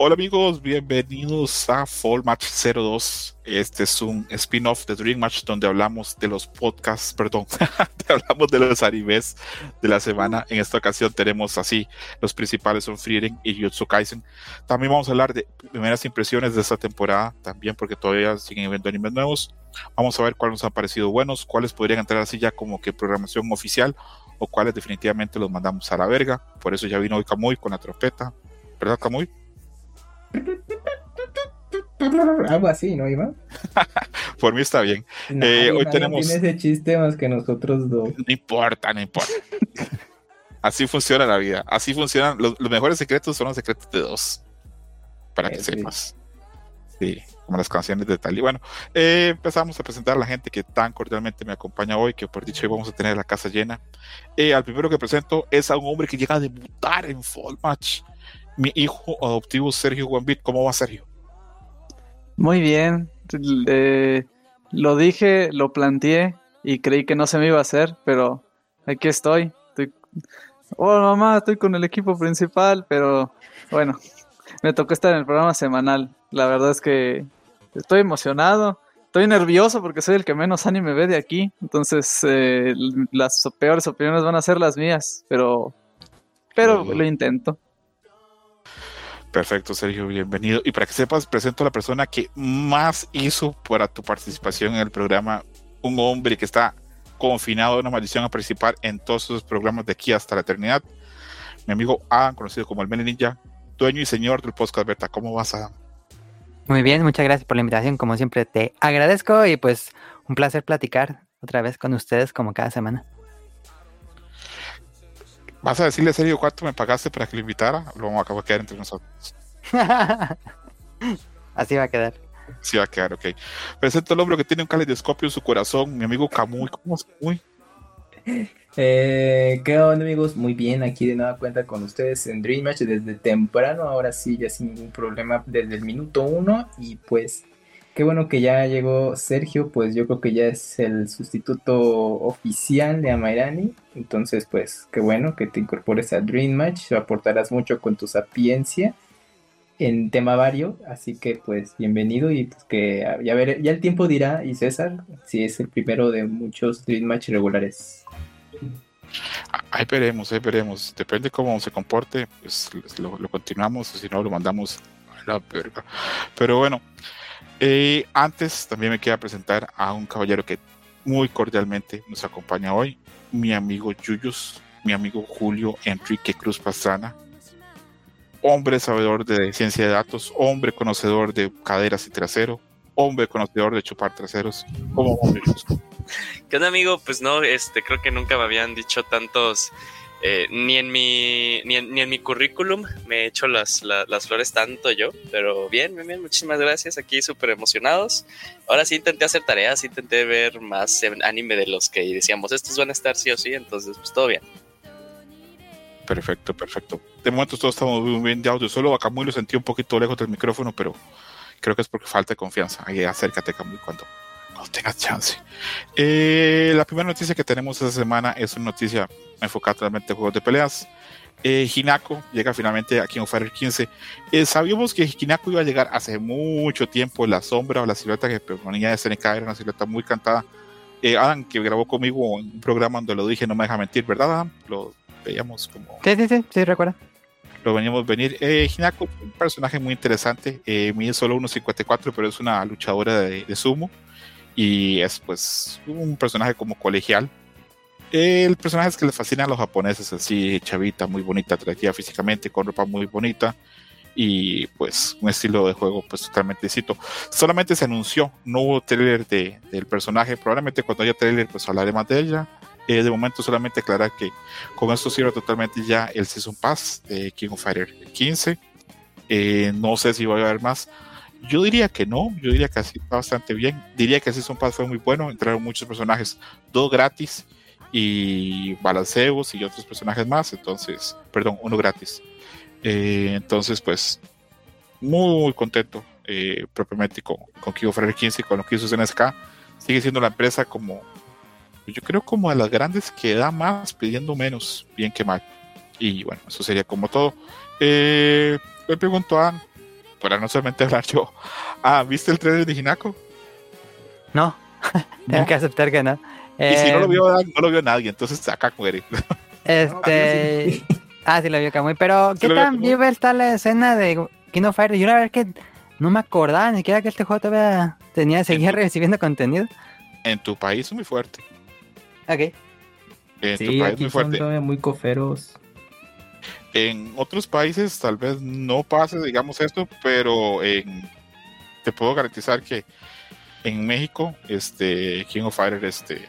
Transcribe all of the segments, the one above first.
Hola amigos, bienvenidos a Fall Match 02. Este es un spin-off de Dream Match donde hablamos de los podcasts, perdón, hablamos de los animes de la semana. En esta ocasión tenemos así, los principales son Frieren y Jutsu Kaisen. También vamos a hablar de primeras impresiones de esta temporada, también porque todavía siguen viendo animes nuevos. Vamos a ver cuáles nos han parecido buenos, cuáles podrían entrar así ya como que programación oficial o cuáles definitivamente los mandamos a la verga. Por eso ya vino hoy Kamui con la trompeta, ¿verdad Kamui? Algo así, ¿no, Iván? Por mí está bien. eh, hoy tenemos. No tiene ese chiste más que nosotros dos. No importa, no importa. así funciona la vida. Así funcionan. Los, mejores secretos son los secretos de dos. Para que eh, sepas. Sí, como las canciones de tal. Y bueno, eh, empezamos a presentar a la gente que tan cordialmente me acompaña hoy, que por dicho hoy vamos a tener la casa llena. Eh, al primero que presento es a un hombre que llega a debutar en Fall Match mi hijo adoptivo Sergio Guambit. ¿Cómo va Sergio? Muy bien. Eh, lo dije, lo planteé y creí que no se me iba a hacer, pero aquí estoy. estoy... Oh, mamá, estoy con el equipo principal, pero bueno, me tocó estar en el programa semanal. La verdad es que estoy emocionado. Estoy nervioso porque soy el que menos anime ve de aquí. Entonces, eh, las peores opiniones van a ser las mías, pero, pero lo intento. Perfecto, Sergio, bienvenido. Y para que sepas, presento a la persona que más hizo para tu participación en el programa, un hombre que está confinado de una maldición a participar en todos sus programas de aquí hasta la eternidad. Mi amigo Adam, conocido como el Mene Ninja, dueño y señor del podcast Berta. ¿Cómo vas, Adam? Muy bien, muchas gracias por la invitación. Como siempre, te agradezco y pues un placer platicar otra vez con ustedes como cada semana. ¿Vas a decirle serio cuánto me pagaste para que lo invitara? Lo vamos a acabar quedar entre nosotros. Así va a quedar. Así va a quedar, ok. Presento al hombre que tiene un caleidoscopio en su corazón, mi amigo Camuy. ¿Cómo es Camuy? Eh, ¿Qué onda amigos? Muy bien, aquí de nueva cuenta con ustedes en Dream Match desde temprano, ahora sí, ya sin ningún problema desde el minuto uno y pues Qué bueno que ya llegó Sergio, pues yo creo que ya es el sustituto oficial de Amairani. Entonces, pues qué bueno que te incorpores a Dream Match, aportarás mucho con tu sapiencia en tema vario, así que pues bienvenido y pues que ya ver, ya el tiempo dirá y César si es el primero de muchos Dream Match regulares. Ahí veremos, ahí veremos. Depende cómo se comporte, pues lo, lo continuamos, si no lo mandamos a la verga. Pero bueno, eh, antes también me queda presentar a un caballero que muy cordialmente nos acompaña hoy, mi amigo Yuyus, mi amigo Julio Enrique Cruz Pastrana, hombre sabedor de ciencia de datos, hombre conocedor de caderas y trasero, hombre conocedor de chupar traseros, como hombre. ¿Qué onda, amigo? Pues no, este, creo que nunca me habían dicho tantos eh, ni, en mi, ni, en, mi currículum me he hecho las, las, flores tanto yo, pero bien, bien, bien, muchísimas gracias, aquí súper emocionados. Ahora sí intenté hacer tareas, intenté ver más anime de los que decíamos, estos van a estar sí o sí, entonces pues todo bien. Perfecto, perfecto. De momento todos estamos muy bien de audio, solo acá muy lo sentí un poquito lejos del micrófono, pero creo que es porque falta confianza. Ahí acércate, Camuy, cuando, cuando tengas chance. Eh, la primera noticia que tenemos esta semana es una noticia enfocada totalmente en juegos de peleas. Eh, Hinako llega finalmente aquí en Fire 15. Eh, sabíamos que Hinako iba a llegar hace mucho tiempo. La sombra o la silueta que proponía de SNK era una silueta muy cantada. Eh, Adam, que grabó conmigo un programa donde lo dije, no me deja mentir, ¿verdad, Adam? Lo veíamos como. Sí, sí, sí, sí, recuerda. Lo veníamos venir. Eh, Hinako, un personaje muy interesante. Eh, mide solo 1.54, pero es una luchadora de, de sumo. Y es, pues, un personaje como colegial el personaje es que le fascina a los japoneses, así, chavita, muy bonita, atractiva físicamente, con ropa muy bonita y pues un estilo de juego pues totalmente distinto. Solamente se anunció, no hubo trailer de, del personaje, probablemente cuando haya trailer pues hablaré más de ella. Eh, de momento solamente aclarar que con esto cierra totalmente ya el Season Pass de King of Fighter 15. Eh, no sé si va a haber más. Yo diría que no, yo diría que así está bastante bien. Diría que Season Pass fue muy bueno, entraron muchos personajes, dos gratis y balanceos y otros personajes más, entonces, perdón, uno gratis. Eh, entonces, pues, muy contento eh, propiamente con, con Kibo 15 y con lo que hizo NSK. Sigue siendo la empresa como, yo creo como de las grandes que da más pidiendo menos, bien que mal. Y bueno, eso sería como todo. Eh, le pregunto a para no solamente hablar yo. Ah, ¿viste el trailer de Hinako? No, tengo que aceptar que no. Y si no lo Eh, vio, no lo vio nadie, entonces acá muere. Este. Ah, sí, lo vio Kamui. Pero, ¿qué tan viva está la escena de King of Fire? Yo la verdad que no me acordaba ni siquiera que este juego todavía tenía, seguía recibiendo contenido. En tu país es muy fuerte. Ok. En tu país es aquí muy son fuerte. todavía muy coferos. En otros países tal vez no pase, digamos esto, pero te puedo garantizar que en México, este King of Fighters este,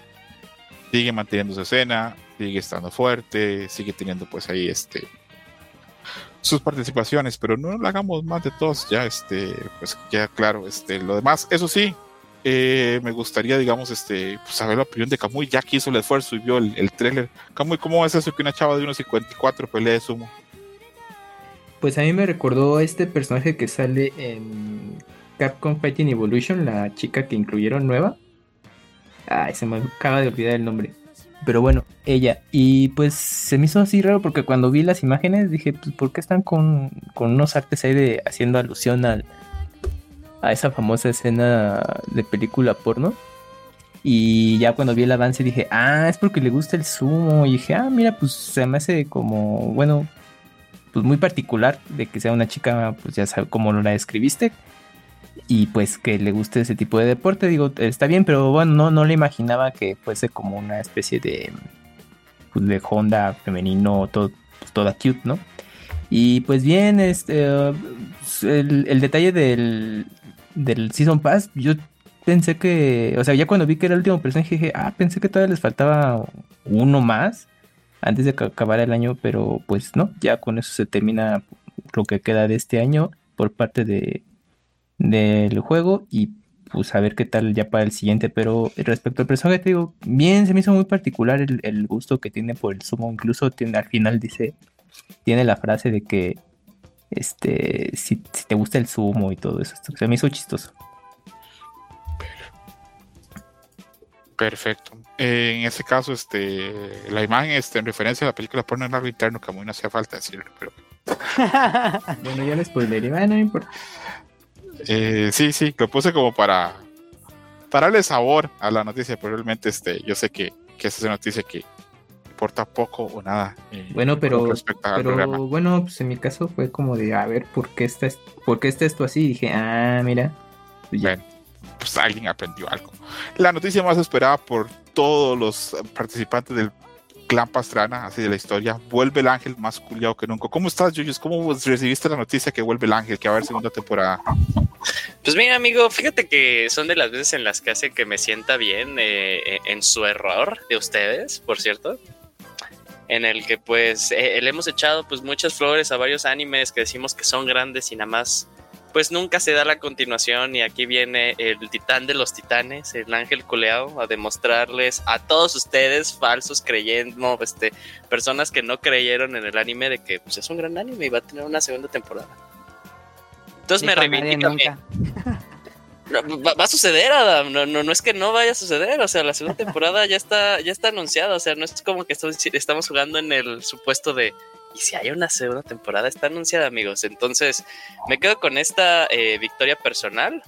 sigue manteniendo su escena, sigue estando fuerte, sigue teniendo pues ahí este sus participaciones, pero no lo hagamos más de todos, ya este, pues queda claro, este, lo demás, eso sí, eh, me gustaría, digamos, este, pues, saber la opinión de Kamui, ya que hizo el esfuerzo y vio el, el trailer. Kamui, ¿cómo es eso que una chava de unos 54 pelea de sumo? Pues a mí me recordó este personaje que sale en Capcom Fighting Evolution, la chica que incluyeron nueva. Ay, se me acaba de olvidar el nombre. Pero bueno, ella. Y pues se me hizo así raro porque cuando vi las imágenes dije, pues ¿por qué están con, con unos artes ahí de haciendo alusión al, a esa famosa escena de película porno? Y ya cuando vi el avance dije, ah, es porque le gusta el sumo. Y dije, ah, mira, pues se me hace como, bueno, pues muy particular de que sea una chica, pues ya sabes cómo la describiste. Y pues que le guste ese tipo de deporte, digo, está bien, pero bueno, no, no le imaginaba que fuese como una especie de, pues, de Honda femenino, todo, pues, toda cute, ¿no? Y pues bien, este, el detalle del, del Season Pass, yo pensé que, o sea, ya cuando vi que era el último personaje, dije, ah, pensé que todavía les faltaba uno más antes de que acabara el año, pero pues no, ya con eso se termina lo que queda de este año por parte de del juego y pues a ver qué tal ya para el siguiente, pero respecto al personaje te digo, bien, se me hizo muy particular el, el gusto que tiene por el sumo, incluso tiene al final dice, tiene la frase de que este, si, si te gusta el sumo y todo eso, se me hizo chistoso. Perfecto. Eh, en ese caso, este, la imagen este, en referencia a la película porno en algo interno, Kamui no hacía falta decirlo, pero Bueno, ya le spoileré, bueno, no importa. Eh, sí, sí, lo puse como para, para darle sabor a la noticia, pero realmente este, yo sé que, que esa es una noticia que importa poco o nada. eh, Bueno, pero, pero bueno, pues en mi caso fue como de, a ver, ¿por qué está, es- por qué está esto así? Y dije, ah, mira, pues ya. Bueno, pues alguien aprendió algo. La noticia más esperada por todos los participantes del clan Pastrana, así de la historia, vuelve el ángel más culiado que nunca. ¿Cómo estás, Yuyos? ¿Cómo recibiste la noticia que vuelve el ángel, que va a haber segunda temporada? Pues mira, amigo, fíjate que son de las veces en las que hace que me sienta bien eh, en su error de ustedes, por cierto. En el que pues eh, le hemos echado pues muchas flores a varios animes que decimos que son grandes y nada más pues nunca se da la continuación y aquí viene el titán de los titanes, el ángel culeado, a demostrarles a todos ustedes falsos creyendo, este, personas que no creyeron en el anime de que pues es un gran anime y va a tener una segunda temporada. Entonces me Dijo nadie reivindica. Va, a suceder, Adam. No, no, no es que no vaya a suceder. O sea, la segunda temporada ya está, ya está anunciada. O sea, no es como que estamos, jugando en el supuesto de. Y si hay una segunda temporada, está anunciada, amigos. Entonces, me quedo con esta eh, victoria personal.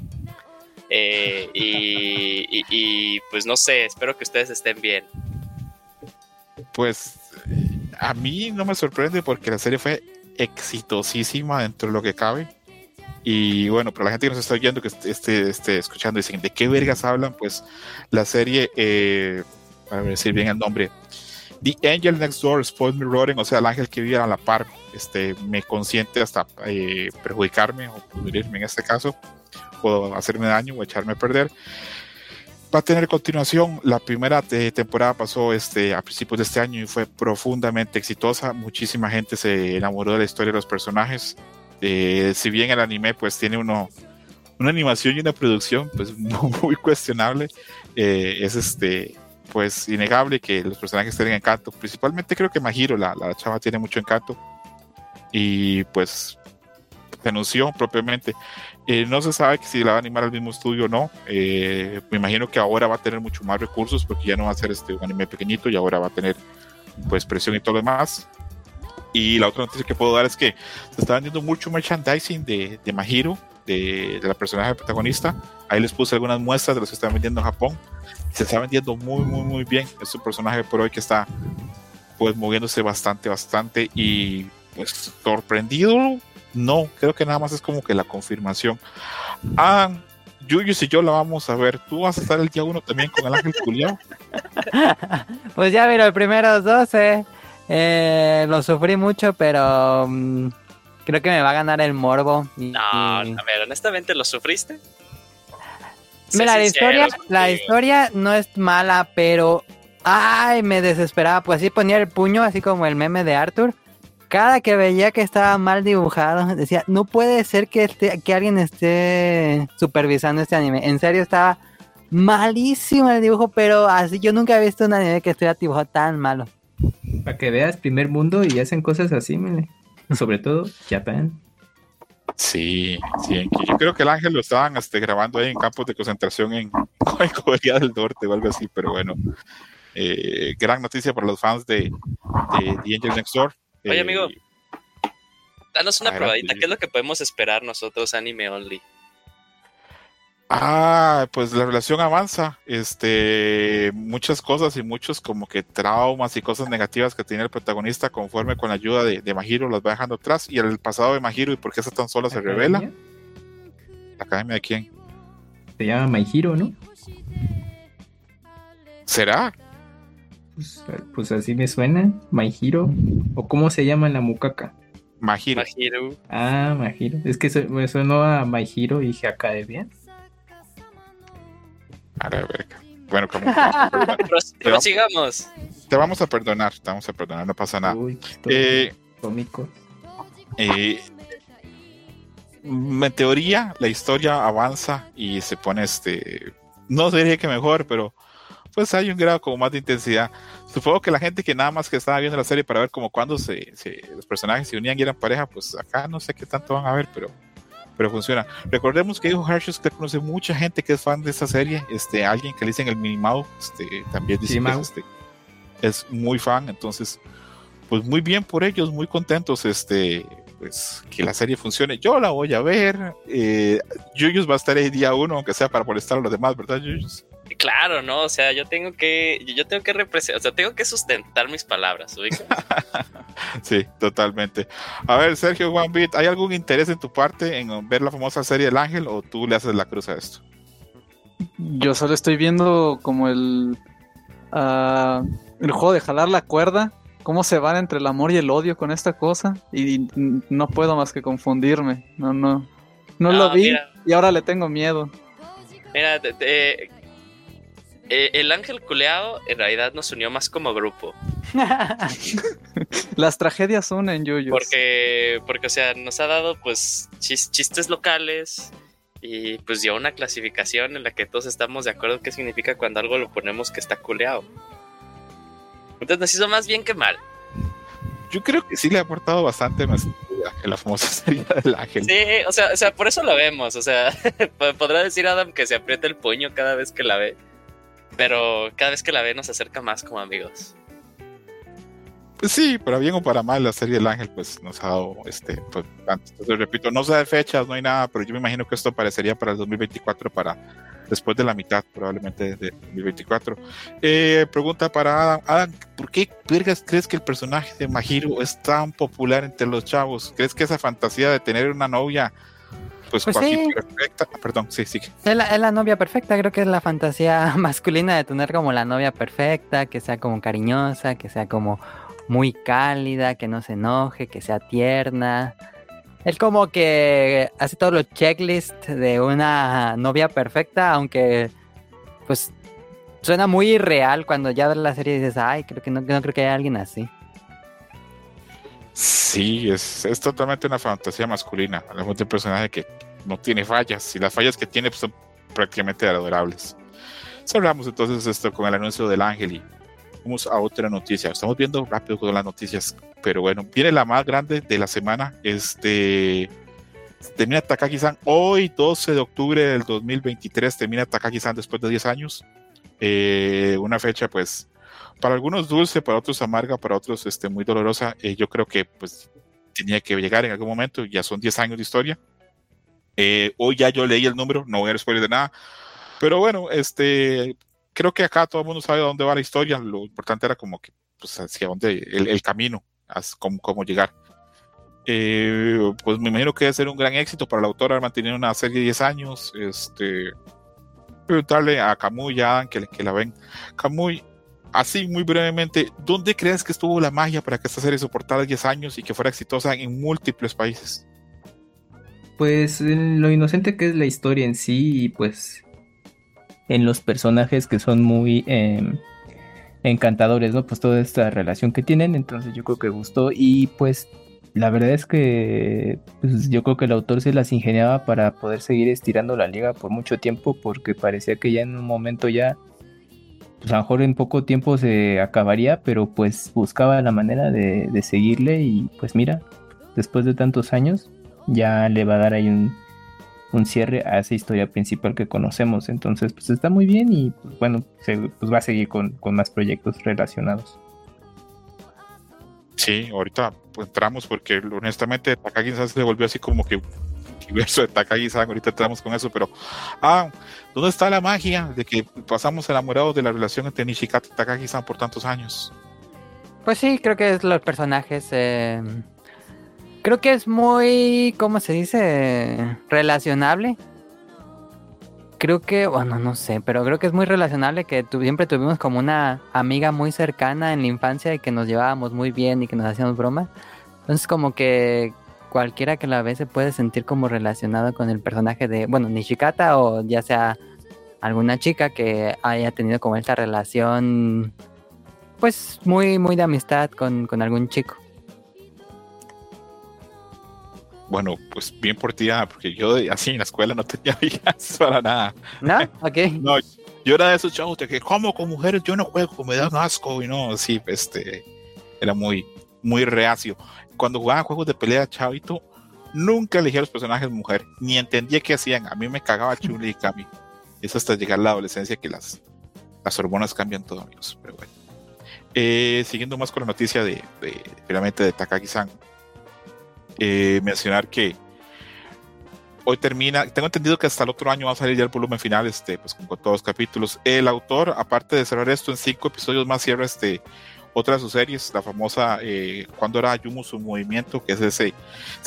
Eh, y, y- pues no sé, espero que ustedes estén bien. Pues a mí no me sorprende porque la serie fue exitosísima dentro de lo que cabe. Y bueno, para la gente que nos está oyendo, que esté, esté escuchando, dicen, ¿de qué vergas hablan? Pues la serie, eh, a ver decir bien el nombre, The Angel Next Door, Spoil Me Rotten, o sea, el ángel que vive a la par, este, me consiente hasta eh, perjudicarme o pudrirme en este caso, o hacerme daño o echarme a perder. Va a tener continuación. La primera eh, temporada pasó este, a principios de este año y fue profundamente exitosa. Muchísima gente se enamoró de la historia de los personajes. Eh, si bien el anime pues tiene uno, una animación y una producción pues muy cuestionable, eh, es este pues innegable que los personajes tienen encanto. Principalmente creo que Mahiro, la, la chava, tiene mucho encanto. Y pues se anunció propiamente. Eh, no se sabe si la va a animar al mismo estudio o no. Eh, me imagino que ahora va a tener mucho más recursos porque ya no va a ser este un anime pequeñito y ahora va a tener pues presión y todo lo demás. Y la otra noticia que puedo dar es que se está vendiendo mucho merchandising de, de Mahiro, de, de la personaje protagonista. Ahí les puse algunas muestras de los que están vendiendo en Japón. Se está vendiendo muy, muy, muy bien. Es un personaje por hoy que está pues moviéndose bastante, bastante y pues sorprendido. No, creo que nada más es como que la confirmación. Ah, Yuyus y yo la vamos a ver. ¿Tú vas a estar el día uno también con el Ángel Culiao? pues ya vieron los primeros 12. Eh, lo sufrí mucho, pero mm, creo que me va a ganar el morbo. Y- No, a ver, honestamente, ¿lo sufriste? Mira, la historia, la historia no es mala, pero ay, me desesperaba. Pues así ponía el puño, así como el meme de Arthur. Cada que veía que estaba mal dibujado, decía, no puede ser que, esté- que alguien esté supervisando este anime. En serio, estaba malísimo el dibujo, pero así yo nunca he visto un anime que estuviera dibujado tan malo. Para que veas primer mundo y hacen cosas así, mele. Sobre todo Japan. Sí, sí. Yo creo que el Ángel lo estaban este, grabando ahí en campos de concentración en, en Corea del Norte o algo así, pero bueno. Eh, gran noticia para los fans de, de The Angel Next Door. Oye, Eh, amigo. Danos una probadita. ¿Qué es lo que podemos esperar nosotros, anime only? Ah, pues la relación avanza. Este, muchas cosas y muchos como que traumas y cosas negativas que tiene el protagonista conforme con la ayuda de, de Mahiro las va dejando atrás. Y el pasado de Mahiro y por qué está tan sola se revela. Academia. ¿La academia de quién? Se llama My Hero, ¿no? ¿Será? Pues, pues así me suena. My Hero. ¿O cómo se llama en la mucaca? Mahiro. Mahiru. Ah, My Hero. Es que me sonó a My Hero y dije Academia. A la verga. Bueno, como te vamos a perdonar. Pros- Prosigamos. te vamos a perdonar, te vamos a perdonar, no pasa nada. Uy, Eh, cómico. eh, en teoría, la historia avanza y se pone este. No diría que mejor, pero pues hay un grado como más de intensidad. Supongo que la gente que nada más que estaba viendo la serie para ver como cuando se, se- los personajes se unían y eran pareja, pues acá no sé qué tanto van a ver, pero, pero funciona. Recordemos que dijo Hershey que conoce mucha gente que es fan de esta serie. Este, alguien que le dicen el Minimau, este, también dice que este, es muy fan, entonces, pues muy bien por ellos, muy contentos, este, pues que la serie funcione. Yo la voy a ver. Eh, Yuyus va a estar ahí día uno, aunque sea para molestar a los demás, ¿verdad, Yuyus? Claro, ¿no? O sea, yo tengo que, yo tengo que representar, o sea, tengo que sustentar mis palabras. Sí, totalmente. A ver, Sergio One Beat, ¿hay algún interés en tu parte en ver la famosa serie El Ángel o tú le haces la cruz a esto? Yo solo estoy viendo como el, ah, el juego de jalar la cuerda, cómo se van entre el amor y el odio con esta cosa y no puedo más que confundirme. No, no, no lo Ah, vi mira. y ahora le tengo miedo. Mira, te- te- eh, el ángel culeado en realidad nos unió más como grupo. Las tragedias unen, Yuyos. Porque, porque, o sea, nos ha dado pues chis- chistes locales y pues dio una clasificación en la que todos estamos de acuerdo qué significa cuando algo lo ponemos que está culeado. Entonces nos hizo más bien que mal. Yo creo que sí le ha aportado bastante más en la famosa serie del Ángel. Sí, o sea, o sea, por eso la vemos. O sea, po- podrá decir Adam que se aprieta el puño cada vez que la ve. Pero cada vez que la ve nos acerca más como amigos. Pues sí, para bien o para mal, la serie del Ángel pues nos ha dado este, pues. Entonces, repito, no sé de fechas, no hay nada, pero yo me imagino que esto aparecería para el 2024, para después de la mitad probablemente de 2024. Eh, pregunta para Adam. Adam, ¿por qué vergas crees que el personaje de Mahiro es tan popular entre los chavos? ¿Crees que esa fantasía de tener una novia pues, Pues sí. perfecta? Perdón, sí, sí. Es la, es la novia perfecta, creo que es la fantasía masculina de tener como la novia perfecta, que sea como cariñosa, que sea como muy cálida, que no se enoje, que sea tierna. Es como que hace todos los checklists de una novia perfecta, aunque pues suena muy irreal cuando ya ves la serie y dices, ay, creo que no, no creo que haya alguien así. Sí, es, es totalmente una fantasía masculina. De un personaje que no tiene fallas y las fallas que tiene pues, son prácticamente adorables. Cerramos entonces esto con el anuncio del ángel y vamos a otra noticia. Estamos viendo rápido con las noticias, pero bueno, viene la más grande de la semana. Este termina Takagi-san hoy, 12 de octubre del 2023. Termina Takagi-san después de 10 años. Eh, una fecha, pues, para algunos dulce, para otros amarga, para otros este, muy dolorosa. Eh, yo creo que, pues, tenía que llegar en algún momento. Ya son 10 años de historia. Eh, hoy ya yo leí el número, no voy a spoiler de nada. Pero bueno, este, creo que acá todo el mundo sabe a dónde va la historia. Lo importante era como que, pues, hacia dónde, el, el camino, cómo, cómo llegar. Eh, pues me imagino que debe ser un gran éxito para la autora mantener una serie de 10 años. Este, preguntarle a Camuy y a Adam que, que la ven. Camuy, así muy brevemente, ¿dónde crees que estuvo la magia para que esta serie soportara 10 años y que fuera exitosa en múltiples países? Pues en lo inocente que es la historia en sí y pues en los personajes que son muy eh, encantadores, ¿no? Pues toda esta relación que tienen, entonces yo creo que gustó y pues la verdad es que pues, yo creo que el autor se las ingeniaba para poder seguir estirando la liga por mucho tiempo porque parecía que ya en un momento ya pues a lo mejor en poco tiempo se acabaría, pero pues buscaba la manera de, de seguirle y pues mira, después de tantos años ya le va a dar ahí un, un cierre a esa historia principal que conocemos. Entonces, pues está muy bien y pues, bueno, pues va a seguir con, con más proyectos relacionados. Sí, ahorita pues, entramos porque honestamente Takagi-san se volvió así como que universo de Takagi-san, ahorita entramos con eso, pero ah, ¿dónde está la magia de que pasamos enamorados de la relación entre Nishikata y Takagi-san por tantos años? Pues sí, creo que es los personajes. Eh, creo que es muy, ¿cómo se dice? Relacionable. Creo que, bueno, no sé, pero creo que es muy relacionable que tu, siempre tuvimos como una amiga muy cercana en la infancia y que nos llevábamos muy bien y que nos hacíamos bromas. Entonces como que cualquiera que la ve se puede sentir como relacionado con el personaje de, bueno, Nishikata o ya sea alguna chica que haya tenido como esta relación pues muy, muy de amistad con, con algún chico. Bueno, pues bien por ti, ah, porque yo así en la escuela no tenía amigas para nada. ¿No? Ok. No, yo era de esos chavos de que como con mujeres yo no juego, me dan asco y no, sí, este, era muy, muy reacio. Cuando jugaba juegos de pelea chavito, nunca elegía a los personajes mujer, ni entendía qué hacían. A mí me cagaba Chun y Kami. Es hasta llegar a la adolescencia que las, las hormonas cambian todo, amigos. Pero bueno. Eh, siguiendo más con la noticia de, de realmente de Takagi-san, eh, mencionar que hoy termina, tengo entendido que hasta el otro año va a salir ya el volumen final, este, pues con, todos los capítulos. El autor, aparte de cerrar esto en cinco episodios más, cierra este, otra de sus series, la famosa eh, Cuando era Yumu su movimiento, que es ese,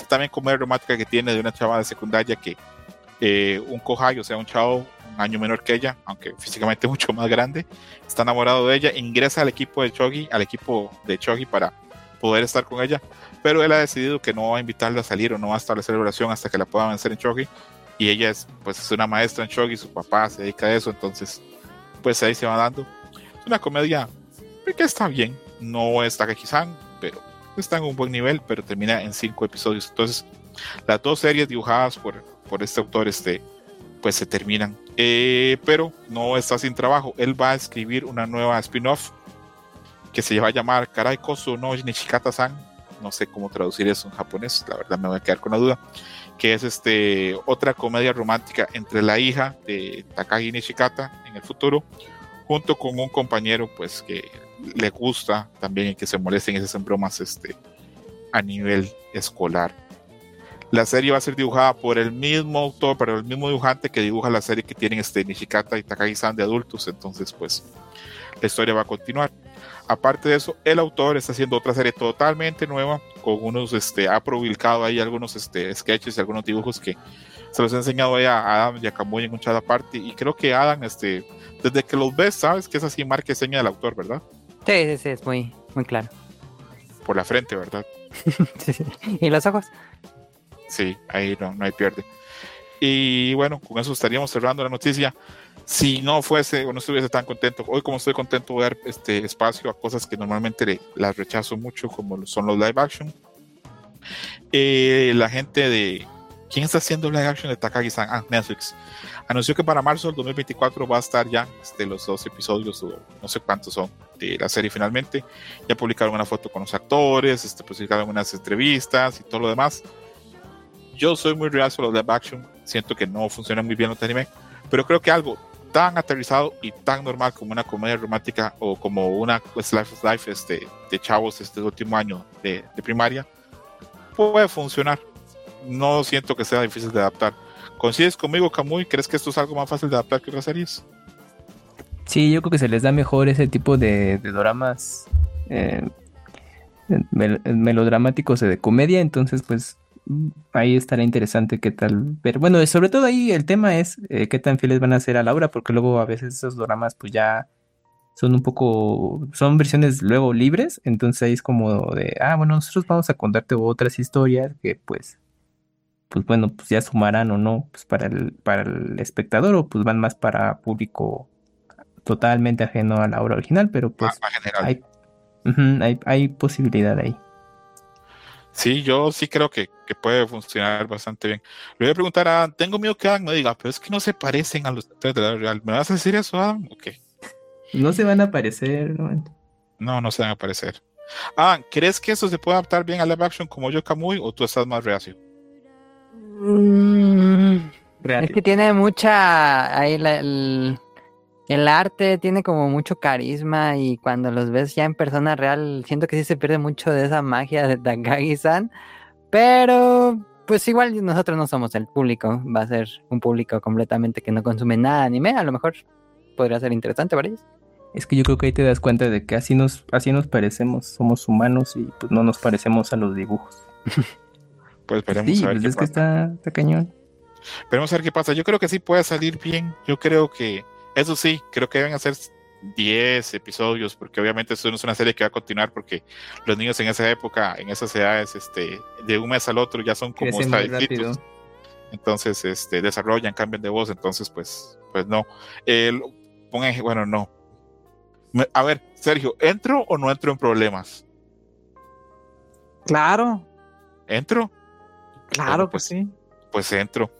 también comedia romántica que tiene de una chava de secundaria que eh, un kohai, o sea, un chavo un año menor que ella, aunque físicamente mucho más grande, está enamorado de ella, ingresa al equipo de Chogi, al equipo de Chogi para poder estar con ella, pero él ha decidido que no va a invitarla a salir o no va a establecer relación hasta que la pueda vencer en Chogi, y ella es, pues, es una maestra en Chogi, su papá se dedica a eso, entonces, pues ahí se va dando. Es una comedia que está bien, no es Takagi-san, pero está en un buen nivel, pero termina en cinco episodios, entonces, las dos series dibujadas por, por este autor, este, pues se terminan. Eh, pero no está sin trabajo. Él va a escribir una nueva spin-off que se va a llamar Karai Kosu no Nishikata-san. No sé cómo traducir eso en japonés, la verdad me voy a quedar con la duda. Que es este, otra comedia romántica entre la hija de Takagi Nishikata en el futuro, junto con un compañero pues que le gusta también y que se molesten esas bromas este, a nivel escolar. La serie va a ser dibujada por el mismo autor, pero el mismo dibujante que dibuja la serie que tienen este Nishikata y Takagi-san de adultos. Entonces, pues, la historia va a continuar. Aparte de eso, el autor está haciendo otra serie totalmente nueva, con unos, este, ha publicado ahí algunos este, sketches y algunos dibujos que se los he enseñado ahí a Adam y a Kamui en un chat aparte. Y creo que Adam, este, desde que los ves, sabes que es así marca y seña del autor, ¿verdad? Sí, sí, sí, es muy, muy claro. Por la frente, ¿verdad? Sí, sí. ¿Y los ojos? Sí, ahí no, no hay pierde. Y bueno, con eso estaríamos cerrando la noticia. Si no fuese o no estuviese tan contento, hoy como estoy contento de dar este espacio a cosas que normalmente le- las rechazo mucho, como son los live action, Eh, la gente de. ¿Quién está haciendo live action de Takagi-san? Ah, Netflix. Anunció que para marzo del 2024 va a estar ya este, los dos episodios, o no sé cuántos son, de la serie finalmente. Ya publicaron una foto con los actores, este, publicaron unas entrevistas y todo lo demás. Yo soy muy real sobre los live action. Siento que no funciona muy bien los anime, pero creo que algo tan aterrizado y tan normal como una comedia romántica o como una Life of Life este, de chavos este último año de, de primaria puede funcionar. No siento que sea difícil de adaptar. ¿Coincides conmigo, Kamui? ¿Crees que esto es algo más fácil de adaptar que otras series? Sí, yo creo que se les da mejor ese tipo de, de dramas eh, mel- melodramáticos de comedia, entonces pues ahí estará interesante qué tal ver. Bueno, sobre todo ahí el tema es eh, qué tan fieles van a ser a Laura, porque luego a veces esos dramas pues ya son un poco, son versiones luego libres, entonces ahí es como de, ah, bueno, nosotros vamos a contarte otras historias que pues, pues bueno, pues ya sumarán o no, pues para el, para el espectador o pues van más para público totalmente ajeno a la obra original, pero pues Más, más general. hay, hay, hay posibilidad ahí. Sí, yo sí creo que, que puede funcionar bastante bien. Le voy a preguntar a tengo miedo que Adam me diga, pero es que no se parecen a los actores de la real. ¿Me vas a decir eso, Adam? Ok. No se van a aparecer, ¿no? No, no se van a aparecer. Adam, ¿crees que eso se puede adaptar bien a live action como yo, Kamui, o tú estás más reacio? Mm, Real. Es que tiene mucha. Ahí la- el, el arte tiene como mucho carisma y cuando los ves ya en persona real, siento que sí se pierde mucho de esa magia de Takagi-san. Pero, pues igual nosotros no somos el público. Va a ser un público completamente que no consume nada de anime. A lo mejor podría ser interesante para ellos. Es que yo creo que ahí te das cuenta de que así nos, así nos parecemos, somos humanos y pues no nos parecemos a los dibujos. Pues veremos Sí, a ver pues qué es que pasa. está, está cañón. Veremos a ver qué pasa. Yo creo que sí puede salir bien. Yo creo que, eso sí, creo que deben hacer 10 episodios, porque obviamente esto no es una serie que va a continuar, porque los niños en esa época, en esas edades, este, de un mes al otro ya son como rápido. entonces este, desarrollan, cambian de voz, entonces pues, pues no. Ej- bueno, no. A ver, Sergio, ¿entro o no entro en problemas? Claro, ¿Entro? Claro Bueno, que pues, sí. Pues entro.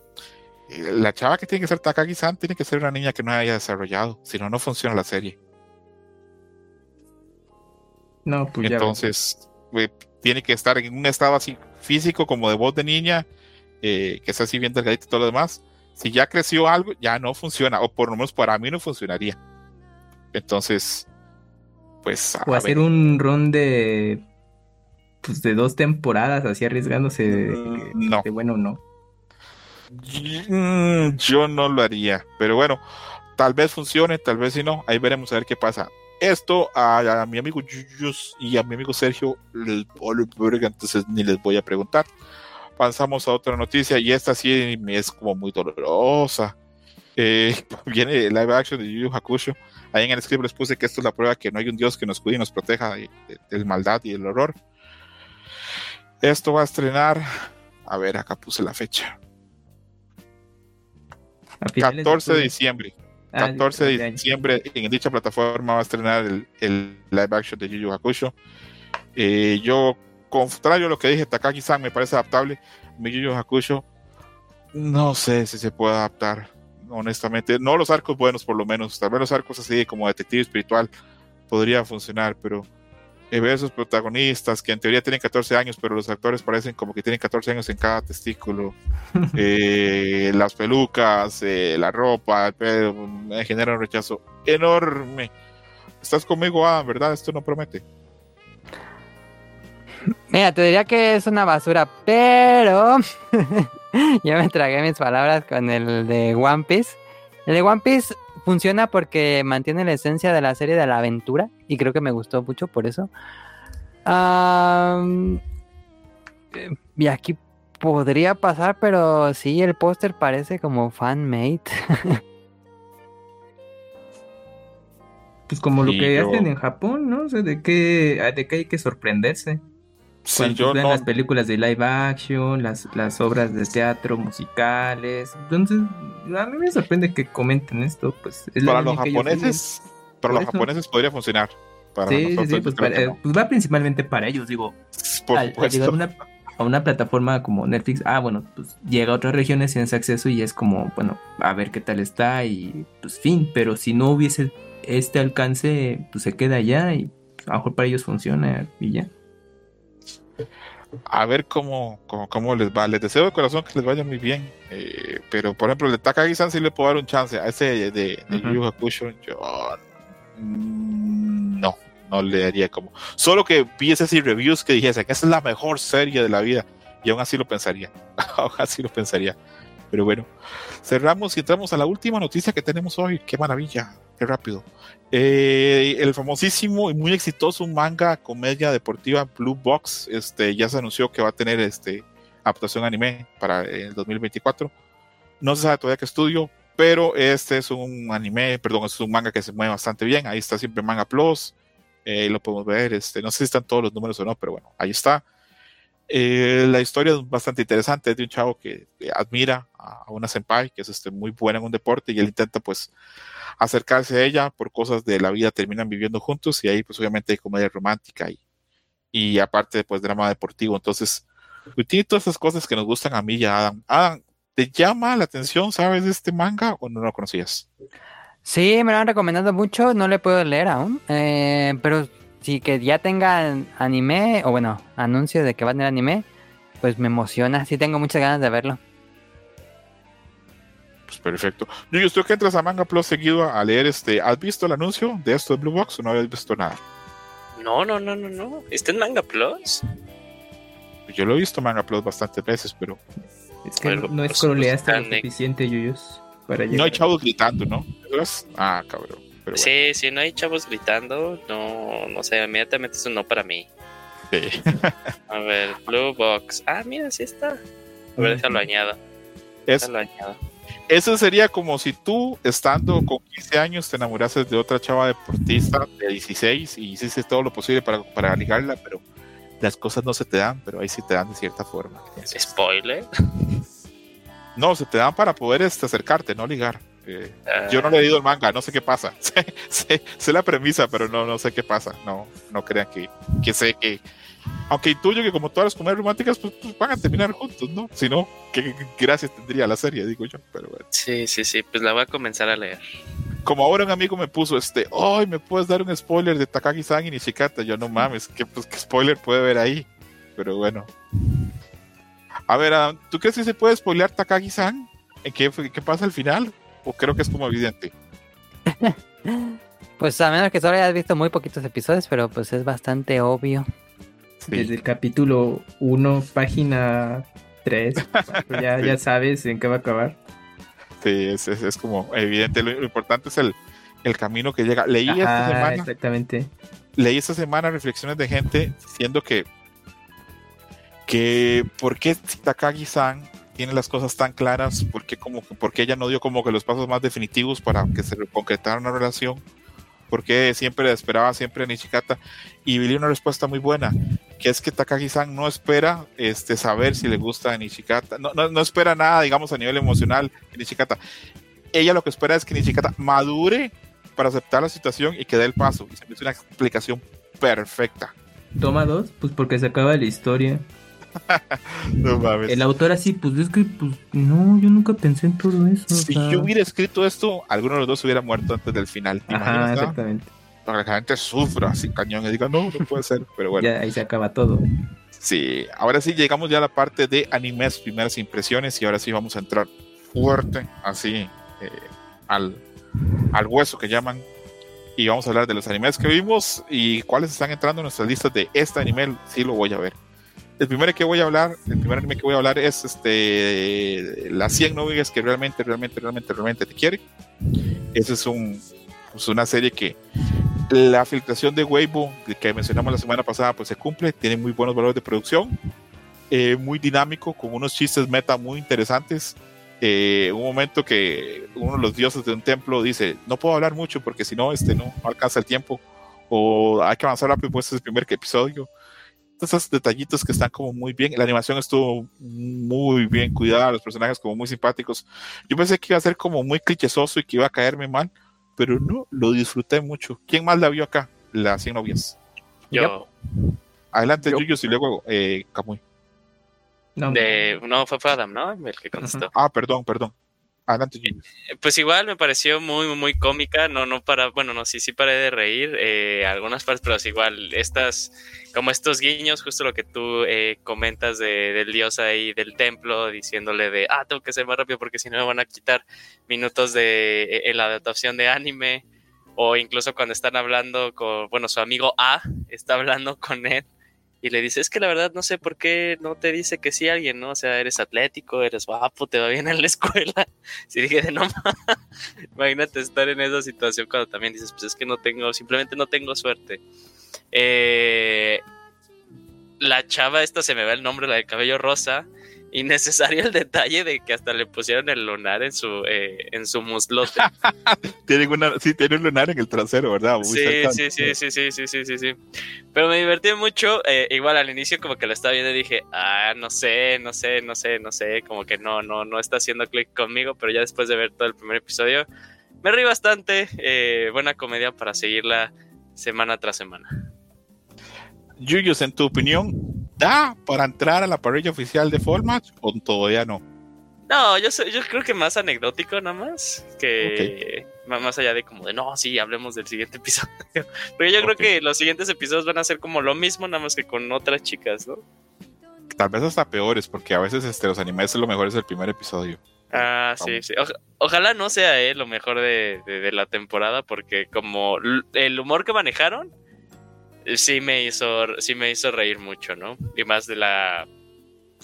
Eh, La chava que tiene que ser Takagi-san tiene que ser una niña que no haya desarrollado, si no, no funciona la serie. No, pues ya. Entonces, güey, tiene que estar en un estado así físico, como de voz de niña, eh, que está así bien delgadito y todo lo demás. Si ya creció algo, ya no funciona, o por lo menos para mí no funcionaría. Entonces, pues, a O hacer ver. un ron de. Pues de dos temporadas, así arriesgándose de, Mm, no. de bueno o no. Mm, Yo no lo haría, pero bueno, tal vez funcione, tal vez si no, ahí veremos a ver qué pasa. Esto a, a mi amigo Yuyus y a mi amigo Sergio entonces ni les voy a preguntar. Pasamos a otra noticia y esta sí es como muy dolorosa. Eh, viene el live action de Yu Yu Hakusho. Ahí en el script les puse que esto es la prueba que no hay un Dios que nos cuide y nos proteja de, de- del maldad y el horror. Esto va a estrenar, a ver, acá puse la fecha. A finales 14 de diciembre. Ah, 14 de año. diciembre en dicha plataforma va a estrenar el, el live action de Yu Yu Hakusho. Eh, yo, contrario a lo que dije, Takagi-san me parece adaptable. Mi Yu Yu Hakusho, no sé si se puede adaptar, honestamente. No los arcos buenos, por lo menos. Tal vez los arcos así como detective espiritual podría funcionar, pero eh, ver esos protagonistas que en teoría tienen 14 años, pero los actores parecen como que tienen 14 años en cada testículo eh, las pelucas, eh, la ropa, el pelo, me genera un rechazo enorme. Estás conmigo, Adam, ¿verdad? Esto no promete. Mira, te diría que es una basura, pero ya me tragué mis palabras con el de One Piece. El de One Piece funciona porque mantiene la esencia de la serie de la aventura y creo que me gustó mucho por eso. Eh, y aquí podría pasar, pero sí, el póster parece como fan-made. Pues como lo que yo- hacen en Japón, ¿no? O sea, de que, ah, de que hay que sorprenderse. Sí, yo ven no. las películas de live action, las, las obras de teatro, musicales. Entonces, a mí me sorprende que comenten esto. Pues es Para los japoneses, para los japoneses podría funcionar. Para. Sí, sí, nosotros, sí, pues, para- eh, pues va principalmente para ellos, digo. Por al, al llegar una, a una plataforma como Netflix, ah, bueno, pues llega a otras regiones, tienes acceso y es como, bueno, a ver qué tal está y pues fin, pero si no hubiese este alcance, pues se queda allá y a lo mejor para ellos funciona y ya. A ver cómo, cómo, cómo les va. Les deseo de corazón que les vaya muy bien. Eh, pero, por ejemplo, el Takagi-san sí le puedo dar un chance. A ese de, de, de Ujú. Yu Yu Hakusho, yo mm, no, no le daría como. Solo que vi esas reviews que dijesen que esa es la mejor serie de la vida. Y aún así lo pensaría. aún así lo pensaría. Pero bueno, cerramos y entramos a la última noticia que tenemos hoy. Qué maravilla, qué rápido. Eh, el famosísimo y muy exitoso manga comedia deportiva Blue Box este, ya se anunció que va a tener este, adaptación anime para el 2024. No se sabe todavía qué estudio, pero este es un anime, perdón, es un manga que se mueve bastante bien. Ahí está siempre Manga Plus, eh, lo podemos ver. Este, no sé si están todos los números o no, pero bueno, ahí está. Eh, la historia es bastante interesante, es de un chavo que, admira a una senpai, que es este, muy buena en un deporte, y él intenta pues acercarse a ella por cosas de la vida, terminan viviendo juntos, y ahí pues obviamente hay comedia romántica y, y aparte pues drama deportivo, entonces pues, tiene todas esas cosas que nos gustan a mí y a Adam. Adam, ¿te llama la atención, sabes, de este manga o no lo conocías? Sí, me lo han recomendado mucho, no le puedo leer aún, eh, pero sí que ya tenga anime, o bueno, anuncio de que va a tener anime, pues me emociona, sí tengo muchas ganas de verlo. Pues perfecto. Yo tú que entras a Manga Plus seguido a leer este, ¿has visto el anuncio de esto de Blue Box o no habías visto nada? No, no, no, no, no. ¿Está en Manga Plus? Yo lo he visto en Manga Plus bastantes veces, pero Es que Bueno, no, no pues, está en- suficiente, Yuyos, para no hay chavos gritando, ¿no? Ah, cabrón. Pero bueno, Sí, si no hay chavos gritando, no, no sé, inmediatamente es un no para mí. sí. A ver, Blue Box. Ah, mira, sí está. A ver, déjalo añado. Es, Déjalo añado. eso sería como si tú, estando con 15 años, te enamorases de otra chava deportista de 16 y hiciste todo lo posible para, para ligarla, pero las cosas no se te dan, pero ahí sí te dan de cierta forma. Spoiler. No, se te dan para poder este, acercarte, no ligar. Eh, Ah, yo no le he leído el manga, no sé qué pasa. sé, sé- sé la premisa, pero no, no sé qué pasa. No, no crean que, que sé que. Aunque intuyo que como todas las comedias románticas, pues, pues, van a terminar juntos, ¿no? Si no, ¿qué, qué gracias tendría la serie, digo yo. Pero bueno. Sí, sí, sí, pues la voy a comenzar a leer. Como ahora un amigo me puso este, ¡ay! ¿Me puedes dar un spoiler de Takagi-san y Nishikata? Yo no mames, ¿qué, pues, ¿qué spoiler puede haber ahí? Pero bueno. A ver, Adam, ¿tú crees que se puede spoilear Takagi-san? ¿En qué, qué pasa al final? ¿O creo que es como evidente? Pues a menos que solo hayas visto muy poquitos episodios, pero pues es bastante obvio. Sí. Desde el capítulo 1, página 3, ya, ya sabes en qué va a acabar. Sí, es, es, es como evidente. Lo, lo importante es el, el camino que llega. Leí esta semana, exactamente. leí esta semana reflexiones de gente diciendo que, que por qué Takagi-san tiene las cosas tan claras, por qué, como, que- por qué ella no dio como que los pasos más definitivos para que se concretara una relación, por qué siempre esperaba siempre a Nishikata, y vi una respuesta muy buena, que es que Takagi-san no espera este, saber si le gusta a Nishikata, no, no, no espera nada, digamos, a nivel emocional de Nishikata. Ella lo que espera es que Nishikata madure para aceptar la situación y que dé el paso. Y se me hizo una explicación perfecta. Toma dos, pues porque se acaba la historia. No mames. El autor así, pues es que, pues no, yo nunca pensé en todo eso. o si sea. yo hubiera escrito esto, alguno de los dos hubiera muerto antes del final. ¿Te Ajá, imaginas, ah? exactamente. Para que la gente sufra así cañón y diga, no, no puede ser. Pero bueno, Ya ahí se acaba todo. sí. Ahora sí llegamos ya a la parte de animes, primeras impresiones. Y ahora sí vamos a entrar fuerte, así, eh, al, al hueso que llaman. Y vamos a hablar de los animes que vimos y cuáles están entrando en nuestras listas de este anime. Sí, lo voy a ver. El primero que voy a hablar, el primer anime que voy a hablar es este las 100 novias que realmente, realmente, realmente, realmente te quieren. Esa es un, pues una serie que la filtración de Weibo que mencionamos la semana pasada pues se cumple, tiene muy buenos valores de producción, eh, muy dinámico, con unos chistes meta muy interesantes. Eh, un momento que uno de los dioses de un templo dice, no puedo hablar mucho porque si no, este, no, alcanza el tiempo, o hay que avanzar rápido, pues es el primer episodio esos detallitos que están como muy bien. La animación estuvo muy bien cuidada, los personajes como muy simpáticos. Yo pensé que iba a ser como muy clichésoso y que iba a caerme mal, pero no, lo disfruté mucho. ¿Quién más la vio acá? Las 100 novias. Yo, Adelante, Yo. Yuyos, y luego eh, Camuy. No, De, no, fue, fue Adam, ¿no? El que contestó. Ah, perdón, perdón. Adelante, Junior. Pues igual me pareció muy, muy cómica, no, no para, bueno, no, sí, sí paré de reír eh, algunas partes, pero es igual, estas, como estos guiños, justo lo que tú eh, comentas de, del dios ahí del templo, diciéndole de, ah, tengo que ser más rápido porque si no me van a quitar minutos de, eh, en la adaptación de anime, o incluso cuando están hablando con, bueno, su amigo A está hablando con él y le dice, es que la verdad no sé por qué no te dice que sí alguien, ¿no? O sea, eres atlético, eres guapo, te va bien en la escuela. Si dije de no, imagínate estar en esa situación cuando también dices, pues es que no tengo, simplemente no tengo suerte. Eh, la chava, esta se me va el nombre, la de cabello rosa. Innecesario el detalle de que hasta le pusieron el lunar en su, eh, en su muslote. Tienen una, sí, tiene un lunar en el trasero, ¿verdad? Muy Sí, sí, sí, sí, sí, sí, sí, sí, sí. Pero me divertí mucho. eh, igual al inicio como que lo estaba viendo y dije, ah, no sé, no sé, no sé, no sé, como que no, no, no está haciendo clic conmigo, pero ya después de ver todo el primer episodio, me reí bastante. eh, buena comedia para seguirla semana tras semana. Yuyos, en tu opinión, ¿da para entrar a la parrilla oficial de Match o todavía no? No, yo, creo que más anecdótico nada más que más más allá de como de no, sí, hablemos del siguiente episodio. Pero yo creo que los siguientes episodios van a ser como lo mismo, nada más que con otras chicas, ¿no? Tal vez hasta peores, porque a veces este, los animes lo mejor es el primer episodio. Ah, sí, sí. Oja- ojalá no sea eh, lo mejor de, de- de la temporada, porque como el humor que manejaron, sí me hizo, sí me hizo reír mucho, ¿no? Y más de la,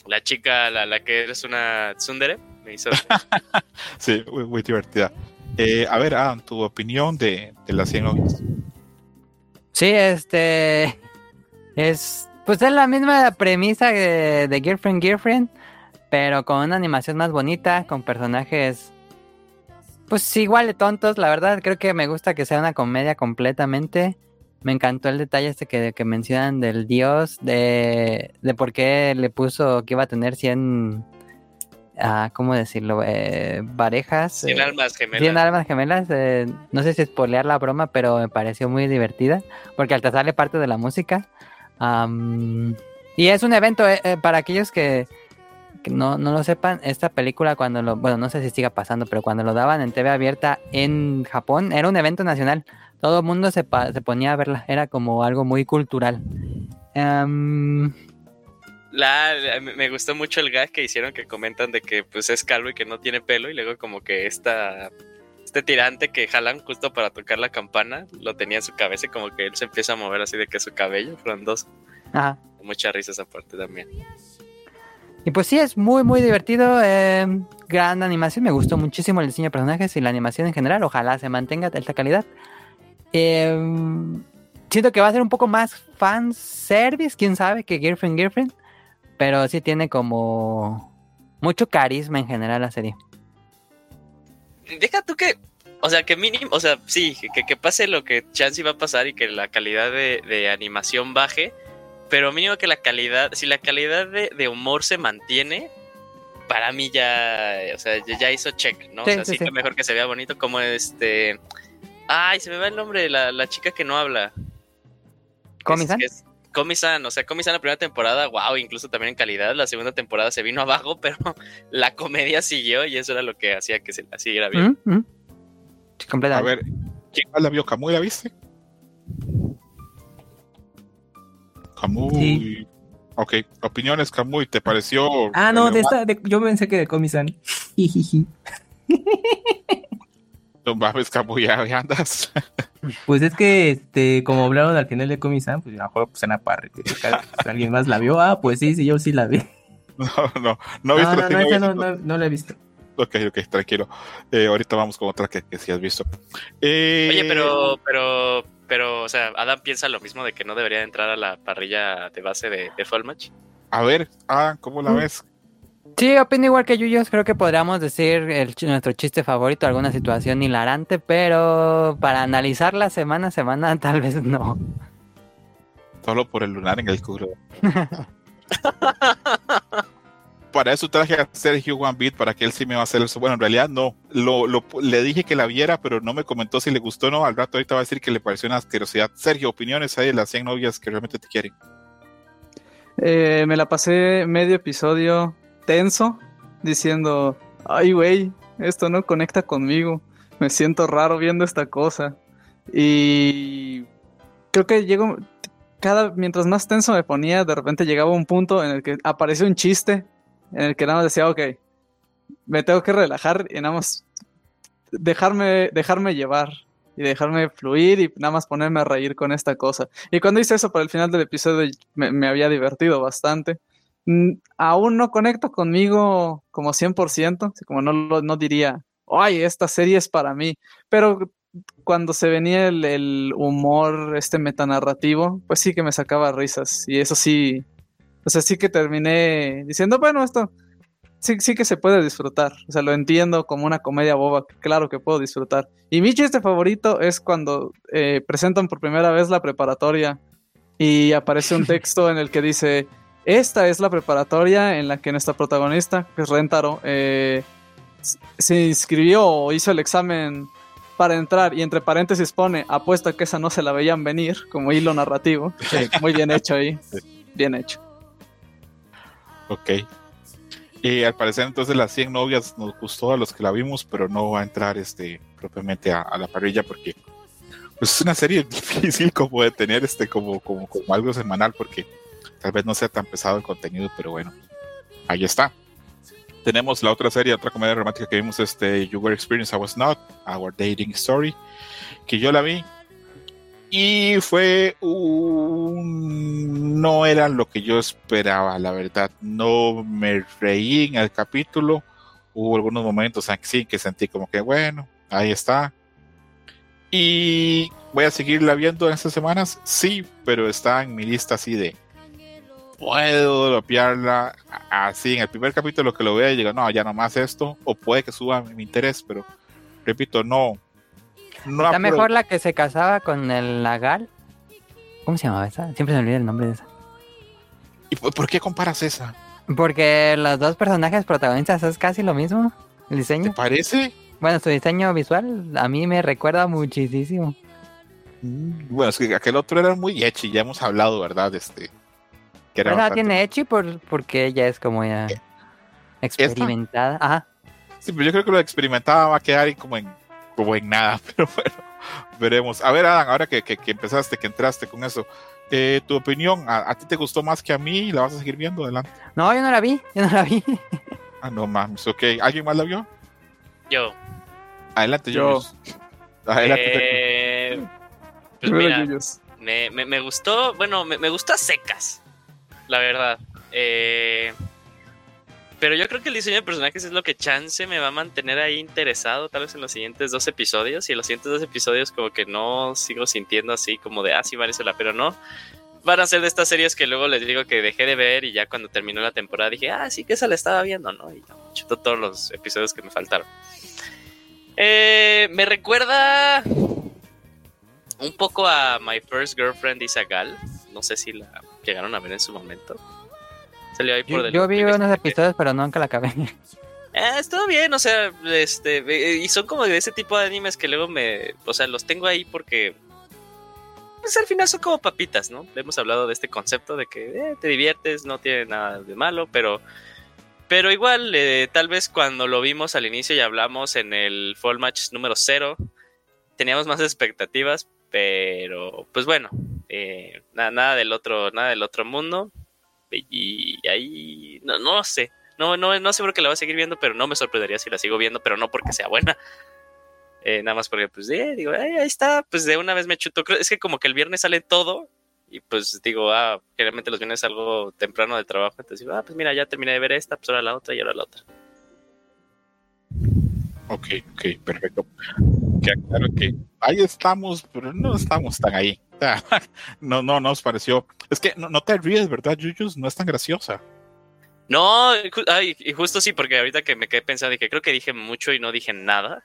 la chica, la, la que eres una tsundere, me hizo... Sí, muy, muy divertida. Eh, a ver, Adam, tu opinión de, de las 100 novias. Sí, este. Es. Pues es la misma premisa de, de Girlfriend Girlfriend, pero con una animación más bonita, con personajes. Pues igual de tontos, la verdad. Creo que me gusta que sea una comedia completamente. Me encantó el detalle este que, que mencionan del dios, de, de por qué le puso que iba a tener 100. ah, ¿Cómo decirlo? Eh, parejas. Sin eh, almas gemelas. 100 almas gemelas, eh, no sé si spoilear la broma, pero me pareció muy divertida, porque hasta sale parte de la música. Am, y es un evento, eh, para aquellos que, que no, no lo sepan, esta película cuando lo, bueno, no sé si siga pasando, pero cuando lo daban en TV abierta en Japón, era un evento nacional. Todo el mundo se, se ponía a verla, era como algo muy cultural. Am, La, la- me gustó mucho el gag que hicieron que comentan de que pues es calvo y que no tiene pelo y luego como que esta este tirante que jalan justo para tocar la campana lo tenía en su cabeza y como que él se empieza a mover así de que su cabello frondoso. ajá. Mucha risa esa parte también. Y pues sí, es muy, muy divertido. eh, gran animación. Me gustó muchísimo el diseño de personajes y la animación en general. Ojalá se mantenga de alta calidad. Eh, siento que va a ser un poco más fan service, quién sabe, que Girlfriend Girlfriend. Pero sí tiene como mucho carisma en general la serie. Deja tú que, o sea, que mínimo, o sea, sí, que, que pase lo que chance va a pasar y que la calidad de, de animación baje, pero mínimo que la calidad, si la calidad de, de humor se mantiene, para mí ya, o sea, ya, hizo check, ¿no? Sí, o sea, sí. que mejor que se vea bonito como este... Ay, se me va el nombre de la, la chica que no habla. ¿Comi-san? Es- es Comi-san, o sea, Comi-san la primera temporada, wow, incluso también en calidad, la segunda temporada se vino abajo, pero la comedia siguió y eso era lo que hacía que se la siguiera bien. ¿Mm? ¿Mm? Sí, A ver, ¿quién más la vio? ¿Camuy la viste? Camuy. Sí. Ok, opiniones, Camuy, ¿te pareció? Ah, no, de esta, de- yo pensé que de Comisan. No mames, Camuy, ya ya andas. Pues es que, este, como hablaron al final de Comisan, pues a lo mejor pues en la parrilla. Si alguien más la vio, ah, pues sí, sí, yo sí la vi. No, no, no No, no, la no, esa no no, no, no la he visto. Ok, ok, tranquilo. Eh, ahorita vamos con otra que, que sí has visto. Eh, Oye, pero, pero, pero, o sea, Adam piensa lo mismo de que no debería entrar a la parrilla de base de, de Fall Match. A ver, Adam, ¿cómo la Mm. ves? Sí, opino igual que Yuyos. Creo que podríamos decir el, nuestro chiste favorito, alguna situación hilarante, pero para analizarla semana a semana, tal vez no. Solo por el lunar en el culo. para eso traje a Sergio One Beat para que él sí me va a hacer eso. Bueno, en realidad no. Lo, lo- le dije que la viera, pero no me comentó si le gustó o no. Al rato ahorita va a decir que le pareció una asquerosidad. Sergio, opiniones ahí de las 100 novias que realmente te quieren. Eh, me la pasé medio episodio tenso, diciendo, ay güey, esto no conecta conmigo, me siento raro viendo esta cosa. Y creo que llego, cada, mientras más tenso me ponía, de repente llegaba un punto en el que apareció un chiste, en el que nada más decía, ok, me tengo que relajar y nada más dejarme, dejarme llevar y dejarme fluir y nada más ponerme a reír con esta cosa. Y cuando hice eso para el final del episodio me, me había divertido bastante. Mm, aún no conecto conmigo como 100%, así como no, no diría, ay, esta serie es para mí, pero cuando se venía el, el humor, este metanarrativo, pues sí que me sacaba risas y eso sí, o sea, sí que terminé diciendo, bueno, esto sí, sí que se puede disfrutar, o sea, lo entiendo como una comedia boba, claro que puedo disfrutar. Y mi chiste favorito es cuando eh, presentan por primera vez la preparatoria y aparece un texto en el que dice, esta es la preparatoria en la que nuestra protagonista, que es Rentaro, eh, se inscribió o hizo el examen para entrar y entre paréntesis pone, apuesta que esa no se la veían venir, como hilo narrativo. Muy bien hecho ahí, bien hecho. Ok. Y al parecer entonces las 100 novias nos gustó a los que la vimos, pero no va a entrar este propiamente a, a la parrilla porque pues, es una serie difícil como de tener este como, como, como algo semanal porque tal vez no sea tan pesado el contenido, pero bueno, ahí está. Tenemos la otra serie, otra comedia romántica que vimos, este You Were Experience, I Was Not, Our Dating Story, que yo la vi y fue un... no era lo que yo esperaba, la verdad. No me reí en el capítulo. Hubo algunos momentos así que sentí como que, bueno, ahí está. Y voy a seguirla viendo en estas semanas, sí, pero está en mi lista así de puedo dropearla así en el primer capítulo que lo vea y digo, no, ya nomás esto, o puede que suba mi interés, pero repito, no. no Está mejor la que se casaba con el Lagal. ¿Cómo se llamaba esa? Siempre se me olvida el nombre de esa. ¿Y por qué comparas esa? Porque los dos personajes protagonistas es casi lo mismo. El ¿Te diseño. parece? Bueno, su diseño visual a mí me recuerda muchísimo. Mm, Bueno, es que aquel otro era muy echi, ya hemos hablado, ¿verdad? Este, que era bastante- tiene Echi por, porque ella es como ya experimentada. Ajá. Sí, pero yo creo que lo experimentaba va a quedar ahí como en, como en nada, pero bueno, veremos. A ver, Adam, ahora que, que, que empezaste, que entraste con eso, eh, tu opinión, ¿a, a ti te gustó más que a mí? ¿La vas a seguir viendo? Adelante. No, yo no la vi, yo no la vi. Ah, no mames, ok. ¿Alguien más la vio? Yo. Adelante, Yo. Julius. Adelante. Eh, pues mira, me, me, me gustó, bueno, me, me gustó a secas, la verdad. Eh, pero yo creo que el diseño de personajes es lo que chance me va a mantener ahí interesado, tal vez en los siguientes dos episodios. Y en los siguientes dos episodios, como que no sigo sintiendo así, como de, ah, sí, vale la pero no. Van a ser de estas series que luego les digo que dejé de ver y ya cuando terminó la temporada dije, ah, sí, que esa la estaba viendo, ¿no? Y chuto todos los episodios que me faltaron. Eh, me recuerda un poco a My First Girlfriend Isagal. No sé si la llegaron a ver en su momento. Salió ahí por Yo, yo vi 2017. unos episodios, pero nunca la acabé. Eh, estuvo bien, o sea, este, y son como de ese tipo de animes que luego me, o sea, los tengo ahí porque, pues al final son como papitas, ¿no? Hemos hablado de este concepto de que eh, te diviertes, no tiene nada de malo, pero, pero igual, eh, tal vez cuando lo vimos al inicio y hablamos en el Fall Match número 0, teníamos más expectativas, pero, pues bueno, eh, nada, nada del otro, nada del otro mundo, y, ahí, no, no sé. No, no, no seguro que la voy a seguir viendo, pero no me sorprendería si la sigo viendo, pero no porque sea buena. Eh, nada más porque, pues, eh, digo, "Ay, ahí está, pues de una vez me chuto. Es que como que el viernes sale todo y pues digo, ah, generalmente los viernes salgo temprano del trabajo, entonces digo, ah, pues mira, ya terminé de ver esta, pues ahora la otra y ahora la otra. Ok, ok, perfecto. Que claro que ahí estamos, pero no estamos tan ahí. No, no, nos pareció. Es que no, no te ríes, ¿verdad, Yuyus? No es tan graciosa. No, ay, y justo sí, porque ahorita que me quedé pensando, dije, creo que dije mucho y no dije nada.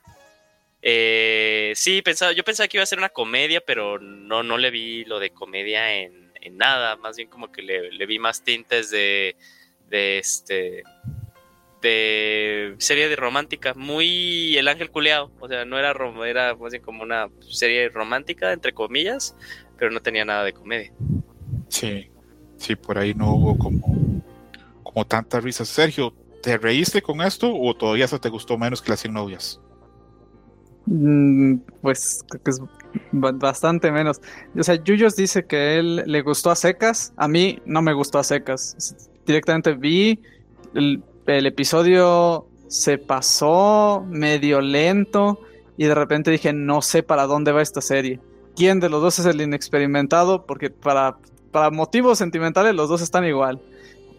Eh, sí, pensaba, yo pensaba que iba a ser una comedia, pero no, no le vi lo de comedia en, nada. Más bien como que le, le vi más tintes de este de serie de romántica, muy el ángel culeado, o sea, no era rom- era más bien como una serie romántica entre comillas, pero no tenía nada de comedia. Sí. Sí, por ahí no hubo como, como tanta risa. Sergio, ¿te reíste con esto o todavía se te gustó menos que las 100 novias? Mm, pues creo que es ba- bastante menos. O sea, Yuyos dice que él le gustó a secas. A mí no me gustó a secas. Directamente vi el, el episodio, se pasó medio lento y de repente dije, no sé para dónde va esta serie. ¿Quién de los dos es el inexperimentado? Porque para, para motivos sentimentales los dos están igual.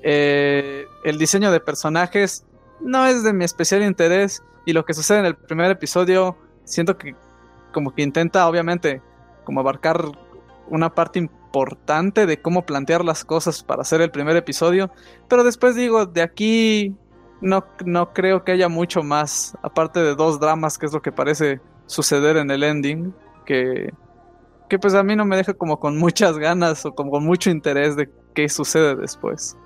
Eh, el diseño de personajes no es de mi especial interés y lo que sucede en el primer episodio siento que como que intenta obviamente como abarcar una parte importante de cómo plantear las cosas para hacer el primer episodio, pero después digo, de aquí no, no creo que haya mucho más, aparte de dos dramas, que es lo que parece suceder en el ending, que, que pues a mí no me deja como con muchas ganas o como con mucho interés de qué sucede después.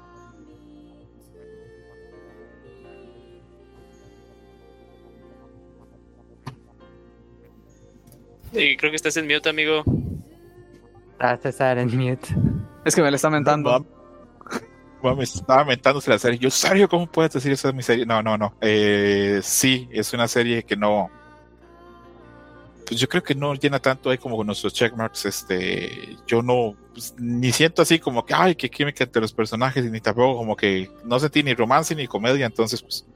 Y creo que estás en mute, amigo. Ah, César en mute. Es que me le está mentando. No, me estaba mentándose la serie. Yo, Sergio, ¿cómo puedes decir eso de mi serie? No, no, no. Eh, sí, es una serie que no. Pues yo creo que no llena tanto ahí como con nuestros checkmarks. Este, yo no, pues, ni siento así como que, ay, qué química entre los personajes, y ni tampoco como que no sentí ni romance ni comedia. Entonces, pues,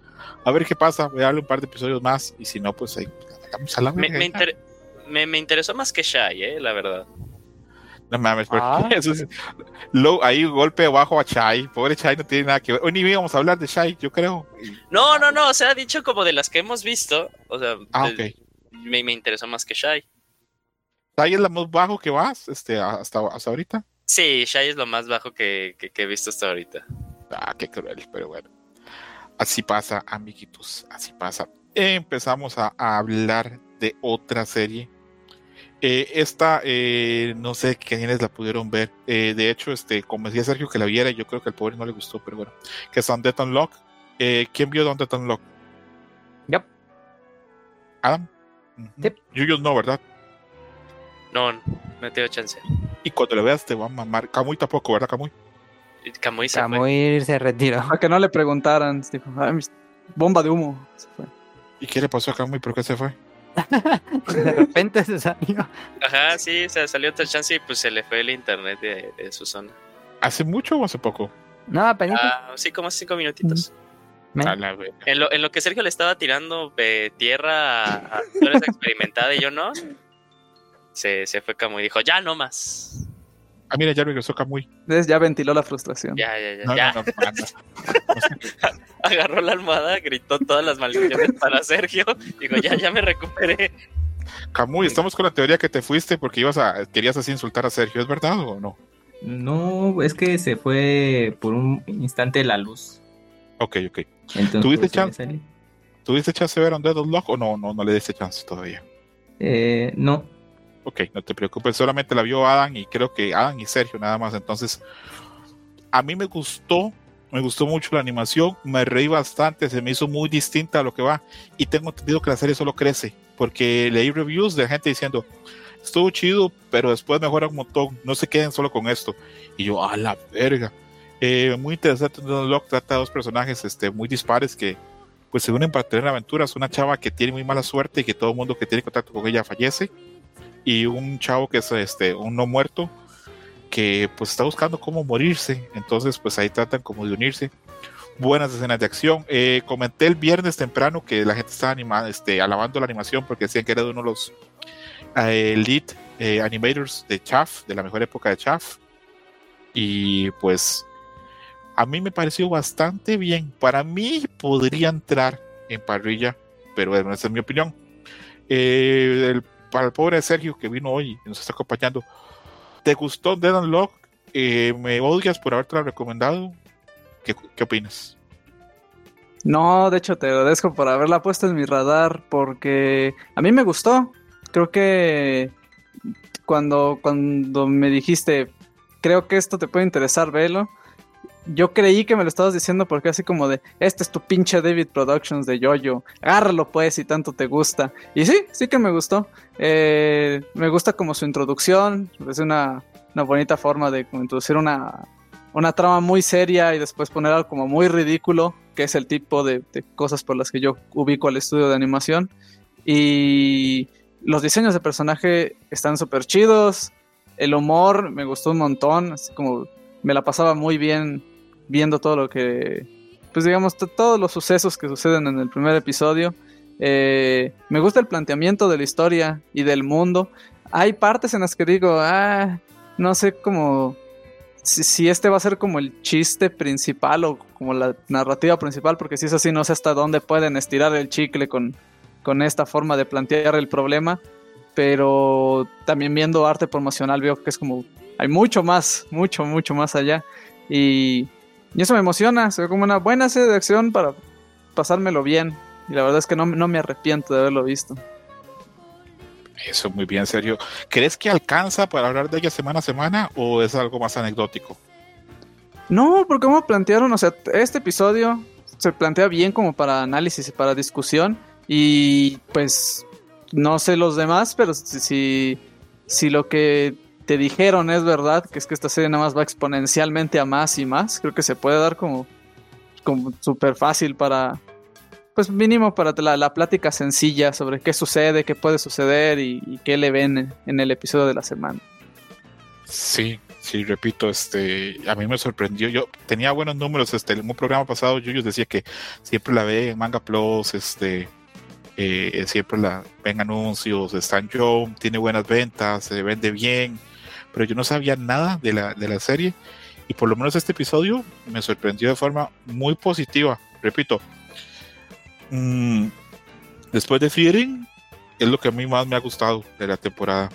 a ver qué pasa. Voy a darle un par de episodios más, y si no, pues ahí, vamos a la Me, inter- me, me interesó más que Shy, eh, la verdad. No mames, porque Ah. eso es- ahí golpe bajo a Chai. Pobre Chai no tiene nada que ver. Hoy ni íbamos a hablar de Chai, yo creo. No, no, no, o sea, dicho como de las que hemos visto, o sea, Ah, de- me, me interesó más que Shy. Chai es la más bajo que vas este, hasta, hasta ahorita. Sí, Shy es lo más bajo que, que- que he visto hasta ahorita. Ah, qué cruel, pero bueno. Así pasa, amiguitos, así pasa. Empezamos a, a hablar de otra serie. Eh, esta, eh, no sé quiénes la pudieron ver. Eh, de hecho, este, como decía Sergio que la viera, yo creo que al pobre no le gustó, pero bueno. Que es Undead Unlock. Eh, ¿Quién vio Undead Unlock? Yup. Adam. Yep. Yuyos no, ¿verdad? No, no dio chance. Y cuando le veas te va a mamar. Camuy tampoco, ¿verdad, Camuy? Y Kamui se fue. Camuy se retiró. A que no le preguntaran, dijo, "Ay, mis- bomba de humo. Se fue. ¿Y qué le pasó a Camuy? ¿Por qué se fue? De repente se salió. Ajá, sí, se salió otra chance y pues se le fue el internet de, de su zona. ¿Hace mucho o hace poco? No, apenas. Ah, sí, como hace cinco minutitos. Me- A la verga. En lo, en lo que Sergio le estaba tirando eh, tierra a, eres experimentada y yo no, se, se fue como y dijo, ya no más. Ah, mira, ya regresó Camuy. Entonces ya ventiló la frustración. Ya, ya, ya. No, ya. no, no. Agarró la almohada, gritó todas las maldiciones para Sergio. Dijo, ya, ya me recuperé. Camuy, estamos con la teoría que te fuiste porque ibas a, querías así insultar a Sergio, ¿es verdad o no? No, es que se fue por un instante la luz. Ok, ok. Entonces, ¿Tuviste pues, chance? ¿Tuviste chance de ver Undead Unlock o no, no, no le diste chance todavía? Eh, no, Ok, no te preocupes, solamente la vio Adam y creo que Adam y Sergio nada más. Entonces, a mí me gustó, me gustó mucho la animación, me reí bastante, se me hizo muy distinta a lo que va. Y tengo entendido que la serie solo crece, porque leí reviews de gente diciendo, estuvo chido, pero después mejora un montón, no se queden solo con esto. Y yo, a la verga. Eh, muy interesante, Unlock trata de dos personajes este, muy dispares que pues se unen para tener aventuras. Una chava que tiene muy mala suerte y que todo el mundo que tiene contacto con ella fallece y un chavo que es este un no muerto que pues está buscando cómo morirse. Entonces pues ahí tratan como de unirse. Buenas escenas de acción. Eh, comenté el viernes temprano que la gente estaba animada este alabando la animación porque decían que era de uno de los eh, eh, animators de Chaff de la mejor época de Chaff. Y pues a mí me pareció bastante bien. Para mí podría entrar en parrilla pero bueno, esa es mi opinión. Eh, el para el pobre Sergio que vino hoy y nos está acompañando. ¿Te gustó Dead Unlock? Eh, ¿Me odias por haberte recomendado? ¿Qué, qué opinas? No, de hecho te agradezco por haberla puesto en mi radar porque a mí me gustó. Creo que cuando, cuando me dijiste, creo que esto te puede interesar, velo. Yo creí que me lo estabas diciendo porque así como de, este es tu pinche David Productions de Yoyo, agárralo pues si tanto te gusta. Y sí, sí que me gustó. Eh, me gusta como su introducción, es una, una bonita forma de introducir una, una trama muy seria y después poner algo como muy ridículo, que es el tipo de, de cosas por las que yo ubico al estudio de animación. Y los diseños de personaje están súper chidos. El humor me gustó un montón. Así como me la pasaba muy bien viendo todo lo que. Pues digamos, todos los sucesos que suceden en el primer episodio. Eh, me gusta el planteamiento de la historia y del mundo. Hay partes en las que digo, ah, no sé cómo. Si, si este va a ser como el chiste principal o como la narrativa principal, porque si es así, no sé hasta dónde pueden estirar el chicle con, con esta forma de plantear el problema, pero también viendo arte promocional veo que es como hay mucho más, mucho, mucho más allá y, y eso me emociona, se ve como una buena serie de acción para pasármelo bien y la verdad es que no, no me arrepiento de haberlo visto. Eso, muy bien, Sergio. ¿Crees que alcanza para hablar de ella semana a semana o es algo más anecdótico? No, porque como plantearon, o sea, este episodio se plantea bien como para análisis y para discusión y pues no sé los demás, pero si, si, si lo que te dijeron es verdad, que es que esta serie nada más va exponencialmente a más y más, creo que se puede dar como, como súper fácil para, pues mínimo para la, la plática sencilla sobre qué sucede, qué puede suceder y, qué le ven en, el episodio de la semana. Sí, sí, repito, este, a mí me sorprendió. Yo tenía buenos números, este, en un programa pasado yo decía que siempre la ve en Manga Plus, este, eh, siempre la ven anuncios, en Joe, tiene buenas ventas, se vende bien, pero yo no sabía nada de la, de la serie y por lo menos este episodio me sorprendió de forma muy positiva. Repito, mm, después de Fearing es lo que a mí más me ha gustado de la temporada.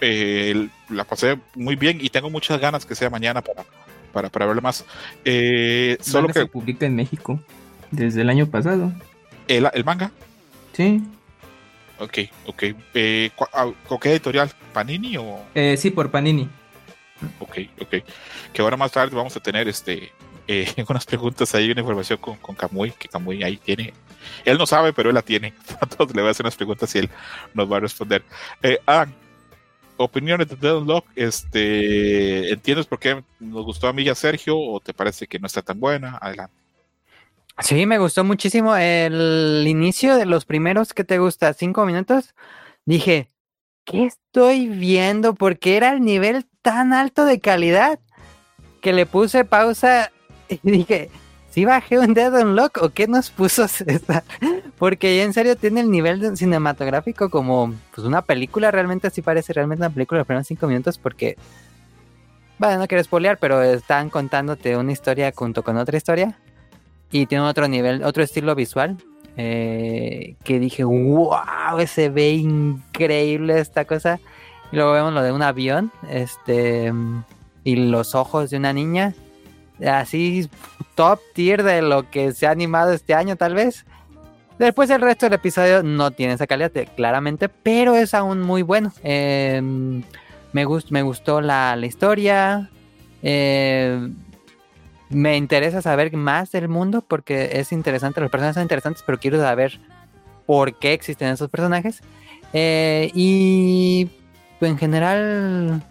Eh, la pasé muy bien y tengo muchas ganas que sea mañana para, para, para verla más. Eh, solo Manga se que publica en México desde el año pasado. el, el manga, Sí. Ok, ok. Eh, ¿cu- ah, ¿Con qué editorial? ¿Panini o...? Eh, sí, por Panini. Ok, ok. Que ahora más tarde vamos a tener este eh, unas preguntas ahí, una información con, con Kamui, que Kamui ahí tiene. Él no sabe, pero él la tiene. Entonces le voy a hacer unas preguntas y él nos va a responder. Eh, Adam, opiniones de Dead Unlock, este, ¿entiendes por qué nos gustó a mí y a Sergio o te parece que no está tan buena? Adelante. Sí, me gustó muchísimo el inicio de los primeros que te gusta, cinco minutos. Dije, ¿qué estoy viendo? Porque era el nivel tan alto de calidad que le puse pausa y dije, ¿sí bajé un Dead Unlock o qué nos puso César? Porque en serio tiene el nivel cinematográfico como pues una película, realmente así parece realmente una película los primeros cinco minutos porque, bueno, no quiero spoilear, pero están contándote una historia junto con otra historia y tiene otro nivel, otro estilo visual. eh, que dije, wow, se ve increíble esta cosa. Y luego vemos lo de un avión, este, y los ojos de una niña. Así, top tier de lo que se ha animado este año, tal vez. Después el resto del episodio no tiene esa calidad, eh, claramente, pero es aún muy bueno. Eh, me, gust- me gustó la, la historia. eh, me interesa saber más del mundo porque es interesante, los personajes son interesantes, pero quiero saber por qué existen esos personajes. Eh, y pues, en general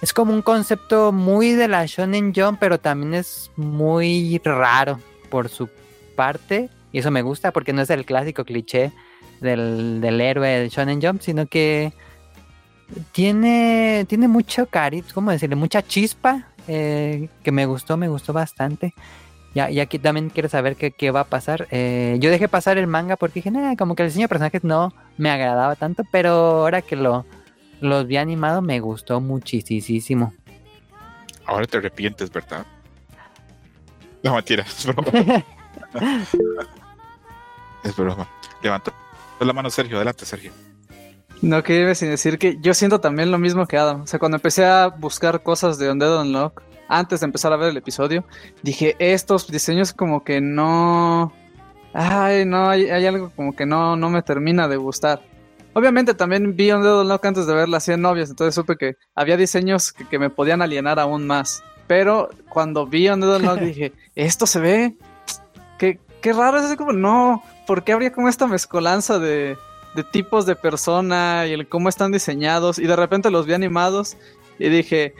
es como un concepto muy de la Shonen Jump, pero también es muy raro por su parte. Y eso me gusta porque no es el clásico cliché del, del héroe de Shonen Jump, sino que tiene, tiene mucho carisma, ¿cómo decirle? Mucha chispa eh, que me gustó, me gustó bastante. Ya, y aquí también quiero saber qué, qué va a pasar. Eh, yo dejé pasar el manga porque dije, "Nah, como que el diseño de personajes no me agradaba tanto, pero ahora que lo los vi animado me gustó muchísimo. Ahora te arrepientes, ¿verdad? No, mentira, es broma. es broma. Levantó la mano Sergio, adelante Sergio. No que iba sin decir que yo siento también lo mismo que Adam. O sea, cuando empecé a buscar cosas de Undead Unlock, antes de empezar a ver el episodio, dije, estos diseños como que no... Ay, no, hay, hay algo como que no, no me termina de gustar. Obviamente también vi Undead Unlock antes de ver las 100 novias, entonces supe que había diseños que, que me podían alienar aún más. Pero cuando vi Undead Unlock dije, esto se ve... Qué, qué raro, es así como, no, ¿por qué habría como esta mezcolanza de, de tipos de persona y el cómo están diseñados? Y de repente los vi animados y dije,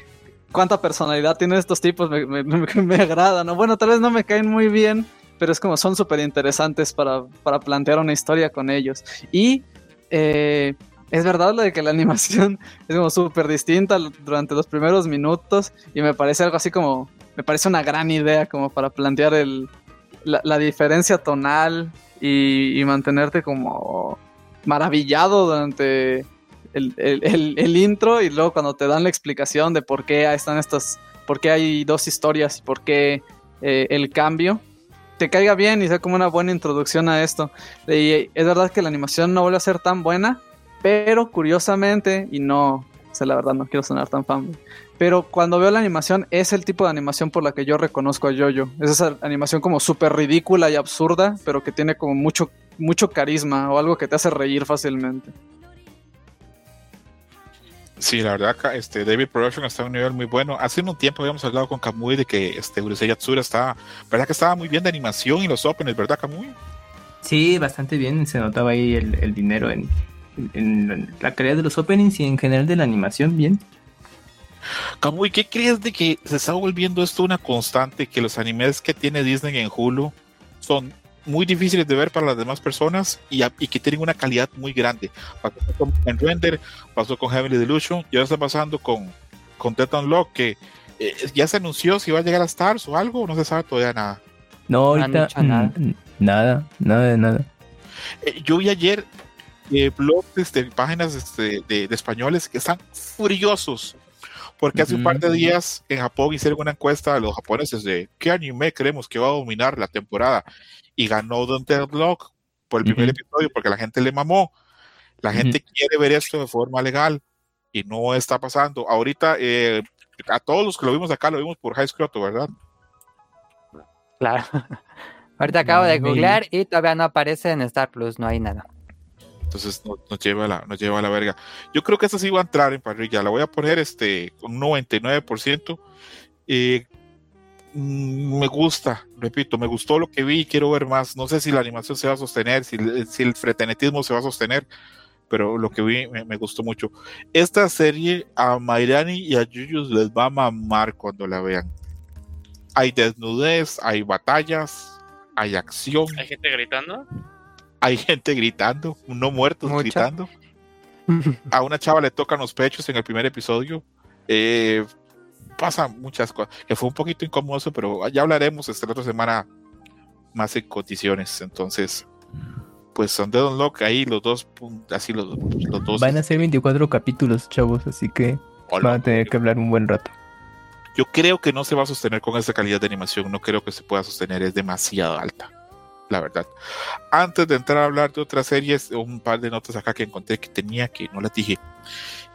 cuánta personalidad tienen estos tipos, me, me, me, agrada, ¿no? Bueno, tal vez no me caen muy bien, pero es como son súper interesantes para, para, plantear una historia con ellos. Y eh, es verdad lo de que la animación es como súper distinta durante los primeros minutos y me parece algo así como, me parece una gran idea como para plantear el, la, diferencia tonal y, mantenerte como maravillado durante el, el, el, intro y luego cuando te dan la explicación de por qué están estas, por qué hay dos historias y por qué eh, el cambio, te caiga bien y sea como una buena introducción a esto. Y es verdad que la animación no vuelve a ser tan buena, pero curiosamente, y no, o sea, la verdad no quiero sonar tan fan, pero cuando veo la animación es el tipo de animación por la que yo reconozco a. -Yo. Es esa animación como súper ridícula y absurda, pero que tiene como mucho, mucho carisma o algo que te hace reír fácilmente. Sí, la verdad, este, David Production está a un nivel muy bueno. Hace un tiempo habíamos hablado con Kamui de que este, Urusei Yatsura estaba, ¿verdad que estaba muy bien de animación y los openers, ¿verdad, Kamui? Sí, bastante bien. Se notaba ahí el, el dinero en, en, en, la calidad de los openings y en general de la animación, bien. Kamui, ¿qué crees de que se está volviendo esto una constante? Que los animes que tiene Disney en Hulu son muy difíciles de ver para las demás personas y, y que tienen una calidad muy grande. Pasó con en Render, pasó con Heavenly Delusion y ahora está pasando con, con Death Unlock, que eh, ya se anunció si va a llegar a Stars o algo, no se sabe todavía nada. No, ahorita nada. nada, nada de nada. Eh, yo vi ayer eh, blogs, este, páginas este, de, de, españoles que están furiosos porque hace un par de días en Japón hicieron una encuesta a los japoneses de qué anime creemos que va a dominar la temporada y ganó Don't Lock por el primer uh -huh. episodio porque la gente le mamó. La gente uh -huh. quiere ver esto de forma legal y no está pasando. Ahorita, eh, a todos los que lo vimos acá, lo vimos por High Scroto, ¿verdad? Claro. Ahorita acabo de googlear y todavía no aparece en Star Plus, no hay nada. Entonces nos, lleva a la, nos lleva a la verga. Yo creo que esta sí va a entrar en parrilla. La voy a poner este, con un 99%. Eh, me gusta, repito, me gustó lo que vi y quiero ver más. No sé si la animación se va a sostener, si, si el fretenetismo se va a sostener, pero lo que vi me, me, gustó mucho. Esta serie a Mairani y a Yuyus les va a mamar cuando la vean. Hay desnudez, hay batallas, hay acción. ¿Hay gente gritando? Hay gente gritando, no muertos ¿Mucha? gritando. A una chava le tocan los pechos en el primer episodio. Eh, pasan muchas cosas, que fue un poquito incómodo, pero ya hablaremos esta otra semana más en condiciones. Entonces, pues son Dead Unlock ahí los dos, así los, los, dos. Van a ser 24 capítulos, chavos, así que Hola. van a tener que hablar un buen rato. Yo creo que no se va a sostener con esta calidad de animación, no creo que se pueda sostener, es demasiado alta, la verdad. Antes de entrar a hablar de otras series, un par de notas acá que encontré que tenía que no las dije.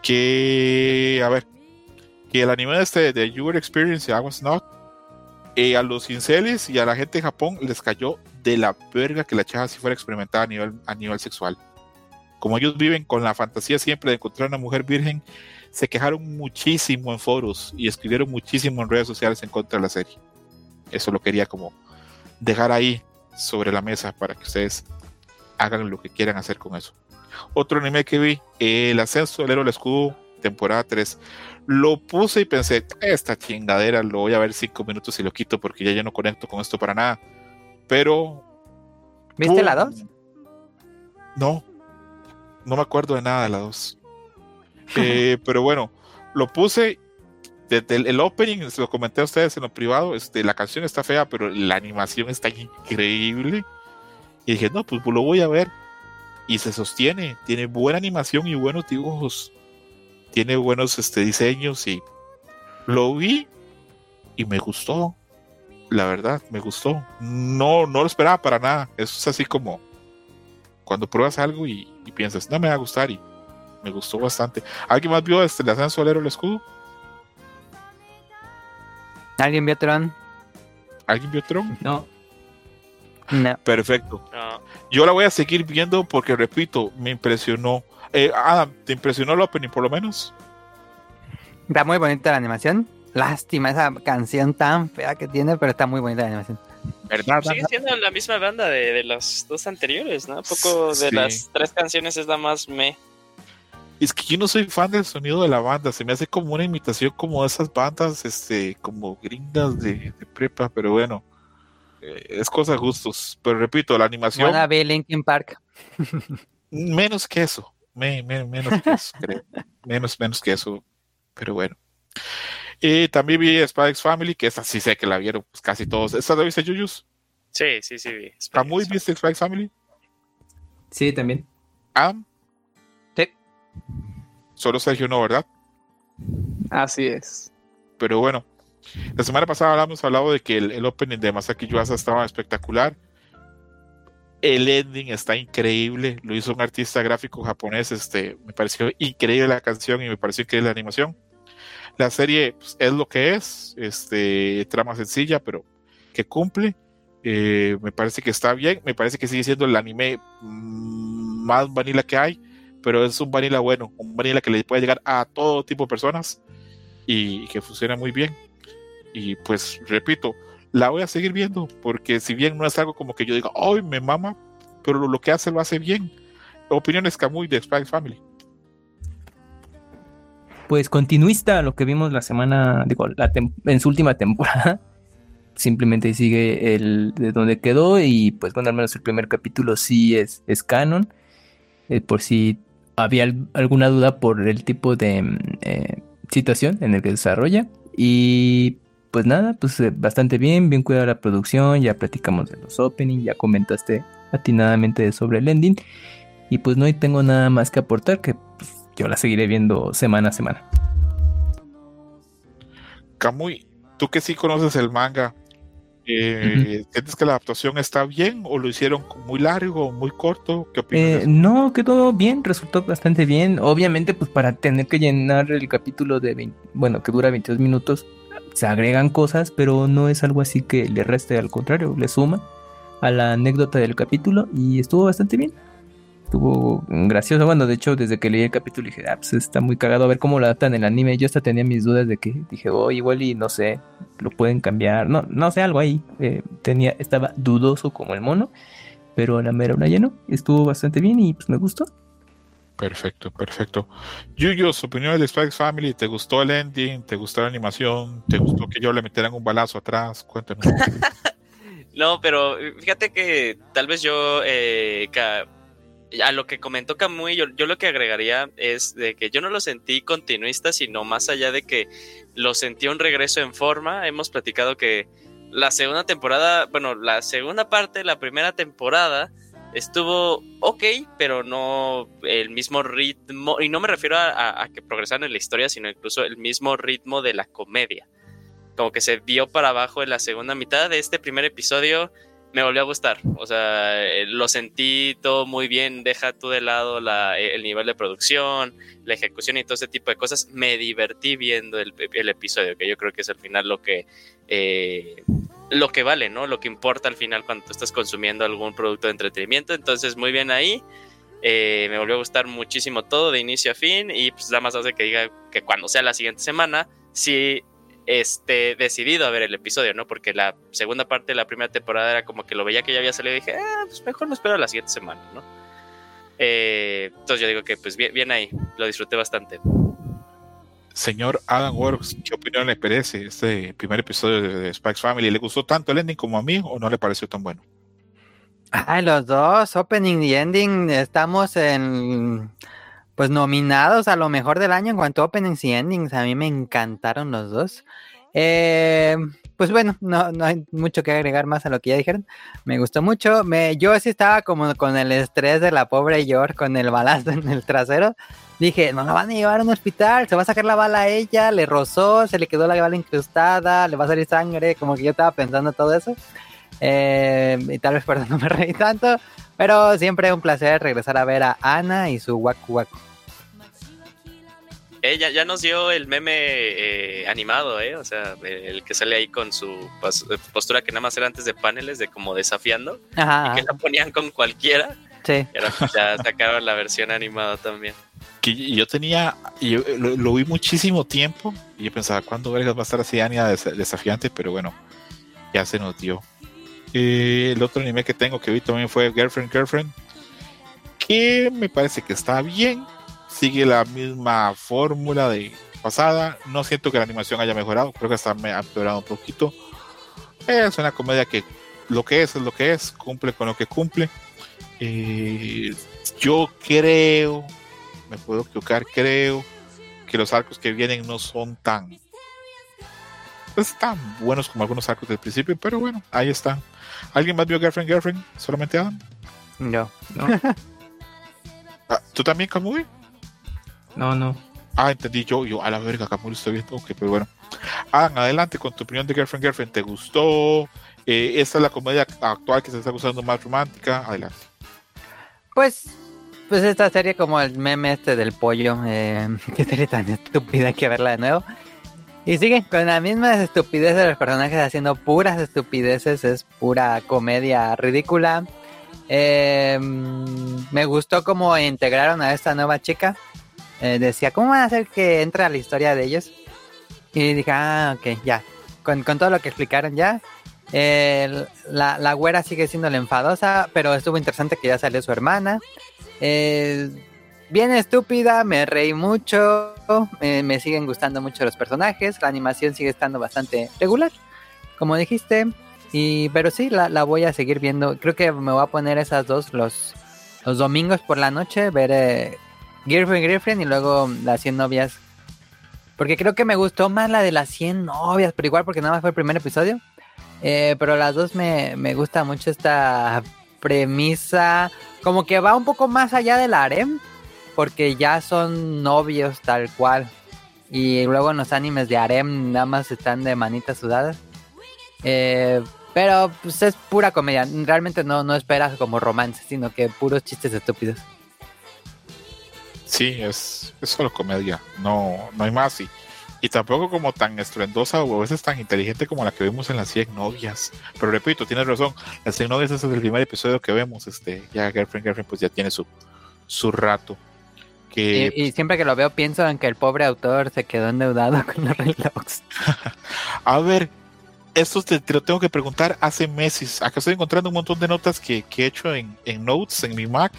Que, a ver, que el anime este de Your Experience, I Was Not, eh, a los inceles y a la gente de Japón les cayó de la verga que la chava si fuera experimentada a nivel, a nivel sexual. Como ellos viven con la fantasía siempre de encontrar una mujer virgen, se quejaron muchísimo en foros y escribieron muchísimo en redes sociales en contra de la serie. Eso lo quería como dejar ahí sobre la mesa para que ustedes hagan lo que quieran hacer con eso. Otro anime que vi, eh, El ascenso del héroe del escudo, temporada 3. Lo puse y pensé, esta chingadera lo voy a ver cinco minutos y lo quito porque ya, ya no conecto con esto para nada. Pero. ¿Viste ¡pum! la 2? No, no me acuerdo de nada de la 2. eh, pero bueno, lo puse. Desde el, el, opening, se lo comenté a ustedes en lo privado. Este, la canción está fea, pero la animación está increíble. Y dije, no, pues, lo voy a ver. Y se sostiene, tiene buena animación y buenos dibujos tiene buenos este, diseños y lo vi y me gustó. La verdad, me gustó. No, no lo esperaba para nada. Eso es así como cuando pruebas algo y, y piensas, no me va a gustar y me gustó bastante. ¿Alguien más vio este, el escudo? ¿Alguien vio Tron? ¿Alguien vio Tron? No. No. Perfecto. No. Yo la voy a seguir viendo porque, repito, me impresionó. Eh, Adam, ¿te impresionó el opening por lo menos? Está muy bonita la animación. Lástima esa canción tan fea que tiene, pero está muy bonita la animación. ¿Verdad? Sigue siendo la misma banda de, de las dos anteriores, ¿no? Un poco de sí. las tres canciones es la más me. Es que yo no soy fan del sonido de la banda, se me hace como una imitación como de esas bandas, este, como gringas de, de prepa, pero bueno, eh, es cosa de gustos. Pero repito, la animación, Buena vi Linkin Park. menos que eso, me- me- menos que eso, creo. Menos, menos que eso, pero bueno. Y también vi Spy X Family, que esa sí sé que la vieron pues, casi todos. ¿Esta la viste, Yuyus? Sí, sí, sí. vi. ¿Está muy viste Spy X Family? Sí, también. Am. Solo Sergio no, ¿verdad? Así es. Pero bueno, la semana pasada hablamos hablado de que el, el opening de Masaki Yuasa estaba espectacular. El ending está increíble. Lo hizo un artista gráfico japonés. Este, me pareció increíble la canción y me pareció increíble la animación. La serie pues, es lo que es. Este, trama sencilla, pero que cumple. Eh, me parece que está bien. Me parece que sigue siendo el anime mm, más vanilla que hay. Pero es un vanilla bueno. Un vanilla que le puede llegar a todo tipo de personas y que funciona muy bien. Y pues repito, la voy a seguir viendo porque si bien no es algo como que yo diga, ¡ay, me mama! Pero lo que hace lo hace bien. Opiniones Camuy de Spy Family. Pues continuista, lo que vimos la semana, digo, la en su última temporada. Simplemente sigue el de donde quedó y pues bueno, al menos el primer capítulo sí es, es canon. Eh, por si había al- alguna duda por el tipo de mm, eh, situación en el que desarrolla. Y pues nada, pues eh, bastante bien, bien cuidada la producción, ya platicamos de los openings, ya comentaste atinadamente sobre el ending. Y pues no tengo nada más que aportar, que pues, yo la seguiré viendo semana a semana. Camuy, tú que sí conoces el manga, eh, ¿sientes que la adaptación está bien o lo hicieron muy largo o muy corto? ¿Qué opinas? Eh, no, quedó bien, resultó bastante bien. Obviamente, pues para tener que llenar el capítulo de 20 bueno, que dura 22 minutos, se agregan cosas, pero no es algo así que le reste, al contrario, le suma a la anécdota del capítulo y estuvo bastante bien. Estuvo gracioso. Bueno, de hecho, desde que leí el capítulo dije, ah, pues está muy cagado a ver cómo lo adaptan en el anime. Yo hasta tenía mis dudas de que dije, oh, igual y no sé, lo pueden cambiar. No, no sé, algo ahí. Eh, tenía, estaba dudoso como el mono, pero la mera una llenó. Estuvo bastante bien y pues me gustó. Perfecto, perfecto. Yuyos, opiniones de X Family. ¿Te gustó el ending? ¿Te gustó la animación? ¿Te gustó que yo le metieran un balazo atrás? Cuéntanos. No, pero eh, fíjate que tal vez yo, eh, ca- a lo que comentó Camuy, yo, lo que agregaría es de que yo no lo sentí continuista, sino más allá de que lo sentí un regreso en forma. Hemos platicado que la segunda temporada, bueno, la segunda parte la primera temporada estuvo ok, pero no el mismo ritmo, y no me refiero a, a- a que progresaron en la historia, sino incluso el mismo ritmo de la comedia. Como que se vio para abajo en la segunda mitad de este primer episodio, me volvió a gustar. O sea, eh, lo sentí todo muy bien, deja tú de lado la- el nivel de producción, la ejecución y todo ese tipo de cosas. Me divertí viendo el, el episodio, que yo creo que es al final lo que... eh, lo que vale, ¿no? Lo que importa al final cuando tú estás consumiendo algún producto de entretenimiento. Entonces, muy bien ahí. Eh, me volvió a gustar muchísimo todo de inicio a fin. Y pues nada más hace que diga que cuando sea la siguiente semana, sí esté decidido a ver el episodio, ¿no? Porque la segunda parte de la primera temporada era como que lo veía que ya había salido y dije, ah, pues mejor me espero a la siguiente semana, ¿no? Eh, entonces yo digo que pues bien, bien ahí, lo disfruté bastante. Señor Adam Works, ¿qué opinión le parece este primer episodio de, X Family? ¿Le gustó tanto el ending como a mí o no le pareció tan bueno? Ay, los dos, opening y ending, estamos en, pues nominados a lo mejor del año en cuanto a openings y endings. A mí me encantaron los dos. Eh, pues bueno, no, no hay mucho que agregar más a lo que ya dijeron. Me gustó mucho. Me, yo sí estaba como con el estrés de la pobre Yor con el balazo en el trasero. Dije, no la van a llevar a un hospital, se va a sacar la bala a ella, le rozó, se le quedó la bala incrustada, le va a salir sangre, como que yo estaba pensando todo eso. Eh, y tal vez por eso no me reí tanto, pero siempre un placer regresar a ver a Ana y su Waku Waku. Ella ya nos dio el meme eh, animado, ¿eh? O sea, el que sale ahí con su pos- postura que nada más era antes de paneles, de como desafiando, Ajá, que la ponían con cualquiera. sí. Y ahora pues ya sacaron la versión animada también. Que yo tenía, y yo lo, lo vi muchísimo tiempo y yo pensaba, ¿cuándo vergas va a estar así Anya des- desafiante? Pero bueno, ya se nos dio. Eh, el otro anime que tengo que vi también fue Girlfriend, Girlfriend, que me parece que está bien. Sigue la misma fórmula de pasada. No siento que la animación haya mejorado, creo que hasta me ha empeorado un poquito. Es una comedia que lo que es es lo que es, cumple con lo que cumple. Eh, yo creo, me puedo equivocar, creo que los arcos que vienen no son tan pues, tan buenos como algunos arcos del principio, pero bueno, ahí están. ¿Alguien más vio Girlfriend Girlfriend? ¿Solamente Adam? No. Ah, ¿Tú también, Kamui? No, no. Ah, entendí yo, yo a la verga, Kamui estoy viendo. Ok, pero bueno. Adam, adelante con tu opinión de Girlfriend Girlfriend. ¿Te gustó? Eh, ¿Esta es la comedia actual que se está usando más romántica? Adelante. Pues, pues esta serie como el meme este del pollo, eh, qué serie tan estúpida hay que verla de nuevo. Y sigue con la misma estupidez de los personajes haciendo puras estupideces, es pura comedia ridícula. Eh, me gustó cómo integraron a esta nueva chica. Eh, decía, ¿cómo van a hacer que entre a la historia de ellos? Y dije, ah, ok, ya. Con, con todo lo que explicaron ya. La, la güera sigue siendo la enfadosa, pero estuvo interesante que ya salió su hermana. Eh, bien estúpida, me reí mucho, eh, me siguen gustando mucho los personajes, la animación sigue estando bastante regular, como dijiste, y pero sí, la, la voy a seguir viendo, creo que me voy a poner esas dos los, los domingos por la noche, ver eh, Girlfriend Girlfriend y luego las 100 novias, porque creo que me gustó más la de las 100 novias, pero igual porque nada más fue el primer episodio, eh, pero las dos me, me gusta mucho esta premisa, como que va un poco más allá del harem, porque ya son novios tal cual. Y luego en los animes de harem nada más están de manitas sudadas. Eh, pero pues es pura comedia. Realmente no, no esperas como romance, sino que puros chistes estúpidos. Sí, es, es solo comedia, no, no hay más. Y, y tampoco como tan estruendosa o a veces tan inteligente como la que vemos en las 100 novias. Pero repito, tienes razón, las 100 novias es el primer episodio que vemos. Este, ya Girlfriend Girlfriend pues ya tiene su, su rato. Que, Y, y siempre que lo veo pienso en que el pobre autor se quedó endeudado con los relojes. A ver, esto te, te lo tengo que preguntar hace meses. Acá estoy encontrando un montón de notas que, que he hecho en, en Notes, en mi Mac,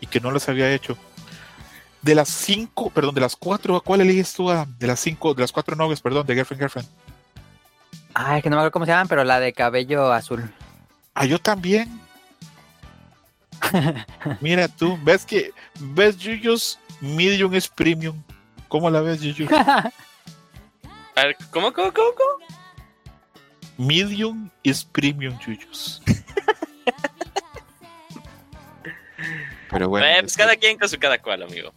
y que no las había hecho. De las cinco, perdón, de las cuatro, ¿a cuál eliges tú? Adam? De las cinco, de las cuatro novias, perdón, de Girlfriend Girlfriend. Ay, que no me acuerdo cómo se llaman, pero la de cabello azul. Ah, yo también. Mira tú, ves que, ves Yuyos Medium es Premium. ¿Cómo la ves, Yuyu? A ver, ¿cómo, cómo, cómo, cómo? Medium is Premium, Yuyos. Pero bueno. Eh, pues cada quien con su cada cual, amigo.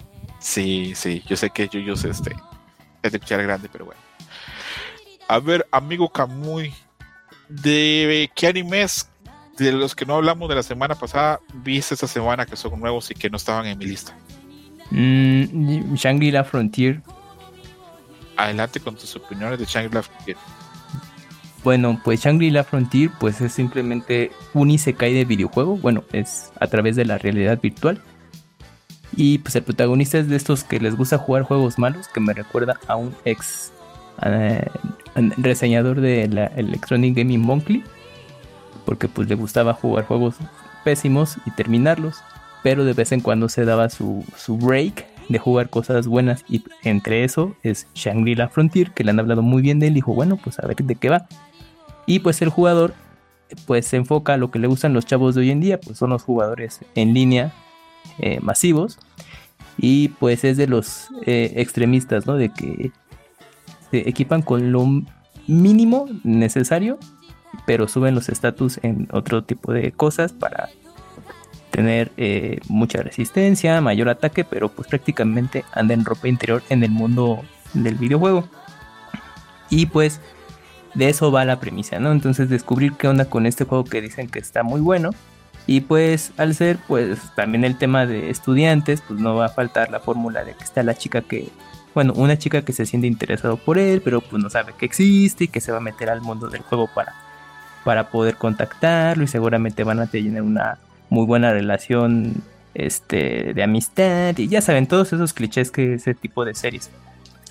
Sí, sí, yo sé que Yuyos este, es de cuchara grande, pero bueno. A ver, amigo Kamui, ¿de qué animes de los que no hablamos de la semana pasada viste esta semana que son nuevos y que no estaban en mi lista? Mm, Shangri-La Frontier. Adelante con tus opiniones de Shangri-La Frontier. Bueno, pues Shangri-La Frontier pues es simplemente un isekai de videojuego. Bueno, es a través de la realidad virtual. Y pues el protagonista es de estos que les gusta jugar juegos malos, que me recuerda a un ex eh, reseñador de la Electronic Gaming Monthly. Porque pues le gustaba jugar juegos pésimos y terminarlos. Pero de vez en cuando se daba su, su break de jugar cosas buenas. Y entre eso es Shangri-La Frontier, que le han hablado muy bien de él. Dijo, bueno, pues a ver de qué va. Y pues el jugador pues se enfoca a lo que le gustan los chavos de hoy en día, pues son los jugadores en línea eh, masivos. Y pues es de los eh, extremistas, ¿no? De que se equipan con lo mínimo necesario, pero suben los estatus en otro tipo de cosas para tener eh, mucha resistencia, mayor ataque, pero pues prácticamente anda en ropa interior en el mundo del videojuego. Y pues de eso va la premisa, ¿no? Entonces descubrir qué onda con este juego que dicen que está muy bueno. Y pues al ser pues también el tema de estudiantes, pues no va a faltar la fórmula de que está la chica que, bueno, una chica que se siente interesado por él, pero pues no sabe que existe y que se va a meter al mundo del juego para, para poder contactarlo y seguramente van a tener una muy buena relación este, de amistad y ya saben, todos esos clichés que ese tipo de series.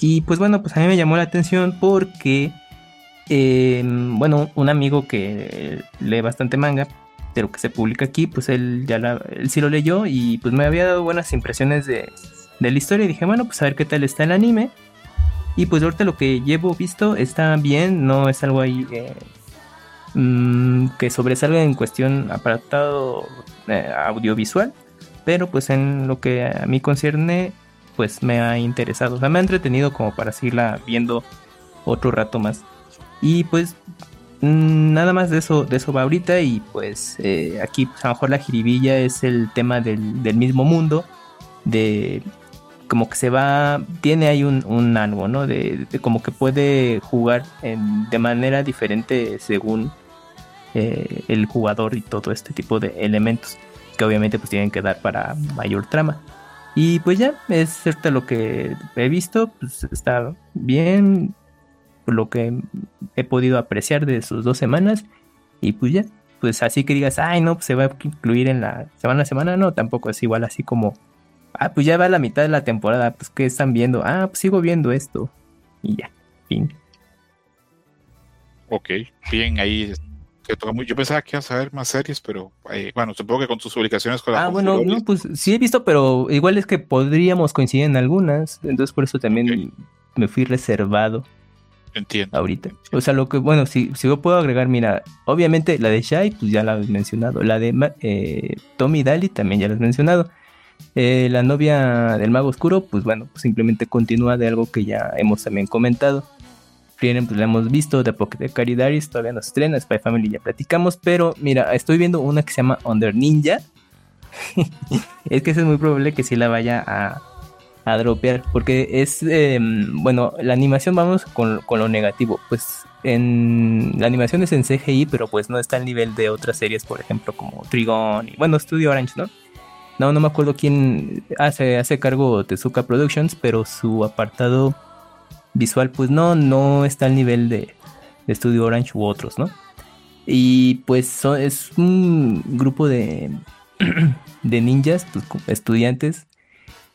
Y pues bueno, pues a mí me llamó la atención porque, eh, bueno, un amigo que lee bastante manga, de lo que se publica aquí, pues él ya la, él sí lo leyó y pues me había dado buenas impresiones de, de la historia y dije, bueno, pues a ver qué tal está el anime. Y pues ahorita lo que llevo visto está bien, no es algo ahí eh, mm, que sobresalga en cuestión apartado eh, audiovisual, pero pues en lo que a mí concierne, pues me ha interesado, o sea, me ha entretenido como para seguirla viendo otro rato más. Y pues nada más de eso, de eso va ahorita y pues eh, aquí pues, a lo mejor la jiribilla es el tema del, del mismo mundo, de como que se va, tiene ahí un, un algo, ¿no? De, como que puede jugar de manera diferente según eh, el jugador y todo este tipo de elementos que obviamente pues tienen que dar para mayor trama. Y pues ya, es cierto lo que he visto, pues está bien, lo que he podido apreciar de sus dos semanas y pues ya, pues así que digas, ay no, pues se va a incluir en la semana a semana, no, tampoco es igual así como Ah, pues ya va la mitad de la temporada. Pues, ¿qué están viendo? Ah, pues sigo viendo esto. Y ya, fin. Ok, bien, ahí te toca muy- Yo pensaba que ibas a ver más series, pero eh, bueno, supongo que con tus publicaciones con la Ah, bueno, no, pues sí he visto, pero igual es que podríamos coincidir en algunas. Entonces, por eso también me fui reservado entiendo. ahorita. O sea, lo que, bueno, si, si yo puedo agregar, mira, obviamente la de Shai, pues ya la has mencionado. La de eh, Tommy Daly también ya la has mencionado. Eh, la novia del mago oscuro, pues bueno, pues simplemente continúa de algo que ya hemos también comentado. Frieren, pues la hemos visto, de Pocket de Caridaris, todavía no se estrena, Spy Family ya platicamos, pero mira, estoy viendo una que se llama Under Ninja. es que es muy probable que sí la vaya a, a dropear, porque es, eh, bueno, la animación, vamos con, con lo negativo, pues en la animación es en CGI, pero pues no está al nivel de otras series, por ejemplo, como Trigon y, bueno, Studio Orange, ¿no? No, no me acuerdo quién hace, hace cargo Tezuka Productions, pero su apartado visual, pues no, no está al nivel de, de Studio Orange u otros, ¿no? Y pues so- es un grupo de, de ninjas, pues, estudiantes,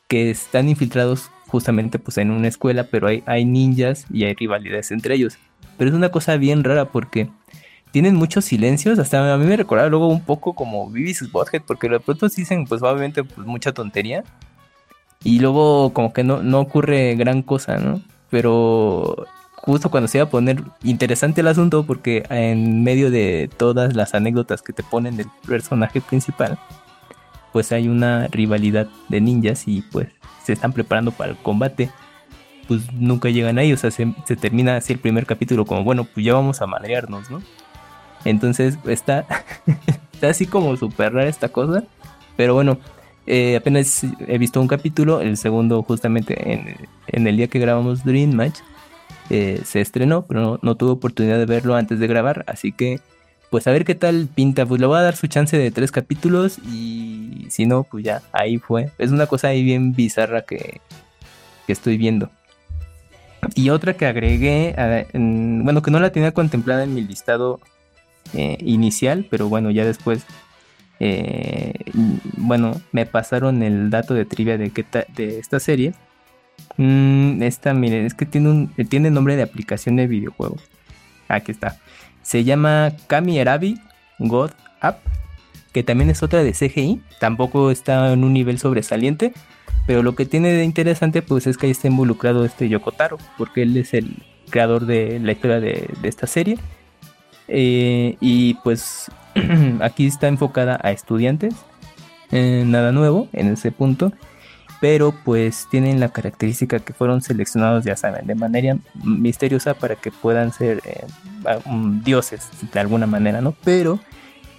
que están infiltrados justamente pues en una escuela, pero hay, hay ninjas y hay rivalidades entre ellos. Pero es una cosa bien rara porque tienen muchos silencios, hasta a mí me recordaba luego un poco como Beavis y Butthead, porque de pronto dicen pues obviamente pues mucha tontería. Y luego como que no, no ocurre gran cosa, ¿no? Pero justo cuando se iba a poner interesante el asunto, porque en medio de todas las anécdotas que te ponen del personaje principal, pues hay una rivalidad de ninjas y pues se están preparando para el combate. Pues nunca llegan ahí, o sea, se, termina así el primer capítulo como, bueno, pues ya vamos a madrearnos, ¿no? Entonces está, está así como súper rara esta cosa, pero bueno, eh, apenas he visto un capítulo, el segundo justamente en, en el día que grabamos Dream Match eh, se estrenó, pero no tuve oportunidad de verlo antes de grabar, así que pues a ver qué tal pinta, pues le voy a dar su chance de tres capítulos y si no, pues ya, ahí fue. Es una cosa ahí bien bizarra que, que estoy viendo. Y otra que agregué, bueno, que no la tenía contemplada en mi listado eh, inicial, pero bueno, ya después, eh, bueno, me pasaron el dato de trivia de, qué de esta serie. Mm, esta, miren, es que tiene, un, tiene nombre de aplicación de videojuego. Aquí está. Se llama Kami Erabi God App, que también es otra de CGI. Tampoco está en un nivel sobresaliente, pero lo que tiene de interesante pues es que ahí está involucrado este Yokotaro, porque él es el creador de la historia de, de esta serie. Eh, y pues aquí está enfocada a estudiantes. Eh, nada nuevo en ese punto. Pero pues tienen la característica que fueron seleccionados, ya saben, de manera misteriosa para que puedan ser eh, um, dioses de alguna manera, ¿no? Pero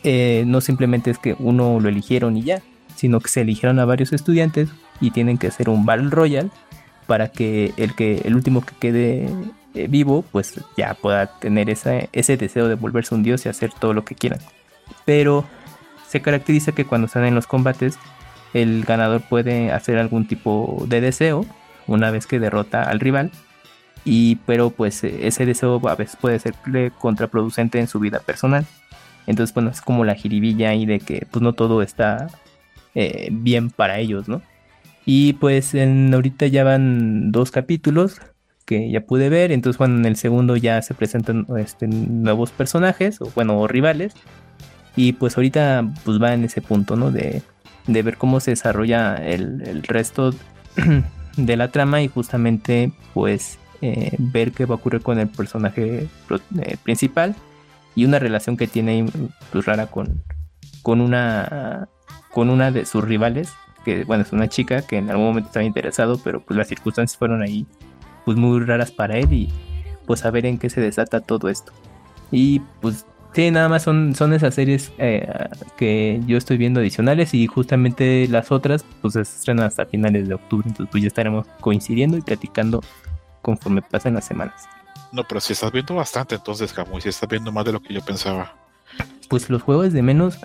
eh, no simplemente es que uno lo eligieron y ya, sino que se eligieron a varios estudiantes y tienen que hacer un Battle Royale para que el que el último que quede eh, vivo pues ya pueda tener esa, ese deseo de volverse un dios y hacer todo lo que quieran. Pero se caracteriza que cuando están en los combates el ganador puede hacer algún tipo de deseo una vez que derrota al rival. Y pero pues eh, ese deseo a veces puede ser contraproducente en su vida personal. Entonces bueno es como la jiribilla ahí de que pues no todo está eh, bien para ellos no y pues en, ahorita ya van dos capítulos que ya pude ver. Entonces bueno en el segundo ya se presentan este, nuevos personajes o bueno rivales. Y pues ahorita pues va en ese punto no de de ver cómo se desarrolla el, el resto de la trama y justamente pues eh, ver qué va a ocurrir con el personaje eh, principal y una relación que tiene pues rara con, con una con una de sus rivales que bueno es una chica que en algún momento estaba interesado pero pues las circunstancias fueron ahí pues muy raras para él y pues a ver en qué se desata todo esto. Y pues sí nada más son son esas series eh, que yo estoy viendo adicionales y justamente las otras pues se estrenan hasta finales de octubre entonces pues ya estaremos coincidiendo y platicando conforme pasen las semanas No, pero si estás viendo bastante, entonces, Camuy, si estás viendo más de lo que yo pensaba. pues los juegos de menos,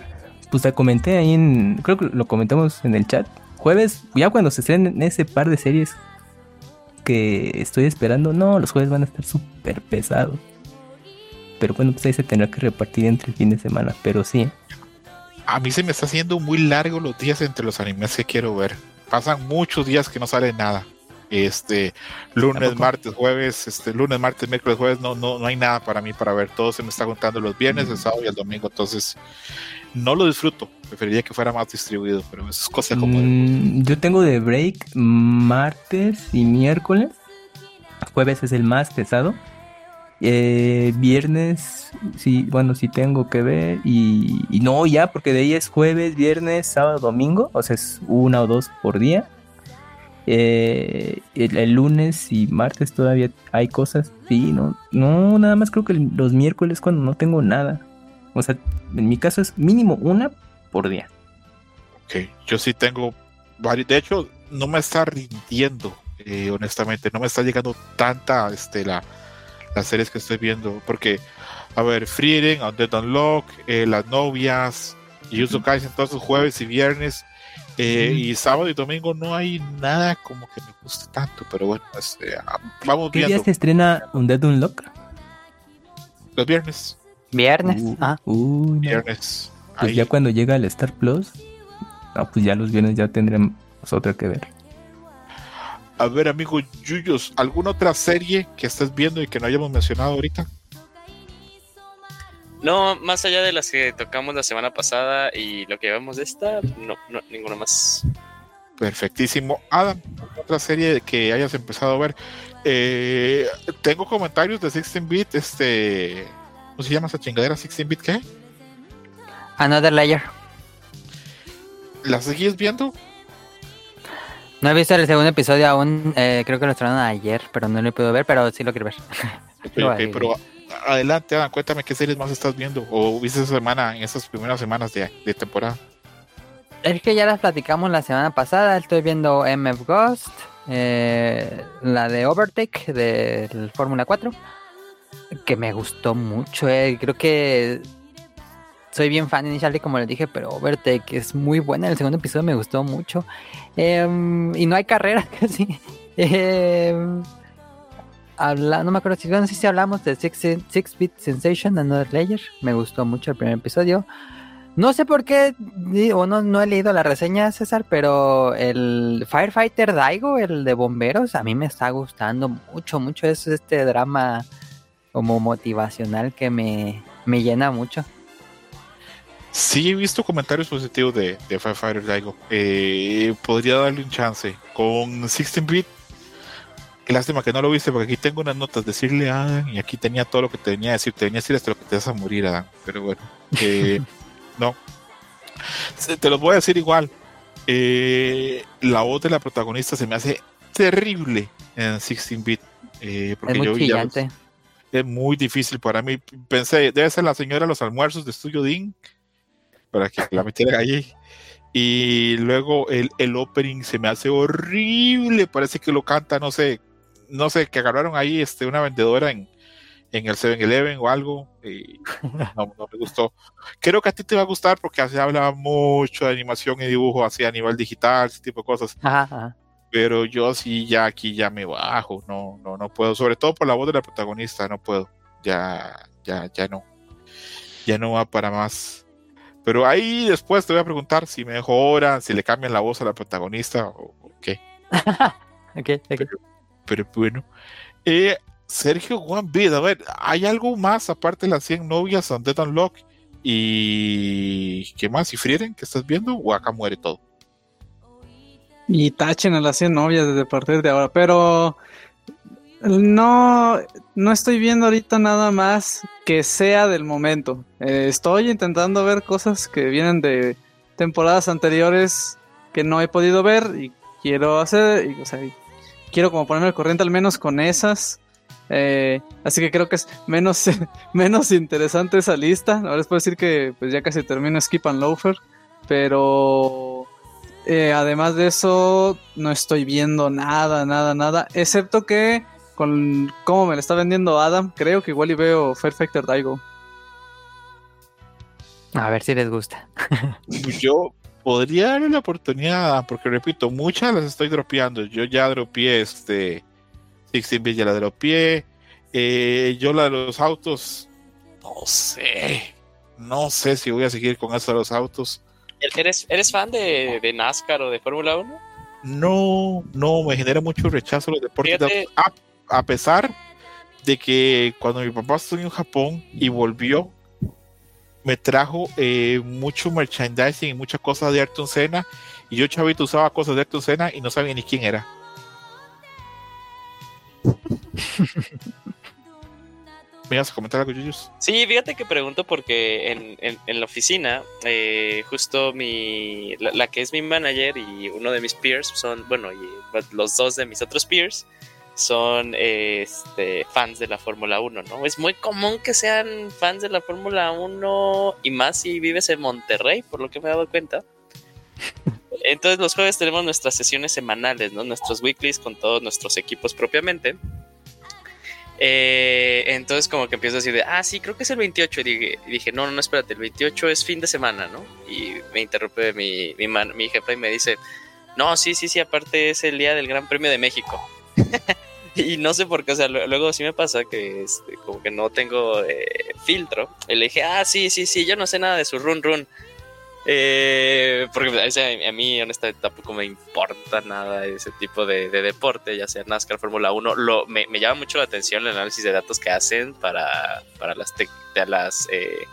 pues te comenté ahí en, creo que lo comentamos en el chat. Jueves, ya cuando se estrenen ese par de series que estoy esperando, no, los jueves van a estar súper pesados. Pero bueno, pues ahí se tendrá que repartir entre el fin de semana, pero sí. A mí se me está haciendo muy largo los días entre los animes que quiero ver. Pasan muchos días que no sale nada. Este, lunes, martes, jueves, este, lunes, martes, miércoles, jueves, no, no, no hay nada para mí para ver. Todo se me está juntando los viernes, el sábado y el domingo. Entonces, no lo disfruto. Preferiría que fuera más distribuido, pero eso es cosa como Mm, yo tengo de break martes y miércoles. Jueves es el más pesado. Eh, viernes, sí, bueno, sí tengo que ver. Y, no, ya, porque de ahí es jueves, viernes, sábado, domingo. O sea, es una o dos por día. Eh, el, lunes y martes todavía hay cosas. Sí, no, no, nada más creo que los miércoles cuando no tengo nada. O sea, en mi caso es mínimo una por día. Ok, yo sí tengo varios. De hecho, no me está rindiendo, eh, honestamente. No me está llegando tanta este, la, las series que estoy viendo. Porque, a ver, Frieren, Undead Unlock, eh, Las Novias, Yuzu Kaisen, todos los jueves y viernes. eh. Y sábado y domingo no hay nada como que me guste tanto. Pero bueno, este, ah, vamos ¿Qué día viendo. se estrena Undead Unlock? Los viernes. Viernes. Uh, Ah, uy, no. Viernes. Pues Ahí. ya cuando llega el Star Plus, no, pues ya los viernes ya tendremos otra que ver. A ver, amigo Yuyos, ¿alguna otra serie que estés viendo y que no hayamos mencionado ahorita? No, más allá de las que tocamos la semana pasada y lo que llevamos de esta, no, no, ninguna más. Perfectísimo. Adam, otra serie que hayas empezado a ver. Eh, tengo comentarios de 16-bit, este... ¿Cómo se llama esa chingadera 16-bit qué? Another Layer. ¿La seguís viendo? No he visto el segundo episodio aún. eh, creo que lo estrenaron ayer, pero no lo he podido ver, pero sí lo quiero ver. Pero adelante, Adam, cuéntame qué series más estás viendo o viste esa semana, en esas primeras semanas de, de temporada. Es que ya las platicamos la semana pasada. Estoy viendo MF Ghost, eh, la de Overtake del Fórmula 4, que me gustó mucho. eh, Creo que soy bien fan inicial, como les dije, pero Overtake es muy buena. El segundo episodio me gustó mucho. Em, y no hay carrera casi. Em, habla, no me acuerdo si, si hablamos de Six, Six Bit Sensation, Another Layer. Me gustó mucho el primer episodio. No sé por qué, o no, no he leído la reseña, César, pero el Firefighter Daigo, el de bomberos, a mí me está gustando mucho, mucho. Es este drama como motivacional que me, me llena mucho. Sí, he visto comentarios positivos de, de Firefighter Daigo. Eh, podría darle un chance. Con 16-bit, qué lástima que no lo viste, porque aquí tengo unas notas. Decirle a Adam, y aquí tenía todo lo que te venía a decir. Te venía a decir hasta lo que te vas a morir, Adam. Pero bueno, eh, no. Te los voy a decir igual. Eh, la voz de la protagonista se me hace terrible en 16-bit. Eh, porque Es muy yo ya- es muy difícil para mí. Pensé, debe ser la señora de los almuerzos de Estudio Dean para que la metieran allí. Y luego el, el opening se me hace horrible. Parece que lo canta, no sé, no sé, que agarraron ahí este, una vendedora en, en el 7-Eleven o algo. Y no, no me gustó. Creo que a ti te va a gustar porque se habla mucho de animación y dibujo así a nivel digital, ese tipo de cosas Ajá, ajá. pero yo sí ya aquí ya me bajo, no, no, no puedo, sobre todo por la voz de la protagonista, no puedo, ya, ya, ya no, ya no va para más. Pero ahí después te voy a preguntar si mejoran, si le cambian la voz a la protagonista o, qué. Ok, ok. Pero bueno. Eh, Sergio Juan Bid, a ver, ¿hay algo más aparte de las 100 novias on Dead Unlock? ¿Y qué más? ¿Y Frieren que estás viendo? ¿O acá muere todo? Y tachen a las 100 novias desde partir de ahora. Pero no, no estoy viendo ahorita nada más que sea del momento. Eh, estoy intentando ver cosas que vienen de temporadas anteriores que no he podido ver y quiero hacer, y, o sea, quiero como ponerme al corriente al menos con esas. Eh, así que creo que es menos, menos interesante esa lista. Ahora les puedo decir que pues ya casi termino Skip and Loafer. Pero eh, además de eso, no estoy viendo nada, nada, nada. Excepto que con cómo me lo está vendiendo Adam, creo que igual y veo Fair Factor Daigo. A ver si les gusta. Yo podría darle la oportunidad, porque repito, muchas las estoy dropeando. Yo ya dropeé este Sixteen Bit, ya la dropeé. Eh, yo la de los autos, no sé. No sé si voy a seguir con eso de los autos. ¿Eres, eres fan de, de NASCAR o de Fórmula 1? No, no, me genera mucho rechazo los deportes. de Fíjate. autos. a, a pesar de que cuando mi papá estuvo en Japón y volvió, me trajo eh, mucho merchandising y muchas cosas de Ayrton Senna. Y yo, chavito, usaba cosas de Ayrton Senna y no sabía ni quién era. ¿Me ibas a comentar algo, Yuyus? Sí, fíjate que pregunto porque en, en- en la oficina, eh, justo mi, la, la que es mi manager y uno de mis peers son, bueno, y pues, los dos de mis otros peers son eh, este, fans de la Fórmula 1, ¿no? Es muy común que sean fans de la Fórmula 1 y más si vives en Monterrey, por lo que me he dado cuenta. Entonces los jueves tenemos nuestras sesiones semanales, ¿no? Nuestros weeklies con todos nuestros equipos propiamente. Eh, entonces como que empiezo a decir de, ah, sí, creo que es el 28. Y dije, dije, no, no, no, espérate, el 28 es fin de semana, ¿no? Y me interrumpe mi, mi, man- mi jefa y me dice, no, sí, sí, sí, aparte es el día del Gran Premio de México. y no sé por qué, o sea, lu- luego sí me pasa que este, como que no tengo eh, filtro. Y le dije, ah, sí, sí, sí, yo no sé nada de su run run. Eh, porque a mí honestamente tampoco me importa nada ese tipo de, de deporte, ya sea NASCAR, Fórmula 1. Lo, me, me llama mucho la atención el análisis de datos que hacen para, para las, de las eh,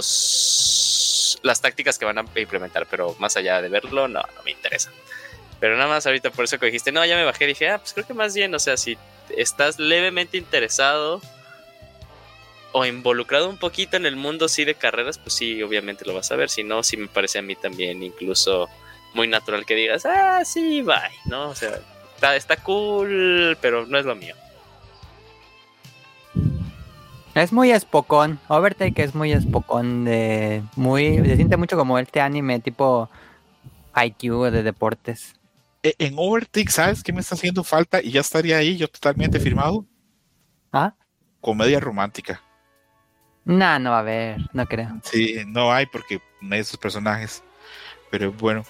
los las tácticas que van a implementar, pero más allá de verlo, no, no me interesa. Pero nada más ahorita por eso que dijiste, no, ya me bajé, dije, ah, pues creo que más bien, o sea, si estás levemente interesado o involucrado un poquito en el mundo sí de carreras, pues sí, obviamente lo vas a ver. Si no, sí me parece a mí también incluso muy natural que digas, ah, sí, bye, ¿no? O sea, está, está cool, pero no es lo mío. Es muy espocón. Overtake es muy espocón. De, muy, se siente mucho como este anime tipo IQ de deportes. Eh, En Overtake, ¿sabes qué me está haciendo falta? Y ya estaría ahí, yo totalmente firmado. ¿Ah? Comedia romántica. Nah, no va a haber, no creo. Sí, no hay porque no hay esos personajes. Pero bueno,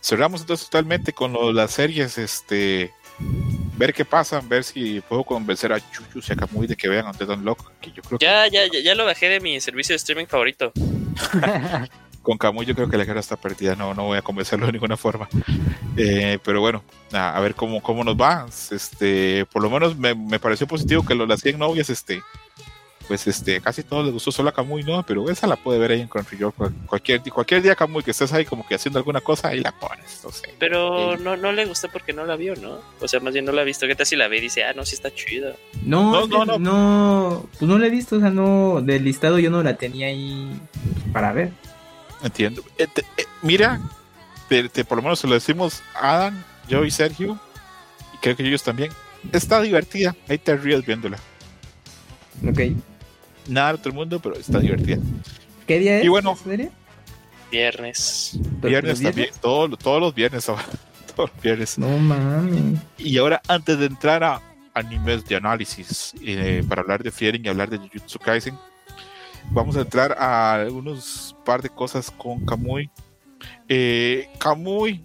cerramos entonces totalmente con lo las series. Este, ver qué pasa, ver si puedo convencer a Chuchu y a Kamui de que vean Undead Unlock. Que yo creo que Ya, ya, ya, ya lo bajé de mi servicio de streaming favorito. con Kamui yo creo que la guerra está perdida. No, no voy a convencerlo de ninguna forma. Eh, pero bueno, a, a ver cómo, cómo nos va. Este, por lo menos me, me pareció positivo que lo las 100 novias, este, pues este, casi todos les gustó solo a Kamui, ¿no? Pero esa la puede ver ahí en Crunchyroll. Cual- Cualquier, cualquier día, Kamui, que estés ahí como que haciendo alguna cosa, ahí la pones. No sé. Pero Sí. no, no le gustó porque no la vio, ¿no? O sea, más bien no la ha visto. ¿Qué tal si la ve y dice, ah, no, sí está chida? No, No, no, no. no, pues no la he visto, o sea, no, del listado yo no la tenía ahí para ver. Entiendo. Eh, te- eh, mira, te- te- por lo menos se lo decimos a Adam, yo y Sergio, y creo que ellos también. Está divertida, ahí te ríes viéndola. Ok. Nada de otro mundo, pero está divertida. ¿Qué día es? Y bueno. Viernes. Viernes ¿Los también, todos, todos los viernes ahora. Todos los viernes. No mames. Y ahora, antes de entrar a animes de análisis, eh, para hablar de Fieren y hablar de Jujutsu Kaisen, vamos a entrar a unos par de cosas con Kamui. Eh, Kamui,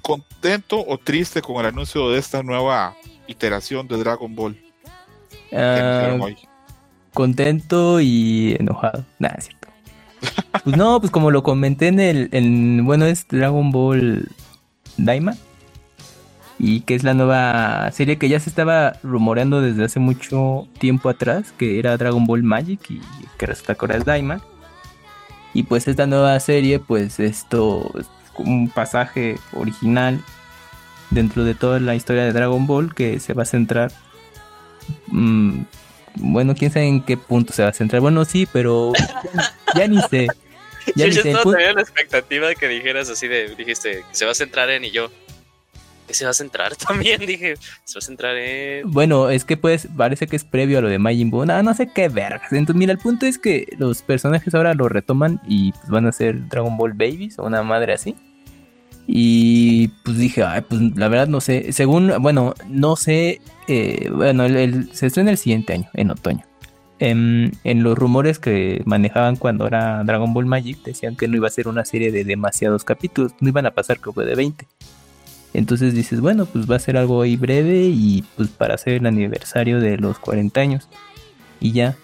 ¿contento o triste con el anuncio de esta nueva iteración de Dragon Ball? Ah, hoy? contento y enojado. Nada, es cierto. Pues no, pues como lo comenté en el, en, bueno, es Dragon Ball Daima. Y que es la nueva serie que ya se estaba rumoreando desde hace mucho tiempo atrás, que era Dragon Ball Magic y que resulta que ahora es Daima. Y pues esta nueva serie, pues esto un pasaje original dentro de toda la historia de Dragon Ball que se va a centrar. mm, bueno, quién sabe en qué punto se va a centrar. Bueno, sí, pero ya, ni sé. Ya yo ni yo sé. Estaba la expectativa de que dijeras así de, dijiste, que se va a centrar en y yo. ¿Qué se va a centrar también? Dije, se va a centrar en... Bueno, es que pues parece que es previo a lo de Majin Buu. No, no sé qué vergas. Entonces, mira, el punto es que los personajes ahora lo retoman y pues, van a ser Dragon Ball Babies o una madre así. Y pues dije, ay, pues la verdad no sé. Según, bueno, no sé. eh, bueno, el- se estrena el siguiente año, en otoño. Em, en los rumores que manejaban cuando era Dragon Ball Magic, decían que no iba a ser una serie de demasiados capítulos, no iban a pasar creo que de 20. Entonces dices, bueno, pues va a ser algo ahí breve y pues para hacer el aniversario de los 40 años. Y ya.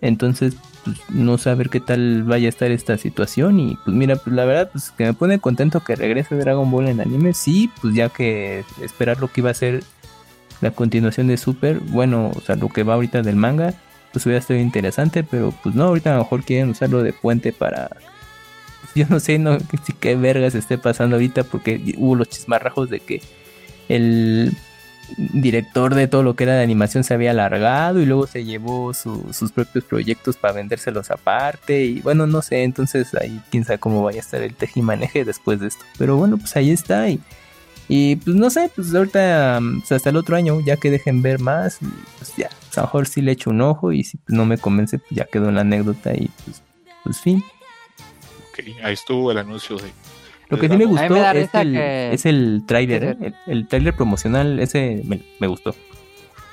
Entonces, pues no saber qué tal vaya a estar esta situación. Y pues mira, pues la verdad, pues que me pone contento que regrese Dragon Ball en anime. Sí, pues ya que esperar lo que iba a ser la continuación de Super. Bueno, o sea, lo que va ahorita del manga, pues hubiera estado interesante. Pero pues no, ahorita a lo mejor quieren usarlo de puente para yo no sé no si qué vergas esté pasando ahorita porque hubo los chismarrajos de que el director de todo lo que era de animación se había alargado y luego se llevó su- sus propios proyectos para vendérselos aparte y bueno no sé entonces ahí quién sabe cómo vaya a estar el tejimaneje después de esto. Pero bueno pues ahí está y, y pues no sé pues ahorita pues, hasta el otro año ya que dejen ver más y, pues ya a lo mejor sí le echo un ojo y si pues, no me convence pues ya quedó la anécdota y pues pues fin Ok, ahí estuvo el anuncio de. Lo que sí me A mí me gustó es el, que- es el tráiler, Sí, ¿eh? el, el tráiler promocional, ese me, me gustó.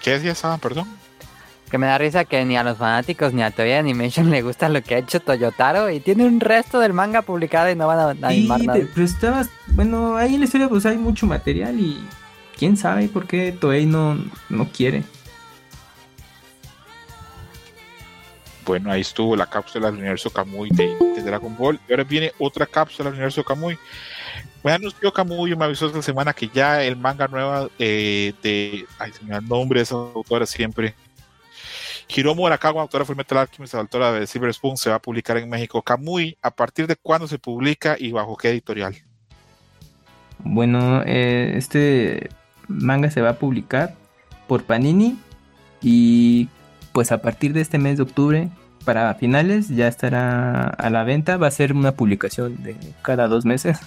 ¿Qué decía Sam? Perdón. Que me da risa que ni a los fanáticos ni a Toei Animation le gusta lo que ha hecho Toyotaro y tiene un resto del manga publicado y no van a animar Sí, nada. pe- pero estabas, bueno, ahí en la historia pues hay mucho material y quién sabe por qué Toei no, no quiere. Bueno, ahí estuvo la cápsula del universo Kamui de, de Dragon Ball. Y ahora viene otra cápsula del universo Kamui. Me anunció Kamui y me avisó esta semana que ya el manga nueva eh, de. Ay, se me da el nombre de esa autora siempre. Hiromu Arakawa, autora de Metal Alchemist, autora de Silver Spoon, se va a publicar en México. Kamui, ¿a partir de cuándo se publica y bajo qué editorial? Bueno, eh, este manga se va a publicar por Panini y pues a partir de este mes de octubre para finales ya estará a la venta. Va a ser una publicación de cada dos meses.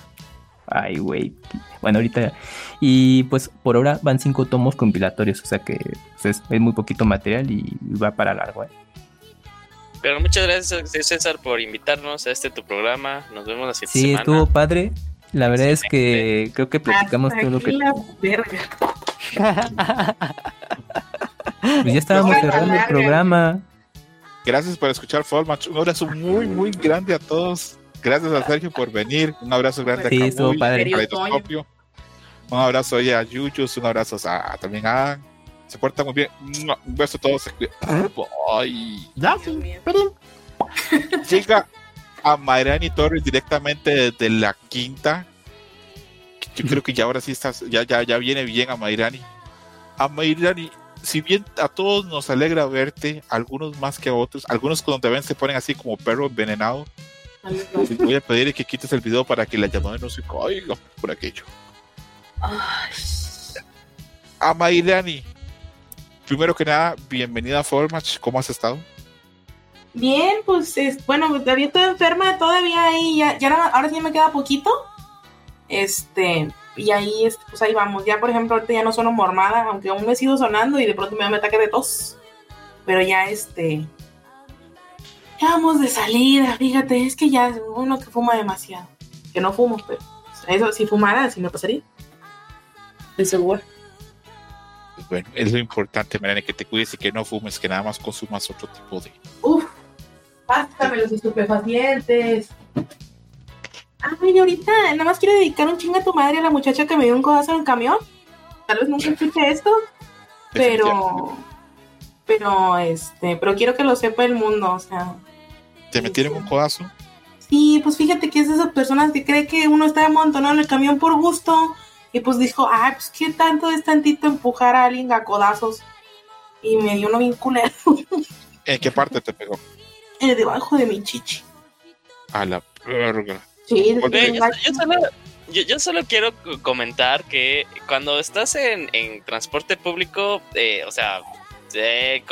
Ay, güey. Bueno, ahorita. Y pues por ahora van cinco tomos compilatorios, o sea que pues, es, es muy poquito material y va para largo. ¿eh? Pero muchas gracias, César, por invitarnos a este tu programa. Nos vemos la siguiente Sí, semana. estuvo padre. La verdad Sí, es que creo que platicamos Hasta todo lo que. la verga. Pues ya estábamos cerrando el programa. Gracias por escuchar Fall Match. Un abrazo muy, muy grande a todos. Gracias a Sergio por venir. Un abrazo grande Sí, a Kamui, padre. Un abrazo a Yuyus, un abrazo a, también a. Se porta muy bien. Un beso a todos. se. Ay. Ya, sí. Llega a Mayrani Torres directamente desde la quinta. Yo creo que ya ahora sí estás, ya, ya, ya viene bien a Mayrani. A Mayrani, si bien a todos nos alegra verte, algunos más que a otros, algunos cuando te ven se ponen así como perro envenenado. Voy a pedir que quites el video para que la llamada no se caiga por aquello. Ay, A Mayrani, primero que nada, bienvenida a Formatch. ¿Cómo has estado? Bien, pues es, bueno, pues, todavía estoy enferma, todavía ahí, ya, ya ahora sí me queda poquito. Este, y ahí, pues ahí vamos. Ya, por ejemplo, ahorita ya no sueno mormada, aunque aún me sigo sonando y de pronto me da un ataque de tos. Pero ya, este, ya vamos de salida, fíjate, es que ya uno que fuma demasiado. Que no fumo, pero eso, si fumara, así me pasaría. Segura. Pues bueno, es lo importante, Mayrani, que te cuides y que no fumes, que nada más consumas otro tipo de, Uf, pásame los estupefacientes. Ay, ahorita nada más quiero dedicar un chingo a tu madre a la muchacha que me dio un codazo en el camión. Tal vez nunca escuche esto, pero. Pero, este. Pero quiero que lo sepa el mundo, o sea. ¿Te metieron un codazo? Sí, pues fíjate que es de esas personas que cree que uno está amontonado en el camión por gusto. Y pues dijo, ay, pues qué tanto es tantito empujar a alguien a codazos. Y me dio uno bien culero ¿En qué parte te pegó? eh, debajo de mi chichi. A la verga. Sí, yo, yo se la, yo, yo solo quiero comentar que cuando estás en, en transporte público, eh, o sea, eh,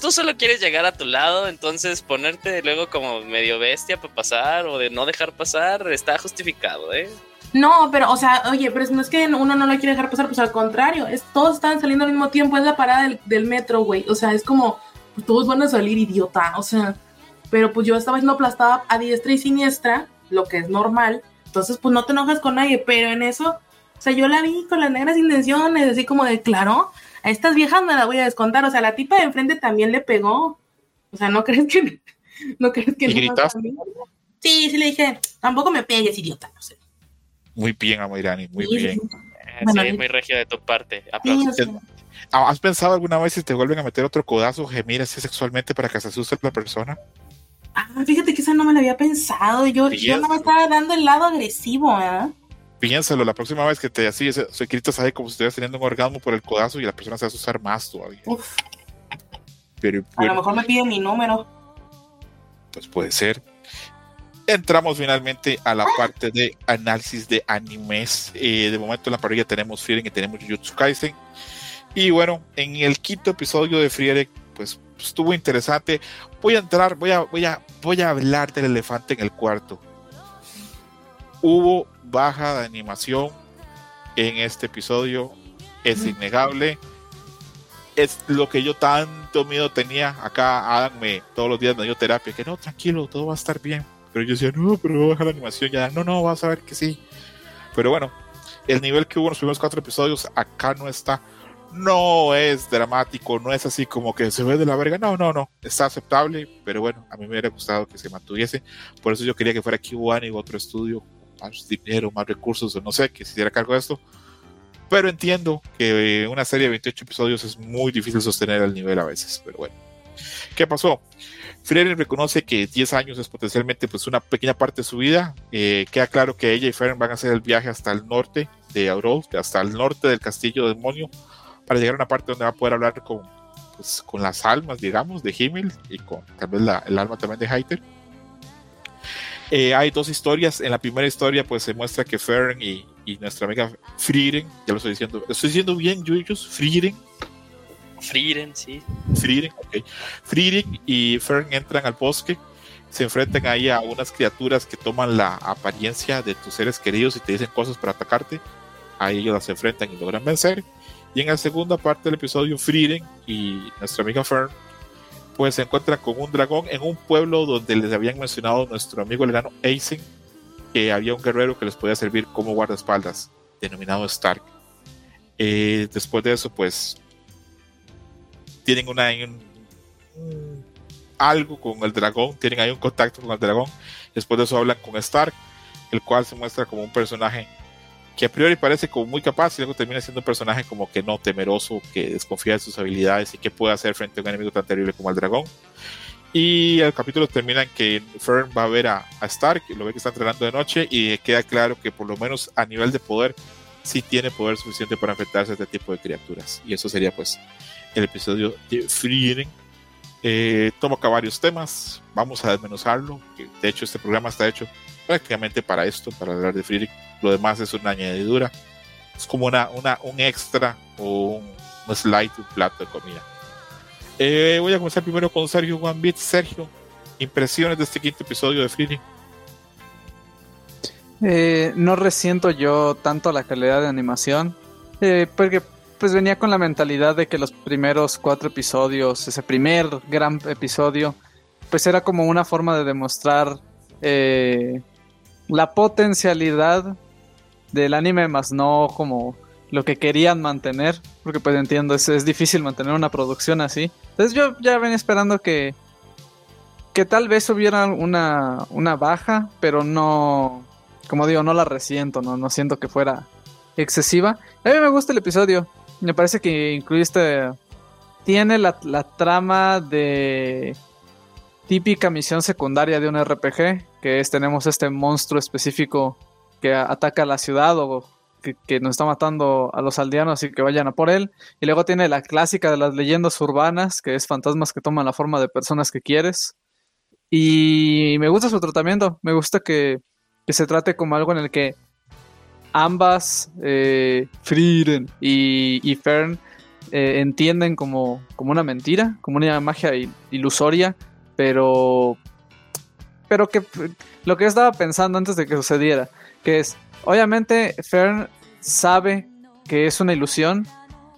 tú solo quieres llegar a tu lado, entonces ponerte luego como medio bestia para pasar o de no dejar pasar está justificado, ¿eh? No, pero, o sea, oye, pero no es que uno no lo quiere dejar pasar, pues al contrario, es, todos están saliendo al mismo tiempo, es la parada del, del metro, güey. O sea, es como, pues, todos van a salir idiota, o sea, pero pues yo estaba siendo aplastada a diestra y siniestra, lo que es normal, entonces pues no te enojas con nadie, pero en eso, o sea, yo la vi con las negras intenciones, así como de, claro, a estas viejas me la voy a descontar, o sea, la tipa de enfrente también le pegó, o sea, ¿no crees que, no crees que... ¿Y no? Sí, sí le dije, tampoco me pegues, idiota, no sé. Muy bien, Amairani, muy Sí, bien. sí. Eh, Bueno, sí, y- muy regio de tu parte. Sí, Aplausos. o sea, ¿Has pensado alguna vez si te vuelven a meter otro codazo, gemir así sexualmente para que se asuste la persona? Ah, fíjate que esa no me la había pensado. Yo, yo no me estaba dando el lado agresivo, ¿eh? Piénsalo, la próxima vez que te así, se, se gritas ahí como si estuvieras teniendo un orgasmo por el codazo y la persona se va a asustar más todavía. Uf, Pero a lo mejor me piden mi número. pues puede ser. Entramos finalmente a la parte de análisis de animes. Eh, de momento en la parrilla tenemos Frieren y tenemos Jujutsu Kaisen. Y bueno, en el quinto episodio de Frieren, pues estuvo interesante. Voy a entrar, voy a, voy a, voy a hablar del elefante en el cuarto. Hubo baja de animación en este episodio. Es innegable. Es lo que yo tanto miedo tenía. Acá Adam me todos los días me dio terapia. Que no, tranquilo, todo va a estar bien. Pero yo decía, no, pero baja la animación ya. No, no, vas a ver que sí. Pero bueno, el nivel que hubo en los primeros cuatro episodios acá no está. No es dramático, no es así como que se ve de la verga. No, no, no. Está aceptable, pero bueno, a mí me hubiera gustado que se mantuviese. Por eso yo quería que fuera Q1 y otro estudio, más dinero, más recursos, o no sé, que se hiciera cargo de esto. Pero entiendo que una serie de 28 episodios es muy difícil sostener el nivel a veces. Pero bueno, ¿qué pasó? Frieren reconoce que 10 años es potencialmente pues, una pequeña parte de su vida. Eh, queda claro que ella y Feren van a hacer el viaje hasta el norte de Aurol, hasta el norte del castillo demonio, para llegar a una parte donde va a poder hablar con, pues, con las almas, digamos, de Himmel y con tal vez la, el alma también de Heiter. Eh, hay dos historias. En la primera historia, pues se muestra que Fern y, y nuestra amiga Frieren, ya lo estoy diciendo, ¿lo estoy diciendo bien, Yuyos? Frieren, Frieren, sí. Frieren, ok. Frieren y Fern entran al bosque, se enfrentan ahí a unas criaturas que toman la apariencia de tus seres queridos y te dicen cosas para atacarte. Ahí ellos las enfrentan y logran vencer. Y en la segunda parte del episodio, Frieren y nuestra amiga Fern pues se encuentran con un dragón en un pueblo donde les habían mencionado nuestro amigo el enano que había un guerrero que les podía servir como guardaespaldas, denominado Stark. Eh, después de eso, pues tienen una un- un- algo con el dragón, tienen ahí un contacto con el dragón. Después de eso hablan con Stark, el cual se muestra como un personaje que a priori parece como muy capaz y luego termina siendo un personaje como que no temeroso, que desconfía de sus habilidades y que puede hacer frente a un enemigo tan terrible como el dragón. Y el capítulo termina en que Fern va a ver a, a Stark, lo ve que está entrenando de noche y queda claro que por lo menos a nivel de poder sí tiene poder suficiente para enfrentarse a este tipo de criaturas. Y eso sería pues el episodio de Frieren. Eh, toca varios temas, vamos a desmenuzarlo. De hecho, este programa está hecho prácticamente para esto, para hablar de Frieren. Lo demás es una añadidura, es como una, una, un extra o un, un slide, un plato de comida. Eh, voy a comenzar primero con Sergio One Bit. Sergio, impresiones de este quinto episodio de Frieren. Eh, no resiento yo tanto la calidad de animación, eh, porque pues venía con la mentalidad de que los primeros cuatro episodios, ese primer gran episodio, pues era como una forma de demostrar la potencialidad del anime, más no como lo que querían mantener, porque pues entiendo, es, es difícil mantener una producción así. Entonces yo ya venía esperando que, que tal vez hubiera una, una baja, pero no, como digo, no la resiento, no, no siento que fuera excesiva. A mí me gusta el episodio. Me parece que incluiste. Tiene la, la trama de típica misión secundaria de un RPG, que es tenemos este monstruo específico que a- ataca la ciudad o que, que nos está matando a los aldeanos y que vayan a por él. Y luego tiene la clásica de las leyendas urbanas, que es fantasmas que toman la forma de personas que quieres. Y me gusta su tratamiento, me gusta que que se trate como algo en el que ambas, eh, Frieden y, y Fern, eh, entienden como, como una mentira, como una magia il- ilusoria, pero, pero que lo que yo estaba pensando antes de que sucediera, que es, obviamente Fern sabe que es una ilusión,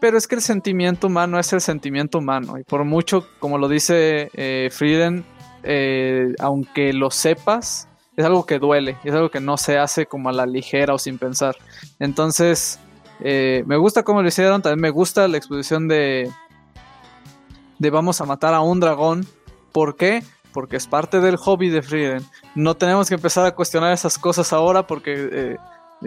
pero es que el sentimiento humano es el sentimiento humano, y por mucho, como lo dice eh, Frieden, eh, aunque lo sepas, es algo que duele, es algo que no se hace como a la ligera o sin pensar. Entonces, eh, me gusta cómo lo hicieron, también me gusta la exposición de, de vamos a matar a un dragón. ¿Por qué? Porque es parte del hobby de Frieden. No tenemos que empezar a cuestionar esas cosas ahora porque eh,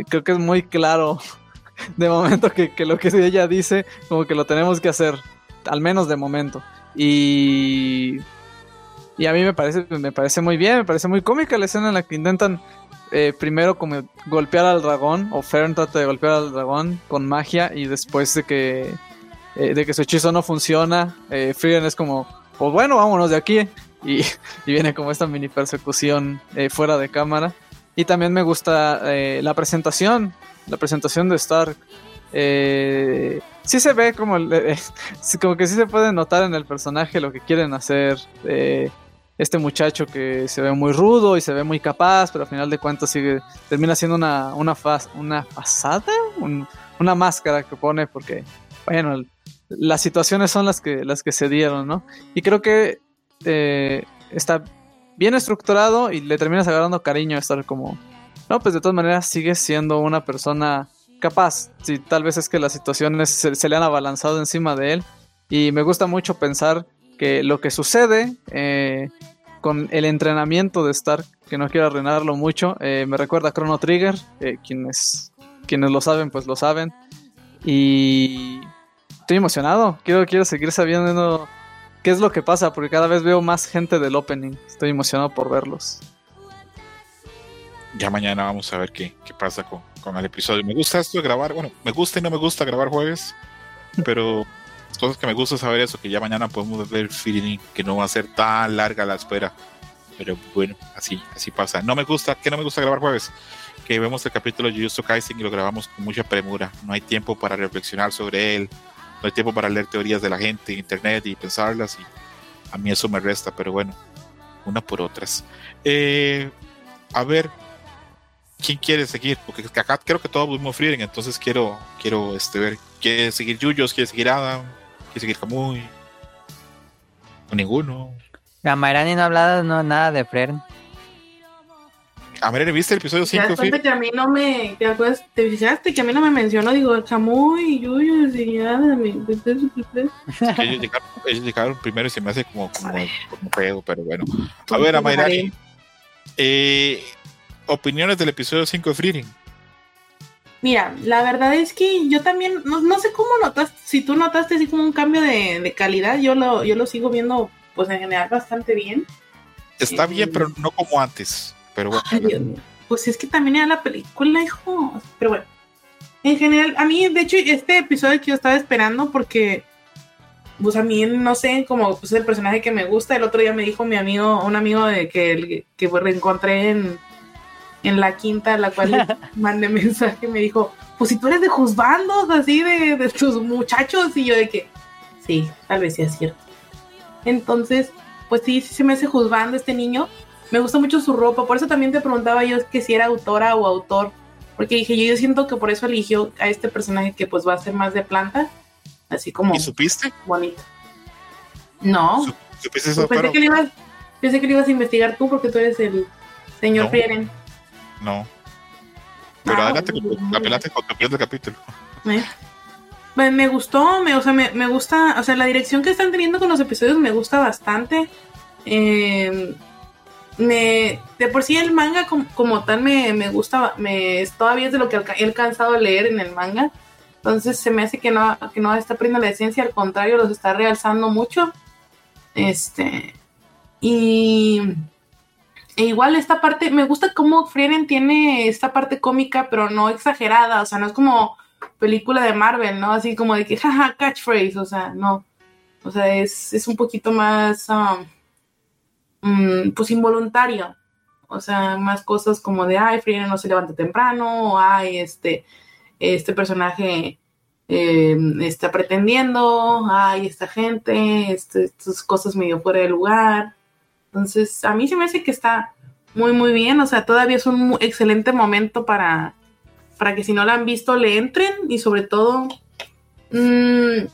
creo que es muy claro de momento que, lo que ella dice, como que lo tenemos que hacer, al menos de momento. Y, y a mí me parece, me parece muy bien, me parece muy cómica la escena en la que intentan eh, primero como golpear al dragón, o Fern trata de golpear al dragón con magia y después de que, eh, de que su hechizo no funciona, eh, Frieden es como, pues bueno, vámonos de aquí. Y, y viene como esta mini persecución eh, fuera de cámara. Y también me gusta eh, la presentación, la presentación de Stark. Eh, sí se ve como, eh, como que sí se puede notar en el personaje lo que quieren hacer. eh, este muchacho que se ve muy rudo y se ve muy capaz, pero al final de cuentas sigue, termina siendo una, una, faz- una fasada, Un- una máscara que pone porque, bueno, las situaciones son las que, las que se dieron, ¿no? Y creo que eh, está bien estructurado y le terminas agarrando cariño a estar como, no, pues de todas maneras sigue siendo una persona capaz. Si tal vez es que las situaciones se, se le han abalanzado encima de él. Y me gusta mucho pensar que lo que sucede eh, con el entrenamiento de Stark, que no quiero arruinarlo mucho, eh, me recuerda a Chrono Trigger, eh, quienes, quienes lo saben, pues lo saben. Y estoy emocionado, quiero, quiero seguir sabiendo qué es lo que pasa, porque cada vez veo más gente del opening. Estoy emocionado por verlos. Ya mañana vamos a ver qué, qué pasa con, con el episodio. Me gusta esto de grabar, bueno, me gusta y no me gusta grabar jueves, pero cosas que me gusta saber eso, que ya mañana podemos ver feeling, que no va a ser tan larga la espera. Pero bueno, así, así pasa. No me gusta, que no me gusta grabar jueves, que vemos el capítulo de Jujutsu Kaisen y lo grabamos con mucha premura. No hay tiempo para reflexionar sobre él, no hay tiempo para leer teorías de la gente en internet y pensarlas y a mí eso me resta, pero bueno, una por otras. Eh, a ver, ¿quién quiere seguir? Porque acá creo que todos vimos Frieren, entonces quiero, quiero este, ver, ¿quiere seguir Yuyos? ¿Quiere seguir Adam? ¿Quiere seguir Kamui? O ninguno. Gamairani no ha hablado no, nada de Fern. A ver, ¿viste el episodio Te 5 das de cuenta Frieren? que a mí no me. ¿Te acuerdas? ¿Te fijaste que a mí no me mencionó? Digo, Camuy, Yuyos y Adam. y- Que ellos, llegaron, ellos llegaron primero y se me hace como, como, como feo, pero bueno. A ver, Amairani, eh, opiniones del episodio 5 de Frieren. Mira, la verdad es que yo también, no, no sé cómo notaste, si tú notaste así como un cambio de, de calidad, yo lo, yo lo sigo viendo, pues en general bastante bien. Está bien, pero no como antes. Pero bueno, Ay, Dios mío. Pues es que también era la película, hijo. Pero bueno, en general, a mí, de hecho, este episodio que yo estaba esperando, porque, pues a mí, no sé, como pues, es el personaje que me gusta. El otro día me dijo mi amigo, un amigo de que, que pues, reencontré en, en la quinta, a la cual le mandé mensaje, me dijo, pues si tú eres de juzbandos, así de, de tus muchachos, y yo de que, sí, tal vez sea cierto. Entonces, pues sí, sí se me hace juzgando este niño. Me gusta mucho su ropa, por eso también te preguntaba yo que si era autora o autor, porque dije yo, yo siento que por eso eligió a este personaje que pues va a ser más de planta, así como ¿y supiste? bonito. No, ¿Su- ¿Supiste eso? pues pensé, que lo ibas, pensé que ibas a investigar tú porque tú eres el señor No. Frieren. no. Pero Ah, adelante, con tu- pelate con tu del capítulo. Eh. Me, me gustó, me, o sea, me, me gusta, o sea, la dirección que están teniendo con los episodios me gusta bastante. Eh, me, de por sí el manga como, como tal me, me gusta, me, todavía es de lo que he alcanzado a leer en el manga. Entonces se me hace que no, que no está perdiendo la esencia, al contrario, los está realzando mucho. Este, y e igual esta parte, me gusta cómo Frieren tiene esta parte cómica, pero no exagerada, o sea, no es como película de Marvel, ¿no? Así como de que, jaja, catchphrase, o sea, no. O sea, es, es un poquito más, um, pues, involuntario. O sea, más cosas como de, ay, Frieren no se levanta temprano, o ay, este, este personaje eh, está pretendiendo, ay, esta gente, este, estas cosas medio fuera de lugar. Entonces, a mí se me hace que está muy, muy bien. O sea, todavía es un excelente momento para, para que si no la han visto, le entren y sobre todo, mm,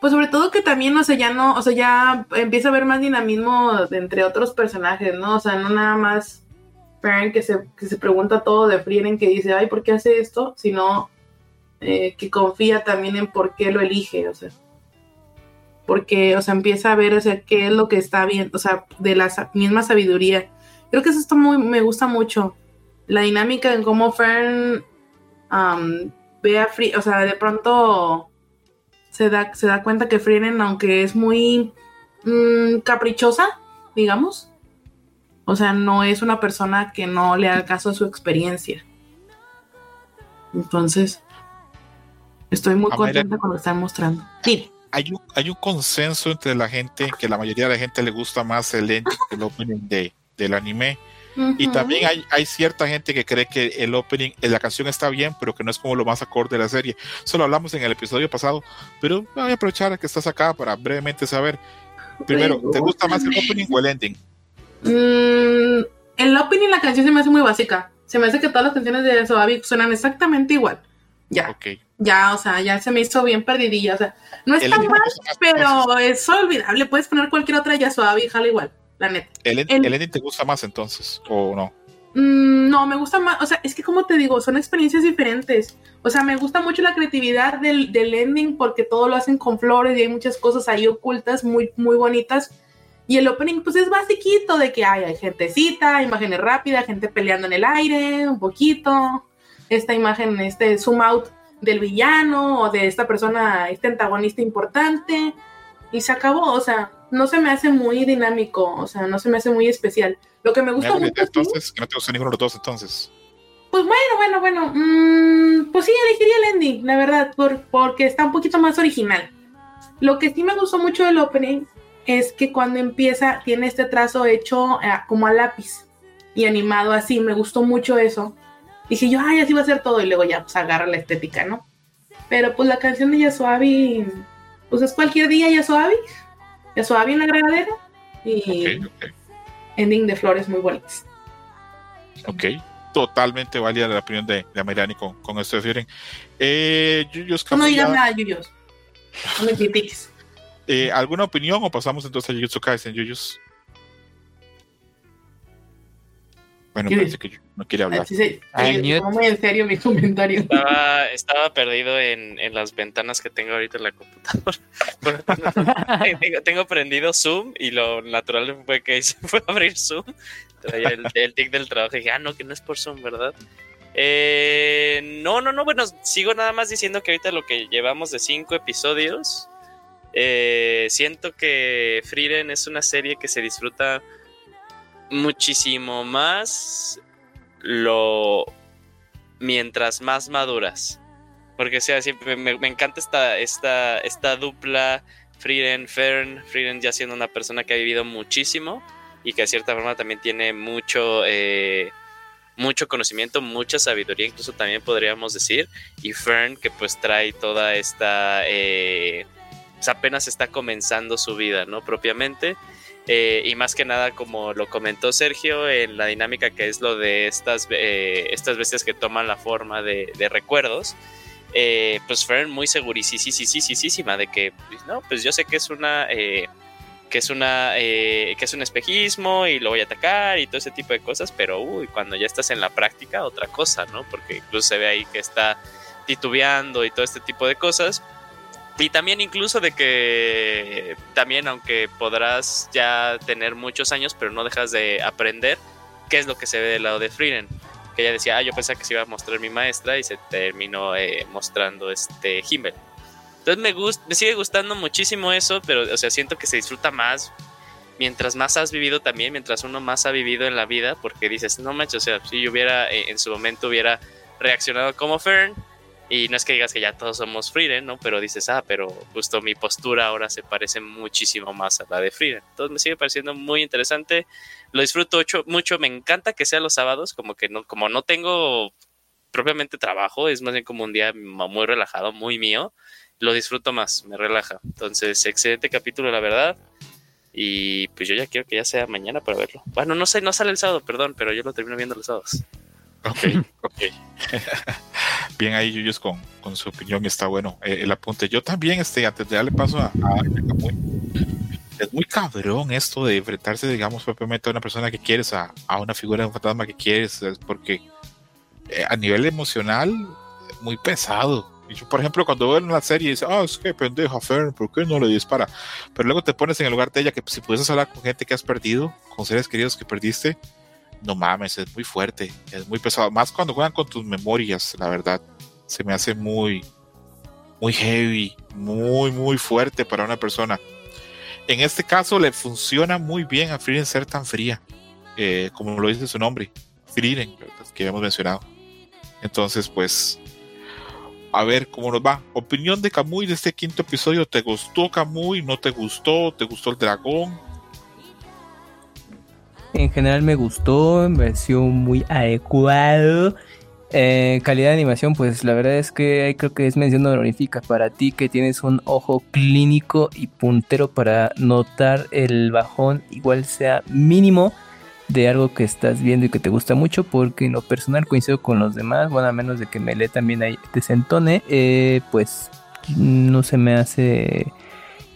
pues sobre todo que también, o sea, ya no, o sea, ya empieza a haber más dinamismo entre otros personajes, ¿no? O sea, no nada más Fern que se, que se pregunta todo de Frieren que dice, ay, ¿por qué hace esto? Sino eh, que confía también en por qué lo elige, o sea. Porque, o sea, empieza a ver, o sea, qué es lo que está bien, o sea, de la misma sabiduría. Creo que eso está muy, me gusta mucho. La dinámica en cómo Fern ve a Frieren, o sea, de pronto se da, se da cuenta que Frieren, aunque es muy mm, caprichosa, digamos, o sea, no es una persona que no le haga caso a su experiencia. Entonces, estoy muy contenta con lo que están mostrando. Sí, Hay un, hay un consenso entre la gente que la mayoría de la gente le gusta más el ending que el opening de, del anime. Y también hay, hay cierta gente que cree que el opening, eh, la canción está bien, pero que no es como lo más acorde de la serie. Eso lo hablamos en el episodio pasado, pero voy a aprovechar que estás acá para brevemente saber. Primero, ¿te gusta más el opening o el ending? Mm, el opening la canción se me hace muy básica. Se me hace que todas las canciones de Soavi suenan exactamente igual. Ya, Ok. ya, o sea, ya se me hizo bien perdidilla. O sea, no El está mal, pero es olvidable. Puedes poner cualquier otra ya Soavi y jala igual, la neta. ¿El, en- el- el ending te gusta más entonces o no? Mm, no, me gusta más, o sea, es que como te digo, son experiencias diferentes. O sea, me gusta mucho la creatividad del, del ending porque todo lo hacen con flores y hay muchas cosas ahí ocultas muy, muy bonitas. Y el opening, pues es basiquito de que hay, hay gentecita, imágenes rápidas, gente peleando en el aire, un poquito. Esta imagen, este zoom out del villano o de esta persona, este antagonista importante. Y se acabó, o sea, no se me hace muy dinámico, o sea, no se me hace muy especial. Lo que me gusta mucho. entonces, que no te gusta ninguno de los dos entonces. pues bueno, bueno, bueno. mm, pues sí, elegiría el ending, la verdad, por, porque está un poquito más original. Lo que sí me gustó mucho del opening es que cuando empieza tiene este trazo hecho eh, como a lápiz y animado así. Me gustó mucho eso. Dije yo, ay, así va a ser todo. Y luego ya pues agarra la estética, ¿no? Pero pues la canción de Yasuabi, pues es cualquier día Yasuabi. Yasuabi en la granadera. Y Ok, ok. ending de flores muy bonitas. Ok, totalmente válida la opinión de, de Amirani con, con esto de Frieren. Eh, Yuyos no digas nada, Yuyos. No me critiques. eh, ¿alguna opinión o pasamos entonces a Jujutsu Kaisen, Yuyos? Bueno, parece que Yu- no quiere hablar. Se, se- mute. tomó muy en serio mi comentario. Estaba, estaba perdido en, en las ventanas que tengo ahorita en la computadora. tengo, tengo prendido Zoom y lo natural fue que hice fue abrir Zoom. Traía el, el tic del trabajo y dije, ah, no, que no es por Zoom, ¿verdad? Eh, no, no, no, bueno, sigo nada más diciendo que ahorita lo que llevamos de cinco episodios, eh, siento que Frieren es una serie que se disfruta muchísimo más lo mientras más maduras. Porque sea, siempre me, encanta esta, esta, esta dupla Frieren, Fern, Frieren ya siendo una persona que ha vivido muchísimo y que de cierta forma también tiene mucho, eh, mucho conocimiento, mucha sabiduría, incluso también podríamos decir, y Fern que pues trae toda esta, eh, pues apenas está comenzando su vida, ¿no? Propiamente. Eh, y más que nada, como lo comentó Sergio, en la dinámica que es lo de estas, eh, estas bestias que toman la forma de, de recuerdos, eh, pues Fern muy segurísima de que, pues, no, pues yo sé que es una, eh, que es una, eh, que es un espejismo y lo voy a atacar y todo ese tipo de cosas, pero uy, cuando ya estás en la práctica, otra cosa, ¿no? Porque incluso se ve ahí que está titubeando y todo este tipo de cosas. Y también incluso de que también aunque podrás ya tener muchos años, pero no dejas de aprender qué es lo que se ve del lado de Frieren. Que ella decía, ah, yo pensaba que se iba a mostrar mi maestra y se terminó eh, mostrando este Himmel. Entonces me, gust me sigue gustando muchísimo eso, pero o sea, siento que se disfruta más mientras más has vivido también, mientras uno más ha vivido en la vida, porque dices, no manches, o sea, si yo hubiera eh, en su momento hubiera reaccionado como Fern, Y no es que digas que ya todos somos Frieren, ¿no? Pero dices, ah, pero justo mi postura ahora se parece muchísimo más a la de Frieren. Entonces me sigue pareciendo muy interesante. Lo disfruto mucho. Me encanta que sea los sábados, como que no, como no tengo propiamente trabajo, es más bien como un día muy relajado, muy mío. Lo disfruto más, me relaja. Entonces, excelente capítulo, la verdad. Y pues yo ya quiero que ya sea mañana para verlo. Bueno, no sé, no sale el sábado, perdón, pero yo lo termino viendo los sábados. Ok, ok. Bien ahí, Yuyos, con, con su opinión, está bueno eh, el apunte. Yo también, este, antes de darle paso a, a es muy cabrón esto de enfrentarse, digamos, propiamente a una persona que quieres, a, a una figura de un fantasma que quieres, es porque eh, a nivel emocional, muy pesado. Yo, por ejemplo, cuando veo en la serie, dice, ah, es que pendeja Fern, ¿por qué no le dispara? Pero luego te pones en el lugar de ella, que si pudieses hablar con gente que has perdido, con seres queridos que perdiste, no mames, es muy fuerte, es muy pesado. Más cuando juegan con tus memorias, la verdad. Se me hace muy, muy heavy, muy, muy fuerte para una persona. En este caso le funciona muy bien a Frieren ser tan fría, eh, como lo dice su nombre, Frieren, que hemos mencionado. Entonces, pues, a ver cómo nos va. Opinión de Kamui de este quinto episodio. ¿Te gustó Kamui? ¿No te gustó? ¿Te gustó el dragón? En general me gustó, me pareció muy adecuado. Eh, calidad de animación, pues la verdad es que creo que es mención honorífica para ti que tienes un ojo clínico y puntero para notar el bajón, igual sea mínimo de algo que estás viendo y que te gusta mucho, porque en lo personal coincido con los demás, bueno, a menos de que Mele también ahí desentone, eh, pues no se me hace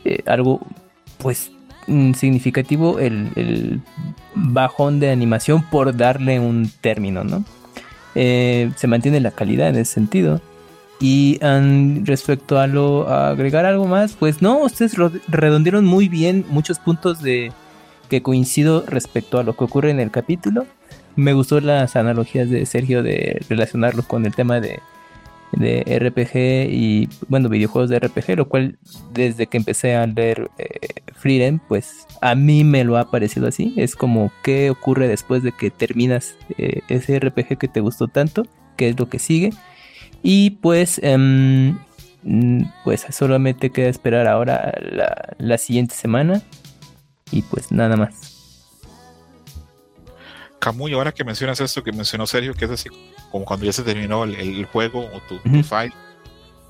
eh, algo pues significativo el, bajón de animación por darle un término, ¿no? Eh, se mantiene la calidad en ese sentido. Y respecto a lo a agregar algo más, pues no, ustedes redondieron muy bien muchos puntos de que coincido respecto a lo que ocurre en el capítulo. Me gustó las analogías de Sergio de relacionarlo con el tema de, de RPG y bueno, videojuegos de RPG, lo cual desde que empecé a leer eh, Freedom, pues a mí me lo ha parecido así. Es como qué ocurre después de que terminas eh, ese RPG que te gustó tanto, qué es lo que sigue. Y pues, eh, pues solamente queda esperar ahora la, la siguiente semana y pues nada más. Camuy, ahora que mencionas esto que mencionó Sergio, que es así como cuando ya se terminó el, el juego o tu, uh -huh. tu, file.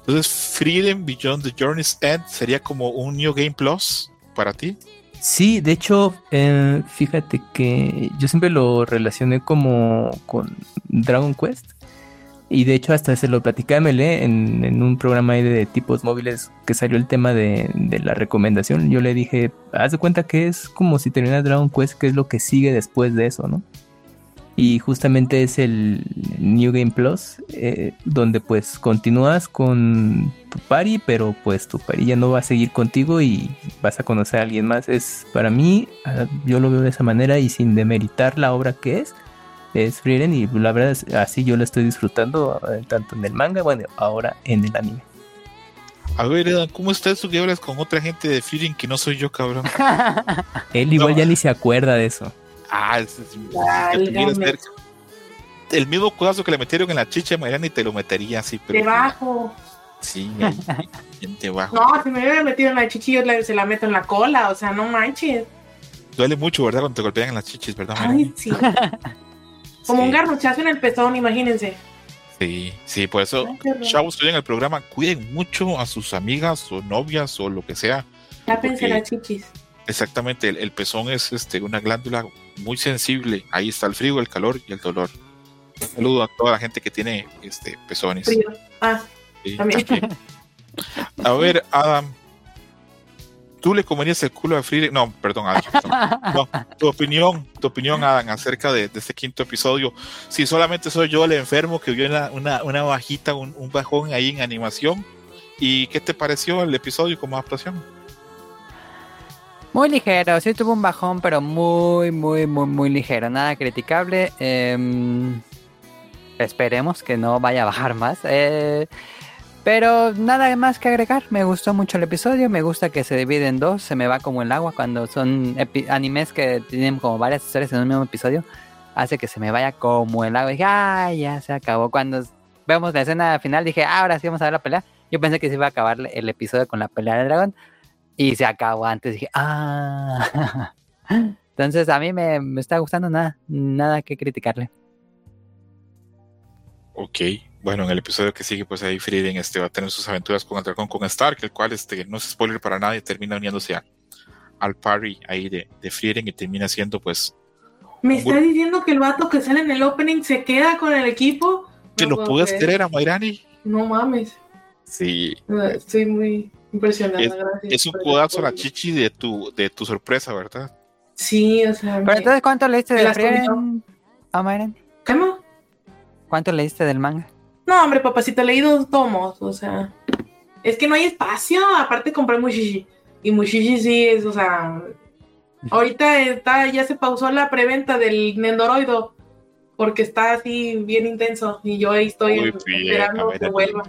Entonces, Freedom Beyond the Journey's End sería como un New Game Plus para ti. Sí, de hecho, eh, fíjate que yo siempre lo relacioné como con Dragon Quest. Y de hecho hasta se lo platicé a Mele en, en, un programa ahí de tipos móviles que salió el tema de, de, la recomendación. Yo le dije, haz de cuenta que es como si terminas Dragon Quest, que es lo que sigue después de eso, ¿no? Y justamente es el New Game Plus, eh, donde pues continúas con tu pari, pero pues tu pari ya no va a seguir contigo y vas a conocer a alguien más. Es para mí, ah, yo lo veo de esa manera y sin demeritar la obra que es es Frieren y la verdad es así yo lo estoy disfrutando eh, tanto en el manga, bueno, ahora en el anime. A ver, Edan, ¿cómo está eso que hablas con otra gente de Frieren que no soy yo, cabrón? Él igual no. ya ni se acuerda de eso. Ah, es, es, es el mismo codazo que le metieron en la chicha Mariana y te lo metería así, pero. Debajo. Sí, ahí, debajo. No, si me hubiera metido en la chichi, yo se la meto en la cola, o sea, no manches. Duele mucho, ¿verdad? Cuando te golpean en las chichis, ¿verdad? Ay, sí. Como sí. un garrochazo en el pezón, imagínense. Sí, sí, por eso, chavos, estoy en el programa, cuiden mucho a sus amigas o novias o lo que sea. Tápense las chichis. Exactamente, el, el, pezón es este, una glándula muy sensible. Ahí está el frío, el calor y el dolor. Saludo a toda la gente que tiene este, pezones. Frío. Ah, sí, también. también. A ver, Adam, ¿tú le comerías el culo a Free? No, perdón, Adam. No, tu opinión, tu opinión, Adam, acerca de, de, este quinto episodio. Si solamente soy yo el enfermo que vio una, una, una bajita, un, un bajón ahí en animación. ¿Y qué te pareció el episodio como adaptación? Muy ligero, sí tuvo un bajón, pero muy, muy, muy, muy ligero. Nada criticable. Eh, esperemos que no vaya a bajar más. Eh, pero nada más que agregar. Me gustó mucho el episodio. Me gusta que se divide en dos. Se me va como el agua cuando son animes que tienen como varias historias en un mismo episodio. Hace que se me vaya como el agua. Y dije, ay, ya se acabó. Cuando vemos la escena final, dije, ah, ahora sí vamos a ver la pelea. Yo pensé que se iba a acabar el episodio con la pelea del dragón. Y se acabó antes. Dije, ah. Entonces a mí me, me está gustando nada, nada que criticarle. Ok, bueno, en el episodio que sigue, pues ahí Frieden este, va a tener sus aventuras con el dragón con Stark, el cual este, no es spoiler para nadie, termina uniéndose a- al party ahí de, de Frieden y termina siendo pues Me está diciendo que el vato que sale en el opening se queda con el equipo. que No lo puedes creer. creer a Mayrani. No mames. Sí, Estoy muy impresionada, Es- gracias. es un codazo a la chichi de tu, de tu sorpresa, ¿verdad? Sí, o sea. Pero me- entonces, ¿cuánto leíste me de las Frieren, Amaren? ¿Cómo? ¿Cuánto leíste del manga? No, hombre, papacito, leí dos tomos, o sea. Es que no hay espacio, aparte compré Mushishi. Y Mushishi sí es, o sea. Ahorita está, ya se pausó la preventa del Nendoroido. Porque está así bien intenso. Y yo ahí estoy Muy bien, esperando que vuelva.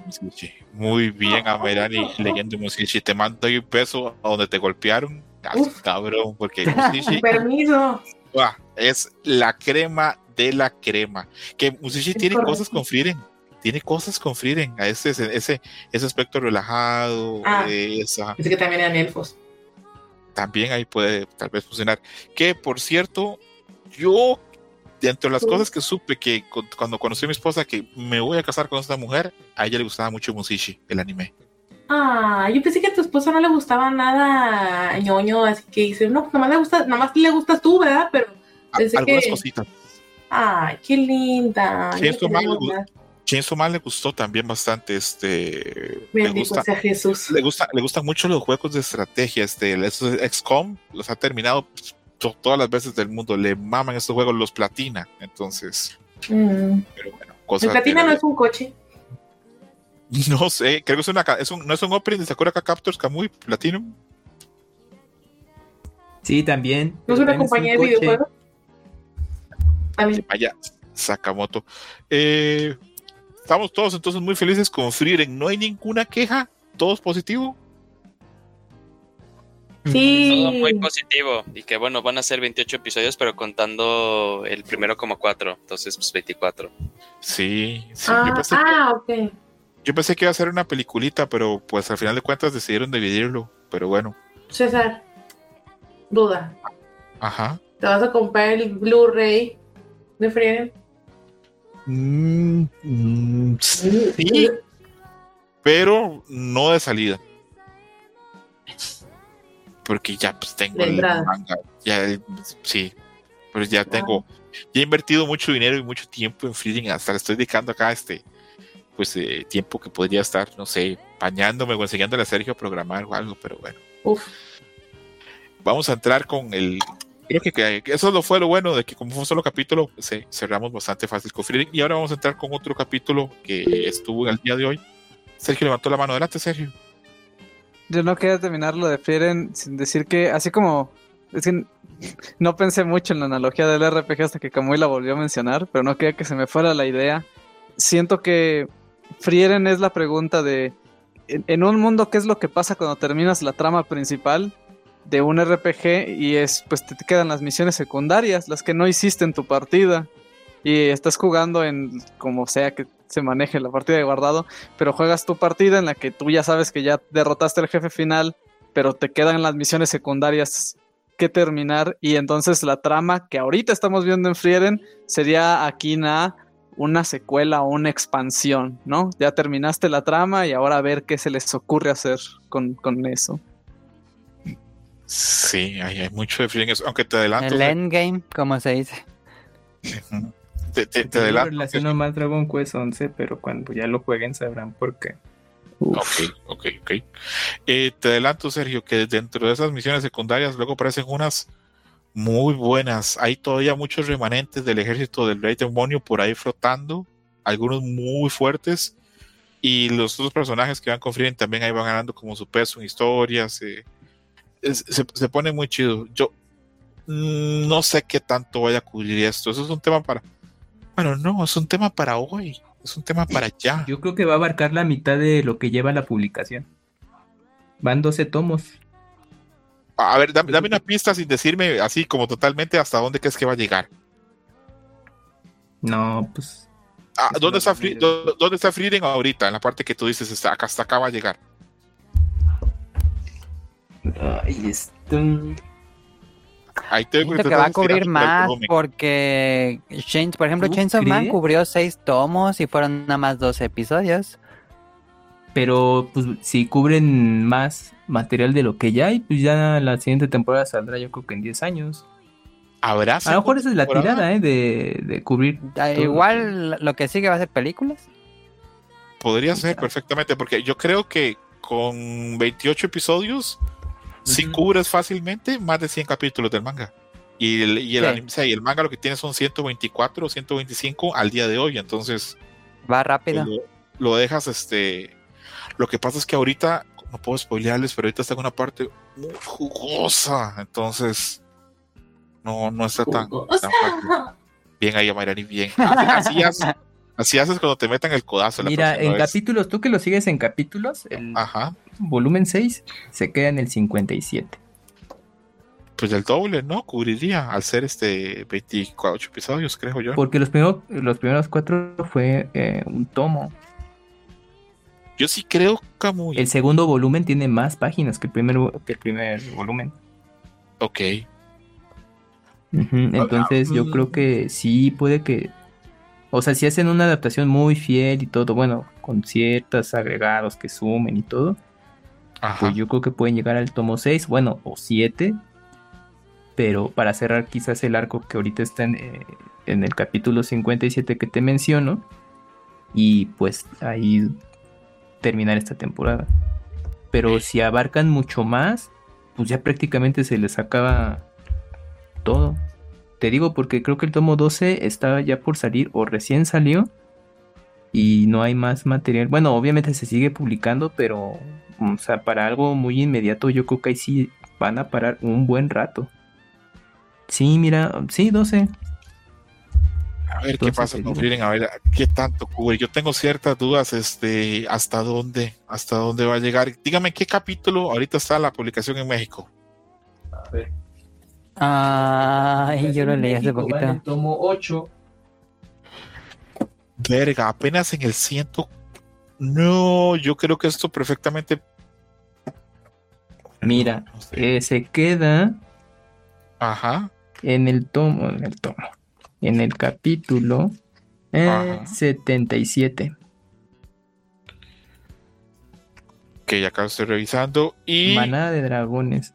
Muy bien, Amerani leyendo Musichi. Te mando ahí un beso a donde te golpearon. Uf. cabrón, porque Musichi Permiso. ah, es la crema de la crema. Que Musichi Es tiene correcto. cosas con Frieren. Tiene cosas con Frieren. A ese, ese, ese, aspecto relajado. Ah. Esa, Dice que también eran elfos. también ahí puede tal vez funcionar. Que por cierto, yo, dentro de las Sí. cosas que supe que cu- cuando conocí a mi esposa que me voy a casar con esta mujer, a ella le gustaba mucho Musishi, el anime. Ah, yo pensé que a tu esposa no le gustaba nada ñoño, así que dice, no, pues nomás le gusta, nomás le gustas tú, ¿verdad? Pero, A- Pensé algunas que- cositas. ay, qué linda. Chainsaw Man le gustó también bastante, este, le Bendito gusta, sea Jesús. le gusta, le gustan mucho los juegos de estrategia, este, esos XCOM los ha terminado pues, to- todas las veces del mundo, le maman estos juegos, los platina, entonces, Mm. pero bueno, El cosas platina de- no es un coche. No sé, creo que es una es un, no es un opening de Sakura Captors Kamui Platinum. Sí, también. No es una compañía de un coche. videojuegos. También. Vaya, Sakamoto. Eh, estamos todos entonces muy felices con Frieren. No hay ninguna queja, todos positivo. Sí. Todo muy positivo. Y que bueno, van a ser 28 episodios, pero contando el primero como 4. Entonces, pues 24. Sí, sí. Ah, yo, pensé que, ah, ok. yo pensé que iba a ser una peliculita, pero pues al final de cuentas decidieron dividirlo. Pero bueno, César, duda. ajá. ¿Te vas a comprar el Blu-ray de Frieren? Mm, mm, sí, pero no de salida. Porque ya pues tengo el manga. Ya, el- sí, pero ya tengo. Ya he invertido mucho dinero y mucho tiempo en Freeding. Hasta le estoy dedicando acá este pues eh, tiempo que podría estar, no sé, bañándome o enseñándole a Sergio a programar o algo, pero bueno. Uf. Vamos a entrar con el. Creo que, eso lo fue lo bueno de que como fue un solo capítulo, se, cerramos bastante fácil con Freeding. Y ahora vamos a entrar con otro capítulo que estuvo en el día de hoy. Sergio levantó la mano. Adelante, Sergio. Yo no quería terminar lo de Frieren sin decir que, así como. Es que no pensé mucho en la analogía del RPG hasta que Kamui la volvió a mencionar, pero no quería que se me fuera la idea. Siento que Frieren es la pregunta de. En, en un mundo, ¿qué es lo que pasa cuando terminas la trama principal de un RPG? Y es, pues te quedan las misiones secundarias, las que no hiciste en tu partida. Y estás jugando en como sea que se maneje la partida de guardado pero juegas tu partida en la que tú ya sabes que ya derrotaste al jefe final, pero te quedan las misiones secundarias que terminar y entonces la trama que ahorita estamos viendo en Frieren sería aquí na una secuela o una expansión, ¿no? Ya terminaste la trama y ahora a ver qué se les ocurre hacer con, con eso. Sí, hay, hay mucho de Freeding. Aunque te adelanto. El endgame, como se dice. Te, te, te adelanto. relaciono más Dragon Quest 11, pero cuando ya lo jueguen sabrán por qué. Ok, ok, ok. Eh, te adelanto, Sergio, que dentro de esas misiones secundarias luego aparecen unas muy buenas. Hay todavía muchos remanentes del ejército del rey demonio por ahí flotando, algunos muy fuertes. Y los otros personajes que van con Frieden también ahí van ganando como su peso en historias. eh, es- se, se pone muy chido. Yo mm, no sé qué tanto vaya a cubrir esto. Eso es un tema para. Bueno, no, es un tema para hoy. Es un tema para ya. Yo creo que va a abarcar la mitad de lo que lleva la publicación. Van 12 tomos. A ver, dame, dame una pista sin decirme así como totalmente hasta dónde crees que va a llegar. No, pues Ah, Eso ¿dónde, está vi. Fri- dó- ¿Dónde está Frieden ahorita? En la parte que tú dices, está, acá, hasta acá va a llegar. Ay, esto. Ahí te que va a cubrir más porque Chain- por ejemplo, ¿Tú Chainsaw Man crees? cubrió seis tomos y fueron nada más dos episodios. Pero pues si cubren más material de lo que ya hay, pues ya la siguiente temporada saldrá yo creo que en 10 años. ¿Habrá A lo mejor esa es la temporada? tirada, ¿eh? De, de cubrir. Igual lo que sigue va a ser películas. Podría ser perfectamente, porque yo creo que con 28 episodios, si cubres fácilmente más de 100 capítulos del manga. Y el, y el, Sí. anime- o sea, y el manga lo que tiene son 124 o 125 al día de hoy. Entonces, Va rápido. lo, lo dejas, este. Lo que pasa es que ahorita, no puedo spoilearles, pero ahorita está en una parte muy jugosa. Entonces, no, no está tan, tan. Bien ahí, Mayrani, bien. Así, así así haces cuando te metan el codazo. la Mira, en vez. capítulos, tú que lo sigues en capítulos, el Ajá. volumen 6 se queda en el 57. Pues el doble, ¿no? Cubriría al ser este 24 episodios, creo yo. Porque los, primeros los primeros cuatro fue eh, un tomo. Yo sí creo, Camuy. El segundo volumen tiene más páginas que el primer, que el primer volumen. Ok. Entonces yo creo que sí puede que... O sea, si hacen una adaptación muy fiel y todo, bueno, con ciertos agregados que sumen y todo, Ajá. pues yo creo que pueden llegar al tomo 6, bueno, o 7. Pero para cerrar quizás el arco que ahorita está en, eh, en el capítulo 57 que te menciono. Y pues ahí terminar esta temporada. Pero si abarcan mucho más, pues ya prácticamente se les acaba todo. Te digo porque creo que el tomo 12 está ya por salir o recién salió. Y no hay más material. Bueno, obviamente se sigue publicando, pero o sea, para algo muy inmediato, yo creo que ahí sí van a parar un buen rato. Sí, mira, sí, 12. A ver qué pasa con. Frieren, a ver qué tanto cubre. Yo tengo ciertas dudas, este, hasta dónde, hasta dónde va a llegar. Dígame qué capítulo ahorita está la publicación en México. Ay, yo lo leí hace en el poquito. tomo 8. Verga, apenas en el ciento. No, yo creo que esto perfectamente. Mira, No sé. eh, se queda Ajá. en el tomo, en el tomo, en el capítulo eh, Ajá. 77. Que ya acá estoy revisando. Y Manada de dragones.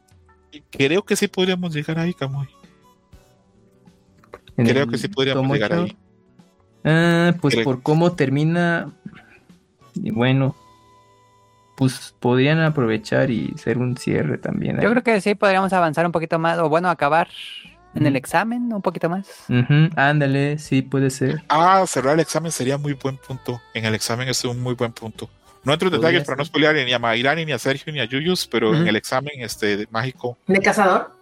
Creo que sí podríamos llegar ahí, Camuy. Creo que sí podríamos tomo llegar ahí. Ah, pues Creo- por cómo termina. Y bueno, pues podrían aprovechar y hacer un cierre también. Yo creo que sí podríamos avanzar un poquito más, o bueno, acabar en el examen un poquito más. Ujú, ándale, sí puede ser. Ah, cerrar el examen sería muy buen punto. En el examen es un muy buen punto. No entro en detalles para no spoilear ni a Mayrani, ni a Sergio, ni a Yuyus, pero en el examen este de- mágico, ¿De cazador?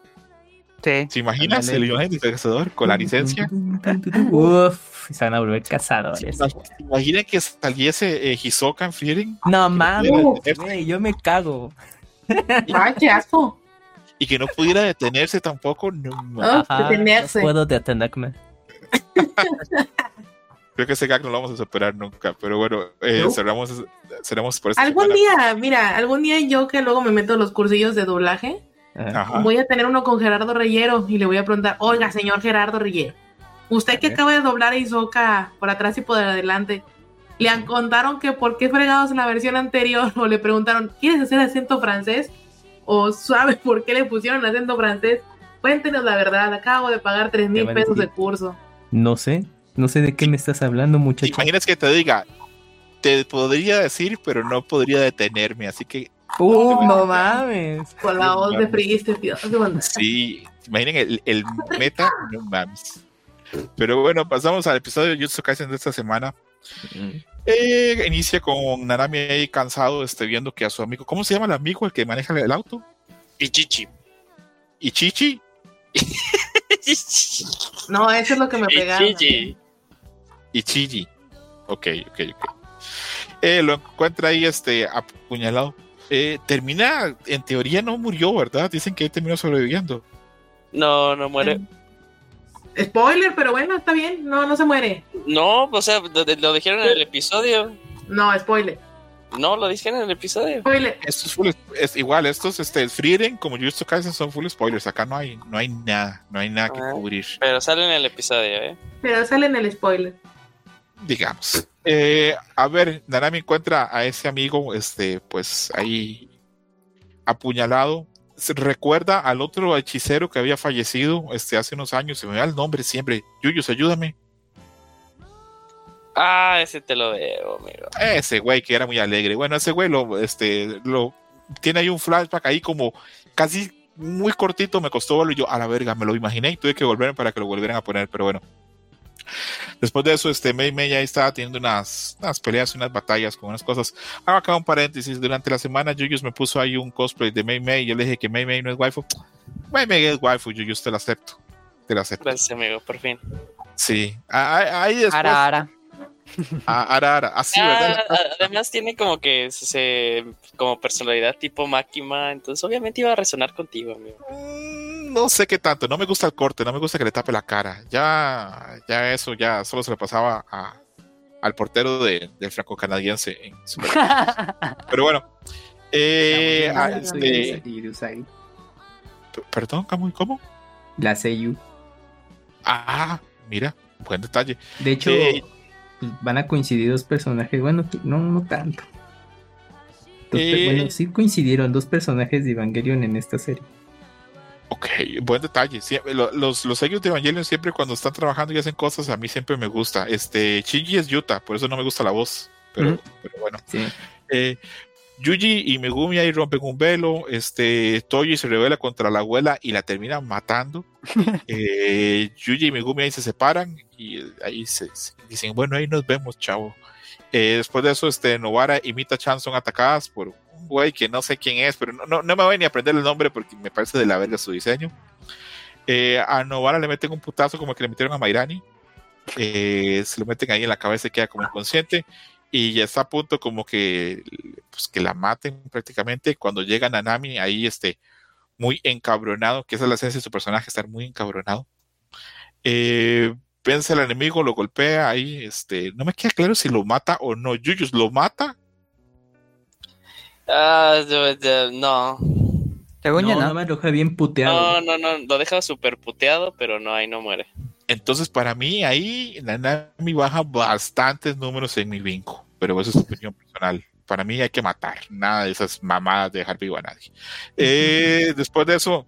Sí. ¿se imaginas el Leonel de cazador con la licencia? Uf, se van a volver cazadores. ¿Se imaginan que saliese eh, Hisoka en Frieren No mames, yo me cago. Ay, qué asco. y que no pudiera detenerse tampoco? No, Ah, Ajá, detenerse. no puedo detenerme. Creo que ese gag no lo vamos a superar nunca, pero bueno, eh, No. cerramos, cerramos por esta Algún semana. día, mira, algún día yo que luego me meto en los cursillos de doblaje, Ajá. Voy a tener uno con Gerardo Reyero y le voy a preguntar, oiga, señor Gerardo Reyero, usted que acaba de doblar a Isoka por atrás y por adelante, le han- contaron que por qué fregados en la versión anterior o le preguntaron, ¿quieres hacer acento francés? O ¿sabe por qué le pusieron acento francés? Cuéntenos la verdad, acabo de pagar tres Te mil van a pesos de curso. No sé, no sé de qué me estás hablando, ¿Te muchacho. imaginas que te diga? Te podría decir, pero no podría detenerme, así que Uf, no mames. Con la voz de Dios, bondad. Sí, imaginen el, el meta, no mames. Pero bueno, pasamos al episodio de Jutsu Kaisen de esta semana. Eh, inicia con Nanami ahí cansado, este, viendo que a su amigo, ¿cómo se llama el amigo el que maneja el auto? Y Chichi. ¿Y Chichi? No, eso es lo que me Y pegaron. Y Chiji. Ok, ok, ok. Eh, lo encuentra ahí este apuñalado. Eh, termina, en teoría no murió, ¿verdad? Dicen que terminó sobreviviendo. No, no muere. Spoiler, pero bueno, está bien. No, no se muere. No, o sea, lo, lo dijeron en el episodio. No, spoiler. No, lo dijeron en el episodio. Spoiler. Esto es, full, es igual, estos, este, Frieren, como Jujutsu Kaisen, son full spoilers. Acá no hay, no hay nada, no hay nada que Ah. cubrir, Pero sale en el episodio, ¿eh? Pero sale en el spoiler. Digamos. Eh, a ver, Nanami encuentra a ese amigo, este, pues ahí apuñalado. Se recuerda al otro hechicero que había fallecido, este, hace unos años. Se me da el nombre siempre. Yuyos, ayúdame. Ah, ese te lo debo, amigo. Ese güey que era muy alegre. Bueno, ese güey lo, este, lo tiene ahí un flashback ahí como casi muy cortito. Me costó verlo y yo a la verga me lo imaginé y tuve que volver para que lo volvieran a poner. Pero bueno, después de eso, este Mei Mei ya estaba teniendo unas, unas peleas, unas batallas con unas cosas. Hago acá un paréntesis. Durante la semana, Yuyos me puso ahí un cosplay de Mei Mei. Yo le dije que Mei Mei no es waifu. Mei Mei es waifu, Yuyos, te lo acepto. Te lo acepto. Gracias, amigo, por fin. Sí. Ah, Ahí después. Ara, ara. Ah, Ara, Ara. Así, Ah, ¿verdad? además tiene como que se, como personalidad tipo Máquina, entonces obviamente iba a resonar contigo, amigo. Mm, No sé qué tanto, no me gusta el corte, no me gusta que le tape la cara. Ya, ya eso ya solo se le pasaba a- al portero de- del franco-canadiense. en Super- Pero bueno, eh, ah, este, perdón, Camuy, ¿cómo? La Seiyu. Ah, mira, buen detalle. De hecho, Eh, van a coincidir dos personajes. Bueno, no, no tanto. Dos Eh. Bueno, sí coincidieron dos personajes de Evangelion en esta serie. Ok, buen detalle. Los, los sellos de Evangelion siempre cuando están trabajando y hacen cosas, a mí siempre me gusta. Este, Shinji es Yuta, por eso no me gusta la voz. Pero, pero bueno. Sí. Eh, Yuji y Megumi ahí rompen un velo. Este, Toji se revela contra la abuela y la terminan matando. Eh, Yuji y Megumi ahí se separan y ahí se, se dicen, bueno, ahí nos vemos, chavo. Eh, después de eso, este, Novara y Mita-chan son atacadas por un güey que no sé quién es, pero no, no, no me voy ni a aprender el nombre porque me parece de la verga su diseño. Eh, a Novara le meten un putazo como que le metieron a Mairani. Eh, se lo meten ahí en la cabeza y queda como inconsciente y ya está a punto como que pues que la maten prácticamente cuando llega Nanami ahí este muy encabronado que esa es la esencia de su personaje estar muy encabronado eh, vence al enemigo lo golpea ahí este no me queda claro si lo mata o no Yuyus lo mata Ah, yo- no. Según no, no no. me lo deja bien puteado. No, no, no, lo deja súper puteado, pero no, ahí no muere. entonces para mí ahí Nanami baja bastantes números en mi vinco pero eso es opinión personal para mí hay que matar nada de esas mamadas de dejar vivo a nadie Eh, después de eso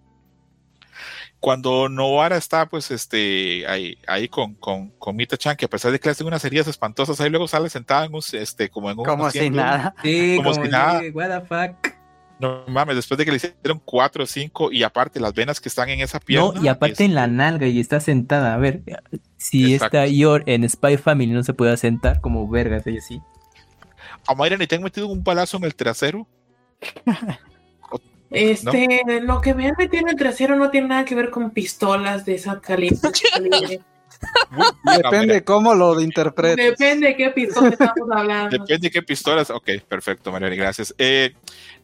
cuando Novara está pues este ahí, ahí con, con, con Mita Chan que a pesar de que le hacen unas heridas espantosas ahí luego sale sentada en un este como en un Como si nada. Sí, como como, si nada. what the fuck. no mames después de que le hicieron cuatro o cinco y aparte las venas que están en esa pierna No, y aparte en la este, nalga y está sentada. A ver, si Exacto. esta Yor en Spy Family no se puede sentar como vergas, ella sí. a Mayra ni te han metido un balazo en el trasero Este, lo que me han metido en el trasero no tiene nada que ver con pistolas de esa bien, Depende cómo lo interpretes. Depende de qué pistola estamos hablando. Depende de qué pistolas. Ok, perfecto, Mariana, gracias. Eh,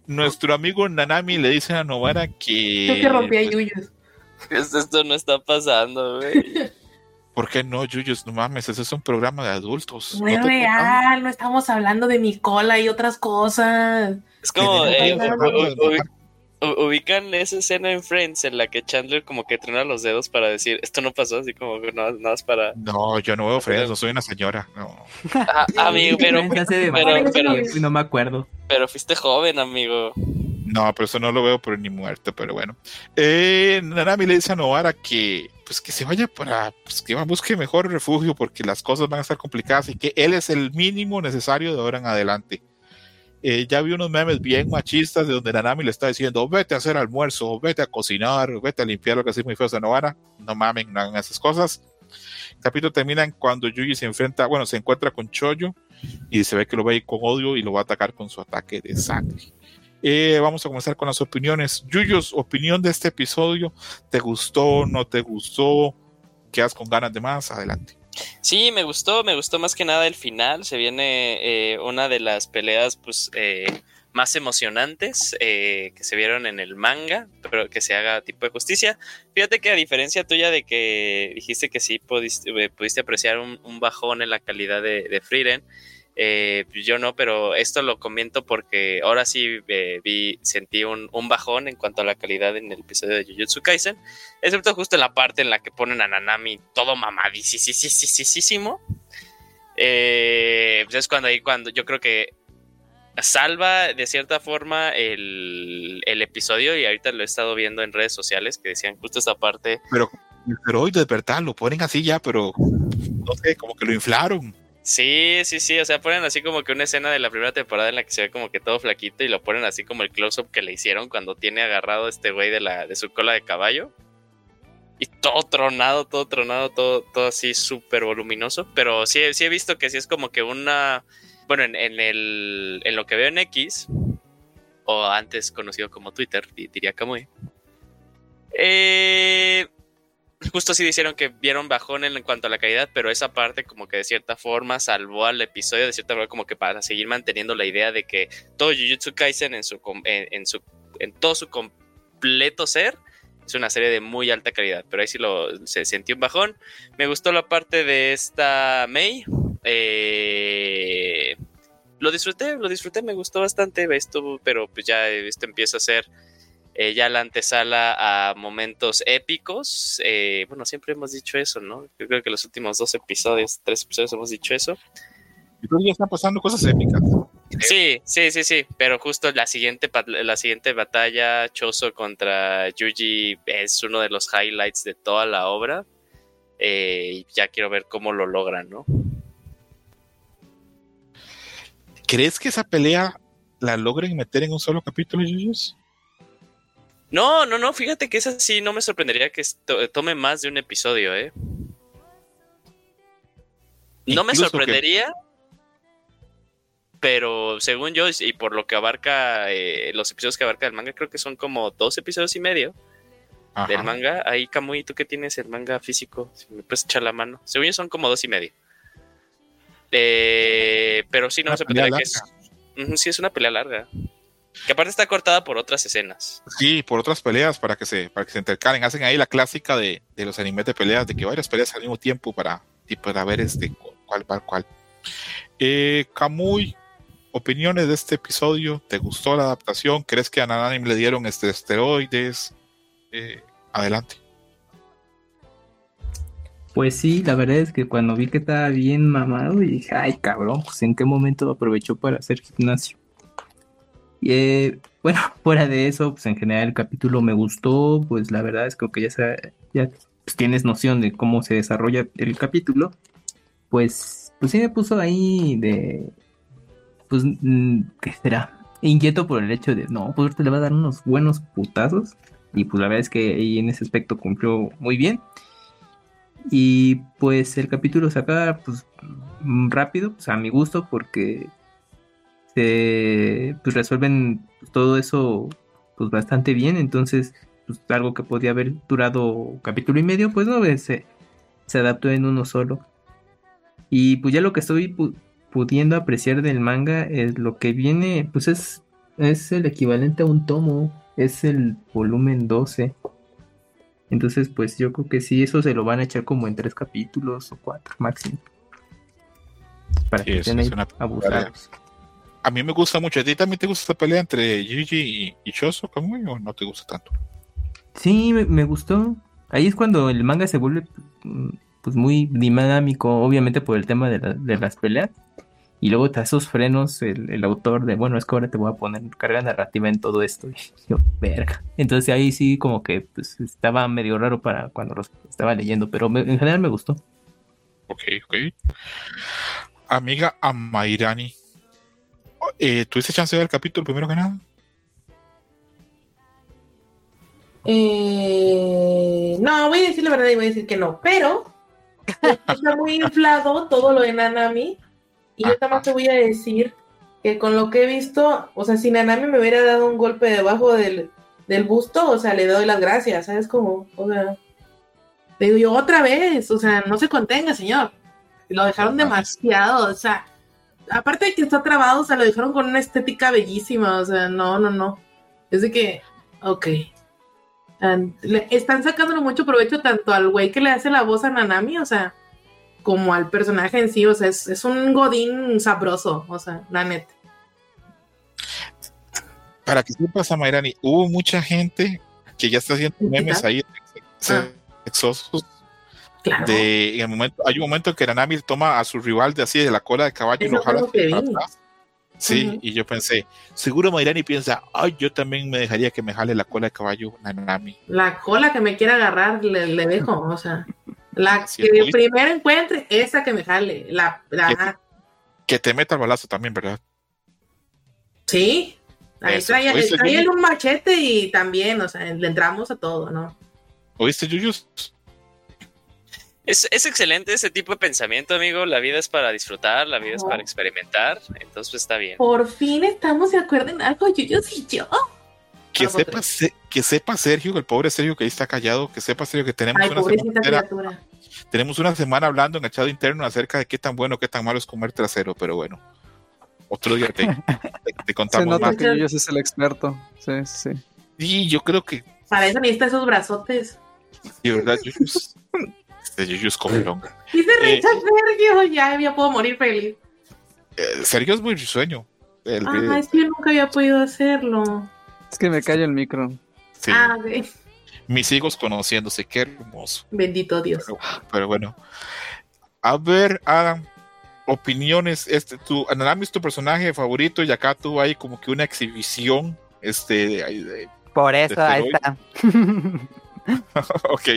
nuestro amigo Nanami le dice a Novara que. Yo que rompí a Yuyos. Es- Esto no está pasando, güey. ¿Por qué no, Yuyos? No mames, ese es un programa de adultos. No es real, no estamos hablando de mi cola y otras cosas. Es como, eh, ubican esa escena en Friends en la que Chandler como que truena los dedos para decir, esto no pasó, así como que nada más para... No, yo no veo Friends, no soy una señora. No. Ah, amigo, pero, pero, demasiado pero, tiempo y no me acuerdo. pero fuiste joven, amigo. No, pero eso no lo veo por ni muerto, pero bueno. Eh, Nanami le dice a Novara que pues que se vaya para, pues que busque mejor refugio porque las cosas van a estar complicadas y que él es el mínimo necesario de ahora en adelante. Eh, ya vi unos memes bien machistas de donde Nanami le está diciendo, vete a hacer almuerzo, vete a cocinar, vete a limpiar lo que así muy feo de Novara. No mamen, no hagan esas cosas. El capítulo termina cuando Yuji se enfrenta, bueno, se encuentra con Choyo y se ve que lo ir con odio y lo va a atacar con su ataque de sangre. Eh, vamos a comenzar con las opiniones. Yuyos, opinión de este episodio. ¿Te gustó? ¿No te gustó? ¿Quedas con ganas de más? Adelante. Sí, me gustó, me gustó más que nada el final. Se viene eh, una de las peleas, pues, eh, más emocionantes eh, que se vieron en el manga, pero que se haga tipo de justicia. Fíjate que a diferencia tuya de que dijiste que sí pudiste, eh, apreciar un, bajón en la calidad de, de eh, yo no, pero esto lo comento porque ahora sí eh, vi, sentí un, un, bajón en cuanto a la calidad en el episodio de Jujutsu Kaisen, excepto justo en la parte en la que ponen a Nanami todo mamadísimo. Eh, pues es cuando ahí, cuando yo creo que salva de cierta forma el, el, episodio y ahorita lo he estado viendo en redes sociales que decían justo esta parte. Pero, pero hoy de verdad lo ponen así ya, pero no sé, como que lo inflaron. Sí, sí, sí, o sea, ponen así como que una escena de la primera temporada en la que se ve como que todo flaquito y lo ponen así como el close-up que le hicieron cuando tiene agarrado este güey de, la, de su cola de caballo. Y todo tronado, todo tronado, todo, todo así súper voluminoso. Pero sí, sí he visto que sí es como que una... Bueno, en, en, el, en lo que veo en X, o antes conocido como Twitter, diría Kamui. Eh, justo sí dijeron que vieron bajón en, cuanto a la calidad, pero esa parte como que de cierta forma salvó al episodio, de cierta forma como que para seguir manteniendo la idea de que todo Jujutsu Kaisen en, su, en, su, en todo su completo ser es una serie de muy alta calidad, pero ahí sí lo, se sintió un bajón. Me gustó la parte de esta May. Eh, lo disfruté, lo disfruté, me gustó bastante esto, pero pues ya esto empieza a ser eh, ya la antesala a momentos épicos. Eh, bueno, siempre hemos dicho eso, ¿no? Yo creo que los últimos dos episodios, tres episodios hemos dicho eso. Que ya están pasando cosas épicas. Sí, sí, sí, sí, pero justo la siguiente, la siguiente batalla, Choso contra Yuji, es uno de los highlights de toda la obra. Eh, y ya quiero ver cómo lo logran, ¿no? ¿Crees que esa pelea la logren meter en un solo capítulo, Yuyus? No, no, no, fíjate que esa sí no me sorprendería que to tome más de un episodio, ¿eh? No me sorprendería, que... pero según yo, y por lo que abarca eh, los episodios que abarca el manga, creo que son como dos episodios y medio Ajá. del manga. Ahí, Kamui, ¿tú qué tienes el manga físico? Si me puedes echar la mano. Según yo, son como dos y medio. Eh, pero sí, no me sorprendería que es. Uh -huh, sí, es una pelea larga. Que aparte está cortada por otras escenas. Sí, por otras peleas para que se, para que se intercalen. Hacen ahí la clásica de, de los animes de peleas, de que varias peleas al mismo tiempo para, y para ver este cuál para cuál. Eh, Kamui, opiniones de este episodio. ¿Te gustó la adaptación? ¿Crees que a Nananim le dieron este esteroides? Eh, adelante. Pues sí, la verdad es que cuando vi que estaba bien mamado, dije, ay cabrón, pues en qué momento aprovechó para hacer gimnasio. Eh, bueno, fuera de eso, pues en general el capítulo me gustó, pues la verdad es que aunque ya, ya pues, tienes noción de cómo se desarrolla el capítulo, pues, pues sí me puso ahí de, pues, ¿qué será? Inquieto por el hecho de, no, pues te le va a dar unos buenos putazos, y pues la verdad es que ahí en ese aspecto cumplió muy bien. Y pues el capítulo se acaba pues rápido, pues a mi gusto, porque se pues, resuelven todo eso pues bastante bien. Entonces, pues algo que podía haber durado capítulo y medio, pues no se, se adaptó en uno solo. Y pues ya lo que estoy pu pudiendo apreciar del manga es lo que viene, pues es, es el equivalente a un tomo, es el volumen 12. Entonces, pues yo creo que sí, eso se lo van a echar como en tres capítulos o cuatro máximo. Para Sí, que estén abusados. A mí me gusta mucho. ¿A ti también te gusta esta pelea entre Gigi y, y Choso, Kamui, o no te gusta tanto? Sí, me, me gustó. Ahí es cuando el manga se vuelve mm, pues muy dinámico, obviamente por el tema de, la- de las peleas. Y luego te da esos frenos el, el autor de, bueno, es que ahora te voy a poner carga narrativa en todo esto. Y yo, verga. Entonces ahí sí como que pues, estaba medio raro para cuando los estaba leyendo, pero me- en general me gustó. Ok, ok. Amiga Amairani, eh, ¿tuviste chance de ver el capítulo primero que nada? Eh, no, voy a decir la verdad y voy a decir que no, pero está muy inflado todo lo de Nanami. Y yo también te voy a decir que con lo que he visto, o sea, si Nanami me hubiera dado un golpe debajo del, del busto, o sea, le doy las gracias, ¿sabes? Como, o sea, le digo yo otra vez, o sea, no se contenga, señor. Lo dejaron demasiado, o sea, aparte de que está trabado, o sea, lo dijeron con una estética bellísima, o sea, no, no, no. Es de que, ok. And- le- están sacándole mucho provecho tanto al güey que le hace la voz a Nanami, o sea, como al personaje en sí, o sea, es, es un godín sabroso, o sea, la neta. Para que sepas, Amairani, hubo mucha gente que ya está haciendo memes ahí Ah. sexosos. Claro. De, en el momento, hay un momento en que Nanami toma a su rival de así de la cola de caballo y lo jala atrás. Sí, y yo pensé, seguro Mayrani piensa, ay, yo también me dejaría que me jale la cola de caballo Nanami. La cola que me quiera agarrar le, le dejo, o sea, la Sí, que primero encuentre, esa que me jale, la, la Que te meta el balazo también, ¿verdad? sí, ahí Eso, trae, un machete y también, o sea, le entramos a todo, ¿no? ¿Oíste, Yuyus? Es, es excelente ese tipo de pensamiento, amigo. La vida es para disfrutar, la vida es para experimentar. Entonces, pues está bien. Por fin estamos de acuerdo en algo, Yuyos y yo. Que Ah, sepa. Se- que sepa Sergio, el pobre Sergio que ahí está callado, que sepa Sergio que tenemos Ay, una, semana, entera- tenemos una semana hablando en el chat interno acerca de qué tan bueno, qué tan malo es comer trasero, pero bueno, otro día te, te- te Se contamos nota más. que Yuyos es el experto. Sí, sí. Y yo creo que, Para eso necesita esos brazotes. de verdad, Yuyus, este Yuyus comelón. Dice Eh. Richard Sergio, ya, ya puedo morir feliz. Eh, Sergio es muy risueño. El- Ah, es que yo nunca había podido hacerlo. Es que me callo el micro. sí, Ah, mis hijos conociéndose, qué hermoso. Bendito Dios. Pero, pero bueno. A ver, Adam, opiniones. Este, tu, Nanami es tu personaje favorito y acá tuvo ahí como que una exhibición. Este, de- de- Por eso, ahí está. ok.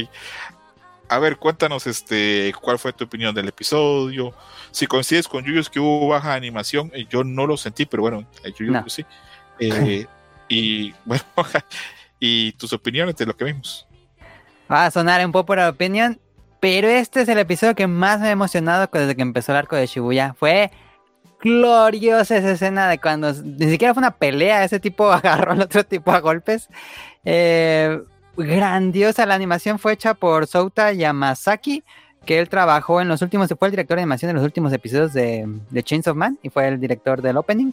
A ver, cuéntanos este, cuál fue tu opinión del episodio. Si coincides con Yuyos que hubo baja animación, eh, yo no lo sentí, pero bueno, eh, Yuyos No. sí. Eh, y bueno, y tus opiniones de lo que vimos. Va a sonar un poco la opinión, pero este es el episodio que más me ha emocionado desde que empezó el arco de Shibuya. Fue gloriosa esa escena de cuando ni siquiera fue una pelea, ese tipo agarró al otro tipo a golpes. Eh, grandiosa, la animación fue hecha por Souta Yamasaki, que él trabajó en los últimos, fue el director de animación de los últimos episodios de, Chains of Man y fue el director del opening.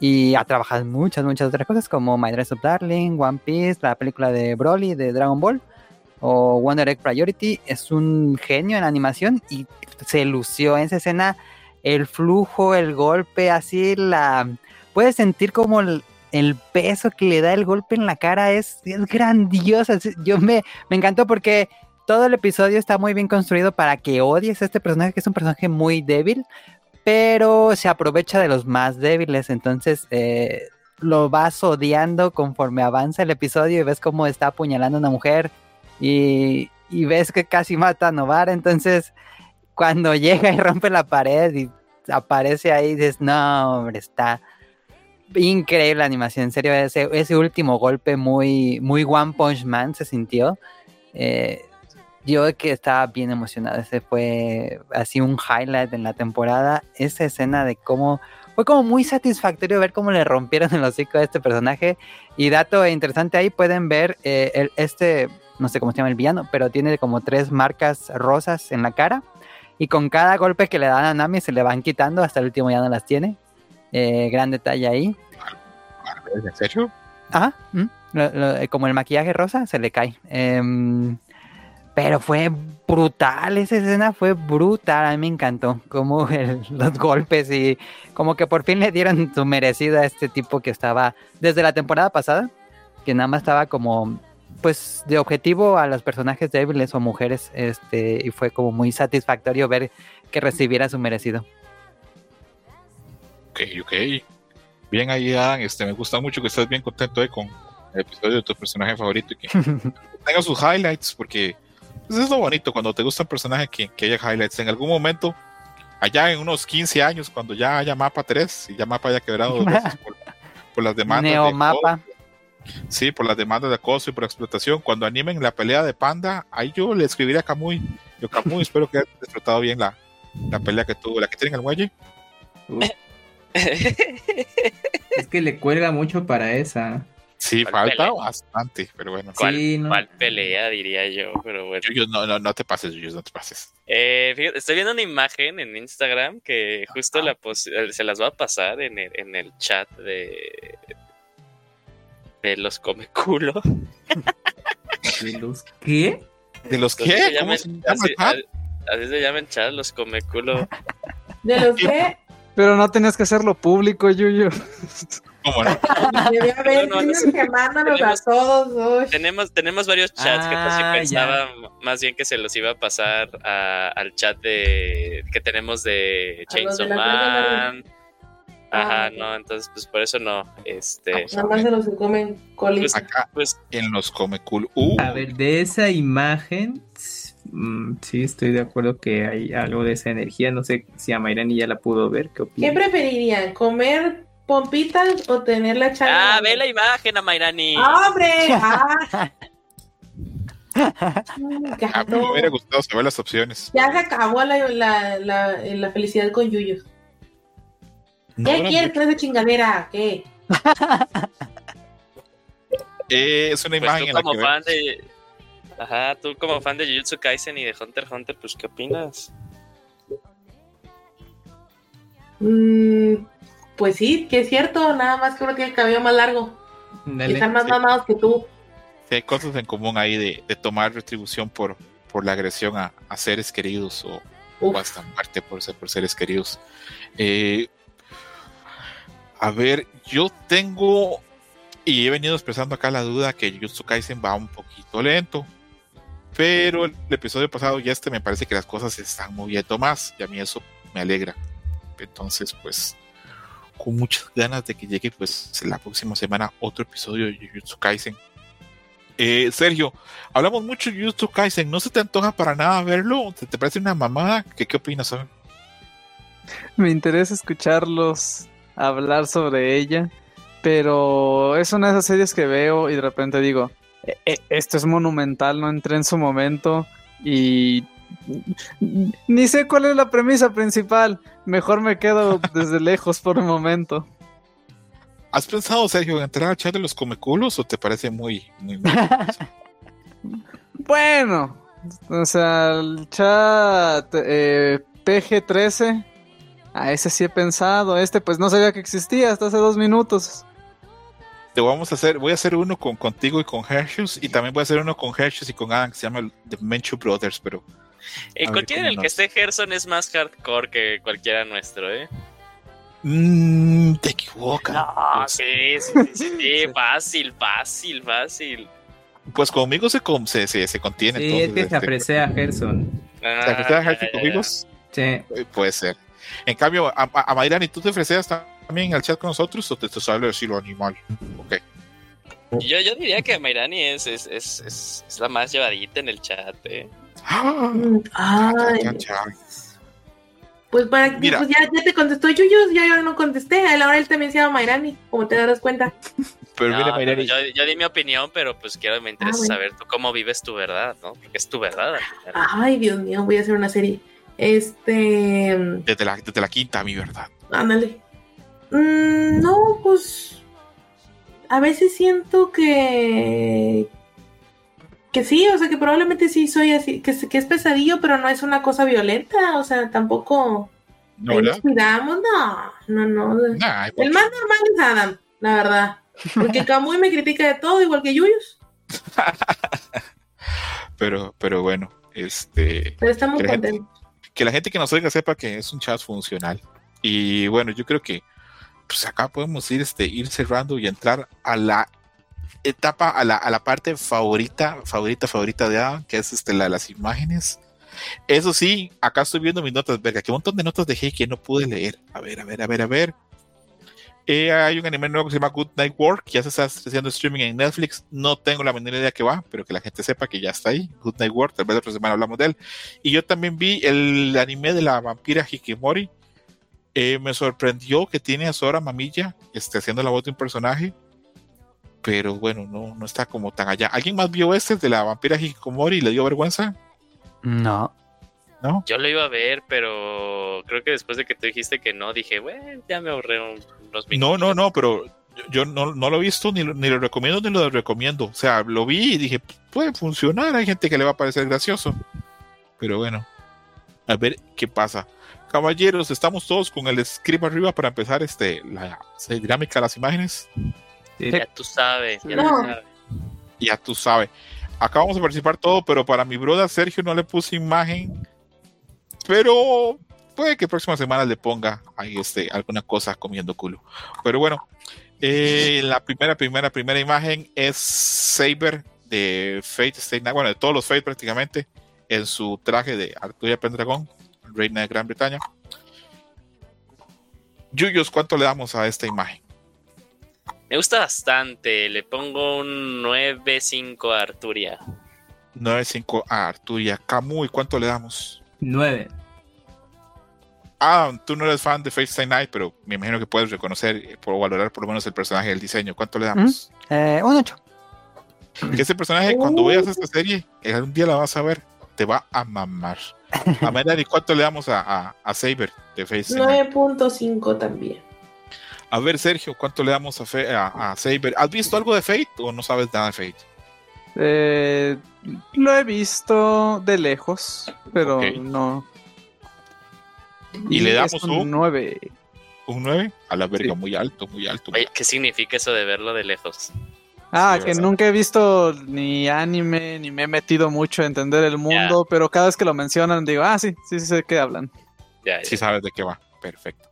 Y ha trabajado muchas, muchas otras cosas como My Dress of Darling, One Piece, la película de Broly de Dragon Ball o Wonder Egg Priority. Es un genio en animación y se lució en esa escena el flujo, el golpe, así la... Puedes sentir como el peso que le da el golpe en la cara es, es grandioso. Es- Yo me, me encantó porque todo el episodio está muy bien construido para que odies a este personaje, que es un personaje muy débil, pero se aprovecha de los más débiles. Entonces eh, lo vas odiando conforme avanza el episodio y ves cómo está apuñalando a una mujer y, y ves que casi mata a Novara. Entonces, cuando llega y rompe la pared y aparece ahí, dices, no, hombre, está increíble la animación. En serio, ese, ese último golpe muy, muy One Punch Man se sintió. Eh, yo que estaba bien emocionado. Ese fue así un highlight en la temporada. Esa escena de cómo fue como muy satisfactorio ver cómo le rompieron el hocico a este personaje. Y dato interesante ahí, pueden ver eh, el, este, no sé cómo se llama el villano, pero tiene como tres marcas rosas en la cara. Y con cada golpe que le dan a Nami se le van quitando, hasta el último ya no las tiene. Eh, gran detalle ahí. ¿En serio? Ajá, mm, lo- lo- como el maquillaje rosa se le cae. Em, pero fue brutal, esa escena fue brutal, a mí me encantó. Como el- los golpes y como que por fin le dieron su merecido a este tipo que estaba desde la temporada pasada, que nada más estaba como pues de objetivo a los personajes débiles o mujeres, este, y fue como muy satisfactorio ver que recibiera su merecido. Ok, ok. Bien ahí, Adam. Este, me gusta mucho que estés bien contento ahí con el episodio de tu personaje favorito y que tenga sus highlights, porque pues, es lo bonito cuando te gusta un personaje que, que haya highlights. En algún momento, allá en unos 15 años, cuando ya haya mapa 3 y ya mapa haya quebrado dos veces por, por las demandas. de Neomapa. acoso, sí, por las demandas de acoso y por explotación. Cuando animen la pelea de Panda, ahí yo le escribiré a Kamui. Yo, Kamui, espero que hayas disfrutado bien la, la pelea que tuvo, la que tiene en el muelle. Es que le cuelga mucho para esa. Sí, ¿Cuál falta pelea? bastante, pero bueno. ¿Cuál, Sí, no. cuál pelea, diría yo? Pero bueno. Yuyos, no, no, no te pases, Yuyos, no te pases. Eh, fíjate, estoy viendo una imagen en Instagram que justo la pos- eh, se las va a pasar en el, en el chat de, de los come culo. ¿De los qué? ¿De los qué? ¿Cómo se llama así, el chat? así se llama el chat, los come culo. De los que Pero no tenías que hacerlo público, Yuyu. ¿Cómo no? debe haber No, no, niños no. quemándonos a Tenemos- todos. uy. Tenemos, tenemos varios chats que casi Ah, pensaba más bien que se los iba a pasar a- al chat de que tenemos de Chainsaw Man. Ajá, Ah, no, entonces pues por eso no. Este, Nada más de los que comen colis. Acá pues en los come cool. Uh, A ver, de esa imagen, mm, sí estoy de acuerdo que hay algo de esa energía. No sé si a Mayrani ya la pudo ver. ¿Qué ¿Qué preferirían? ¿Comer pompitas o tener la charla? Ah, ve la imagen. ¡Ah, ¡Hombre! ¡Ah! A mí gato. me hubiera gustado saber las opciones. Ya se acabó la, la, la, la felicidad con Yuyos. No, ¿Qué no, quieres con esa chingadera? ¿Qué? eh, es una Pues imagen tú en la como que fan vemos- de. Ajá, tú como fan de Jujutsu Kaisen y de Hunter x Hunter, pues ¿qué opinas? Mm, pues sí, que es cierto. Nada más que uno tiene el cabello más largo. Y están más sí. mamados que tú. sí, hay cosas en común ahí de, de tomar retribución por, por la agresión a, a seres queridos o, o hasta muerte por, ser- por seres queridos. Eh, a ver, yo tengo y he venido expresando acá la duda que Jujutsu Kaisen va un poquito lento. Pero el episodio pasado y este me parece que las cosas se están moviendo más y a mí eso me alegra. Entonces, pues, con muchas ganas de que llegue, pues, la próxima semana otro episodio de Jujutsu Kaisen. Eh, Sergio, hablamos mucho de Jujutsu Kaisen, ¿no se te antoja para nada verlo? ¿Te, parece una mamada? ¿Qué, qué opinas? Sabe? Me interesa escucharlos hablar sobre ella, pero es una de esas series que veo y de repente digo, "E- e- esto es monumental, no entré en su momento y ni sé cuál es la premisa principal, mejor me quedo desde lejos por un momento. ¿Has pensado, Sergio, en entrar al chat de los comeculos o te parece muy, muy, muy- Bueno, o sea, el chat eh, PG13, a ese sí he pensado, este pues no sabía que existía hasta hace dos minutos. Te vamos a hacer, voy a hacer uno con contigo y con Hershus y también voy a hacer uno con Hershus y con Adam que se llama el The Menchu Brothers, pero Eh, ver cualquiera en el nos- que esté Gerson es más hardcore que cualquiera nuestro, ¿eh? mm, te equivocas. No, Pues- sí, sí, sí, sí, sí, fácil, fácil, fácil. Pues conmigo se, com- se, se, se contiene. Sí, entonces, es que se este, aprecia a Gerson. Ah, ¿te ofreces a ya, conmigo? Sí. Puede ser. En cambio, a, a, Mayrani, ¿tú te ofreces también al chat con nosotros o te, te sale decir lo animal? Ok. Yo, yo diría que Mairani es, es, es, es, es la más llevadita en el chat, ¿eh? Ay, pues para Mira. pues ya, ya te contestó Yuyos, ya yo no contesté. A la hora él también se llama Mayrani, como te darás cuenta. Pero No, mira, pero Mayrani, yo, yo di mi opinión, pero pues quiero, me interesa Ah, bueno. saber tú cómo vives tu verdad, ¿no? Porque es tu verdad. Ay, Dios mío, voy a hacer una serie. Este. desde la, desde la quinta, mi verdad. Ándale. Mm, no, pues. A veces siento que. Que sí, o sea, que probablemente sí soy así, que, es- que es pesadillo, pero no es una cosa violenta, o sea, tampoco. ¿No, ahí verdad? nos cuidamos, no, no, no. Nah, El más normal es Adam, la verdad. Porque Kamui me critica de todo, igual que Yuyos. pero, pero bueno, este. Pero estamos Que la gente- que la gente que nos oiga sepa que es un chat funcional. Y bueno, yo creo que pues acá podemos ir, este, ir cerrando y entrar a la etapa, a la, a la parte favorita, favorita, favorita de Adam, que es este, la de las imágenes. Eso sí, acá estoy viendo mis notas, verga, que un montón de notas dejé que no pude leer. A ver, a ver, a ver, a ver. Eh, hay un anime nuevo que se llama Good Night Work, que ya se está haciendo streaming en Netflix. No tengo la menor idea que va, pero que la gente sepa que ya está ahí. Good Night Work, tal vez la otra semana hablamos de él. Y yo también vi el anime de la vampira Hikimori. Eh, me sorprendió que tiene a Sora Mamilla este, haciendo la voz de un personaje. Pero bueno, no, no está como tan allá. ¿Alguien más vio este de la vampira Hikikomori y le dio vergüenza? No. ¿No? Yo lo iba a ver, pero creo que después de que tú dijiste que no, dije, bueno, ya me ahorré un- unos minutos. No, no, no, pero yo, yo no, no lo he visto, ni lo, ni lo recomiendo, ni lo recomiendo. O sea, lo vi y dije, puede funcionar. Hay gente que le va a parecer gracioso. Pero bueno, a ver qué pasa. Caballeros, estamos todos con el script arriba para empezar este, la dinámica de las imágenes. Sí. Ya tú sabes, ya No. tú sabes. Ya tú sabes. Acá vamos a participar todo, pero para mi brother Sergio no le puse imagen. Pero puede que próxima semana le ponga ahí este, alguna cosa comiendo culo. Pero bueno, eh, la primera, primera, primera imagen es Saber de Fate Stay Night, bueno, de todos los Fate prácticamente, en su traje de Arturia Pendragón, reina de Gran Bretaña. Yuyos, ¿cuánto le damos a esta imagen? Me gusta bastante. Le pongo un 9-5 a Arturia. 9.5 a Arturia. Camuy, ¿cuánto le damos? 9. Ah, tú no eres fan de Stay Night, pero me imagino que puedes reconocer eh, por valorar por lo menos el personaje del diseño. ¿Cuánto le damos? Eh, un 8. Que ese personaje, cuando veas esta serie, algún día la vas a ver, te va a mamar. A Melanie, ¿cuánto le damos a, a, a Saber de Night? 9.5 también. A ver, Sergio, ¿cuánto le damos a, Fe- a, a Saber? ¿Has visto algo de Fate o no sabes nada de Fate? Eh, lo he visto de lejos, pero no. Y le damos un, 9. un 9 a la verga, Sí. muy alto, muy alto. Oye, ¿qué significa eso de verlo de lejos? Ah, Sí, que ¿verdad? nunca he visto ni anime, ni me he metido mucho a entender el mundo, pero cada vez que lo mencionan digo, ah, sí, sí, sí sé qué hablan. Sí sabes de qué va. Perfecto.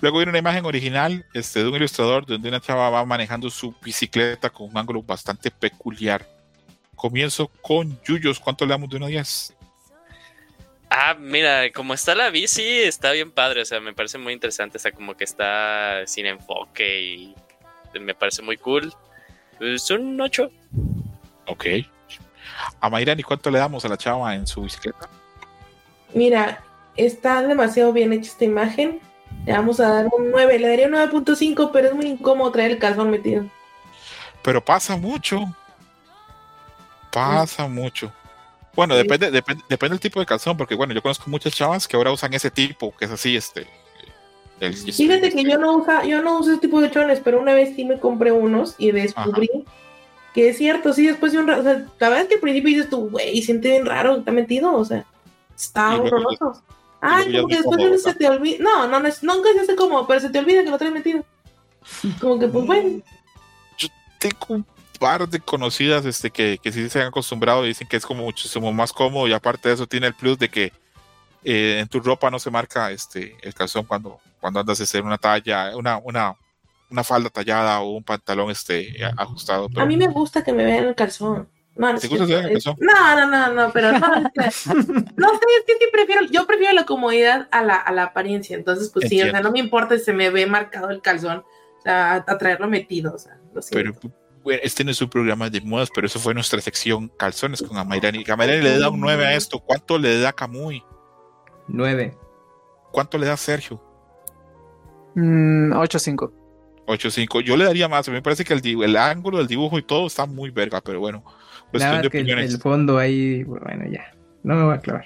Luego viene una imagen original este, de un ilustrador donde una chava va manejando su bicicleta con un ángulo bastante peculiar. Comienzo con Yuyos. ¿Cuánto le damos de 1 a 10? Ah, mira, como está la bici, está bien padre. O sea, me parece muy interesante. O sea, como que está sin enfoque y me parece muy cool. Es un 8. Ok. A Mayrani, ¿cuánto le damos a la chava en su bicicleta? Mira, está demasiado bien hecha esta imagen. Le vamos a dar un 9. Le daría un 9.5, pero es muy incómodo traer el calzón metido. Pero pasa mucho. Pasa mucho. Bueno, Sí. depende, depende, depende del tipo de calzón, porque bueno, yo conozco muchas chavas que ahora usan ese tipo, que es así, este. El- Fíjate que yo no, usa, yo no uso ese tipo de chones, pero una vez sí me compré unos y descubrí que es cierto, sí, después de un rato, o sea, la verdad es que al principio dices tú, güey, siente bien raro, está metido, o sea, está horroroso. Ay, como que es después se te olvida, no, no, no, nunca se hace como, pero se te olvida que lo traes metido. Como que, pues bueno, tengo un par de conocidas este, que, que sí se han acostumbrado y dicen que es como muchísimo más cómodo y aparte de eso tiene el plus de que eh, en tu ropa no se marca este el calzón cuando, cuando andas a hacer una talla, una, una, una falda tallada o un pantalón este ajustado. Pero a mí me gusta que me vean el calzón. No, no, ¿Te gusta que vean el calzón? No, no, no, no, pero no, es que- no sé, es que sí prefiero, yo prefiero la comodidad a la, a la apariencia, entonces pues sí, o sea, no me importa si se me ve marcado el calzón, o sea, a, a traerlo metido, o sea, lo pero siento. este no es un programa de modas, pero eso fue nuestra sección calzones con Amairani. Amairani le da un 9 a esto. ¿Cuánto le da Camuy? 9. ¿Cuánto le da Sergio? Mm, 8-5. 8.5. Yo le daría más. A mí me parece que el, dibu- el ángulo del dibujo y todo está muy verga, pero bueno. De que el, opiniones. el fondo ahí, bueno, ya. No me voy a clavar.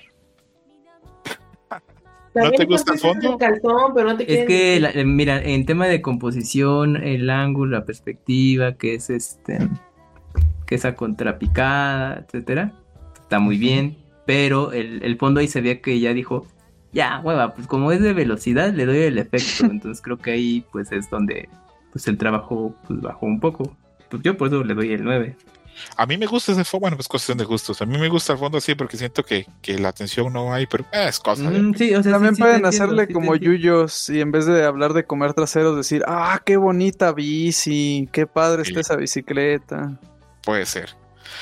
También te gusta el fondo? calzón, pero no te Es quieren que, la- mira, en tema de composición, el ángulo, la perspectiva, que es este, que esa contrapicada, etcétera, está muy bien, pero el, el fondo ahí se veía que ya dijo, ya, hueva, pues como es de velocidad, le doy el efecto, entonces creo que ahí pues es donde pues el trabajo pues bajó un poco. Pues yo por eso le doy el 9. A mí me gusta ese fondo. Bueno, pues cuestión de gustos. A mí me gusta el fondo así porque siento que, que la atención no hay, pero eh, es cosa de. Mm, sí, o sea, También sí, sí pueden hacerle sí como entiendo. yuyos y en vez de hablar de comer traseros decir, ah, qué bonita bici, qué padre Sí. está esa bicicleta. Puede ser.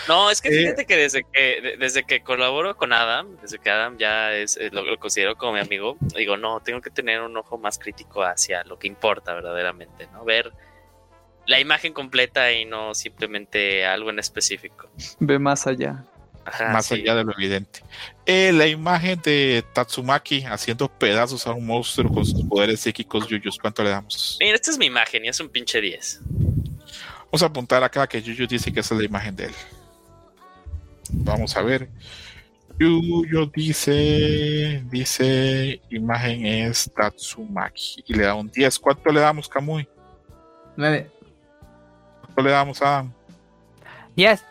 No, es que Eh. fíjate que desde que de- desde que colaboro con Adam, desde que Adam ya es eh, lo, lo considero como mi amigo, digo, no, tengo que tener un ojo más crítico hacia lo que importa verdaderamente, ¿no? Ver la imagen completa y no simplemente algo en específico. Ve más allá. Ajá, más sí. allá de lo evidente. Eh, la imagen de Tatsumaki haciendo pedazos a un monstruo con sus poderes psíquicos Yuyus. ¿Cuánto le damos? Mira, esta es mi imagen y es un pinche 10. Vamos a apuntar acá que Yuyu dice que esa es la imagen de él. Vamos a ver. Yuyo dice, dice, imagen es Tatsumaki y le da un 10. ¿Cuánto le damos, Kamui? 9. ¿Cuál le damos a Adam? Yes.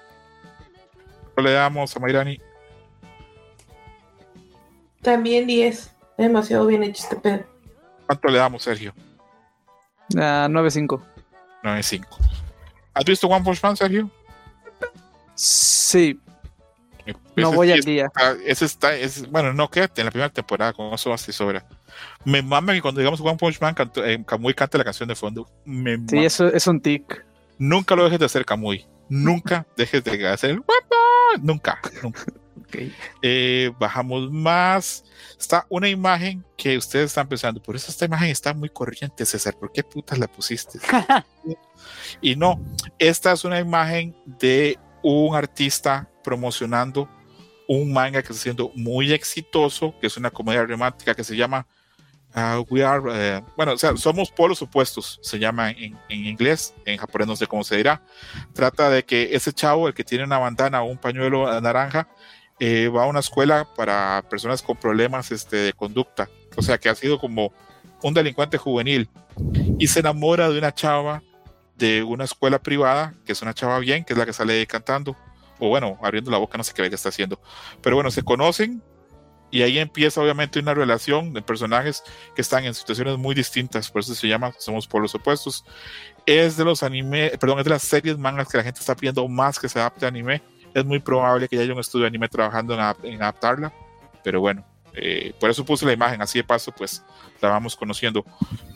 ¿Cuál le damos a Mayrani? También 10. Demasiado bien hecho este pedo. ¿Cuánto le damos, Sergio? Ah, 9-5. 9.5. ¿Has visto One Punch Man, Sergio? Sí, no voy al está- día. Ese está, es, bueno, no quédate en la primera temporada, con eso y sobra. Me mama que cuando digamos One Punch Man, cantó, eh, Kamui canta la canción de fondo. Me Sí, mama. eso es un tic. Nunca lo dejes de hacer, Kamui. Nunca dejes de hacer. Nunca, nunca. Ok. Eh, bajamos más. Está una imagen que ustedes están pensando, por eso esta imagen está muy corriente, César. ¿Por qué putas la pusiste? Y no, esta es una imagen de un artista promocionando un manga que está siendo muy exitoso, que es una comedia romántica que se llama ah, We Are, eh, bueno, o sea, somos polos opuestos, se llama en, en inglés, en japonés no sé cómo se dirá. Trata de que ese chavo, el que tiene una bandana o un pañuelo naranja, eh, va a una escuela para personas con problemas este, de conducta, o sea, que ha sido como un delincuente juvenil. Y se enamora de una chava de una escuela privada, que es una chava bien, que es la que sale cantando, o bueno, abriendo la boca, no sé qué está haciendo. Pero bueno, se conocen y ahí empieza obviamente una relación de personajes que están en situaciones muy distintas, por eso se llama Somos Polos Opuestos. Es de los anime, perdón, es de las series mangas que la gente está pidiendo más que se adapte a anime. Es muy probable que ya haya un estudio de anime trabajando en, en adaptarla, pero bueno, eh, por eso puse la imagen, así de paso, pues la vamos conociendo.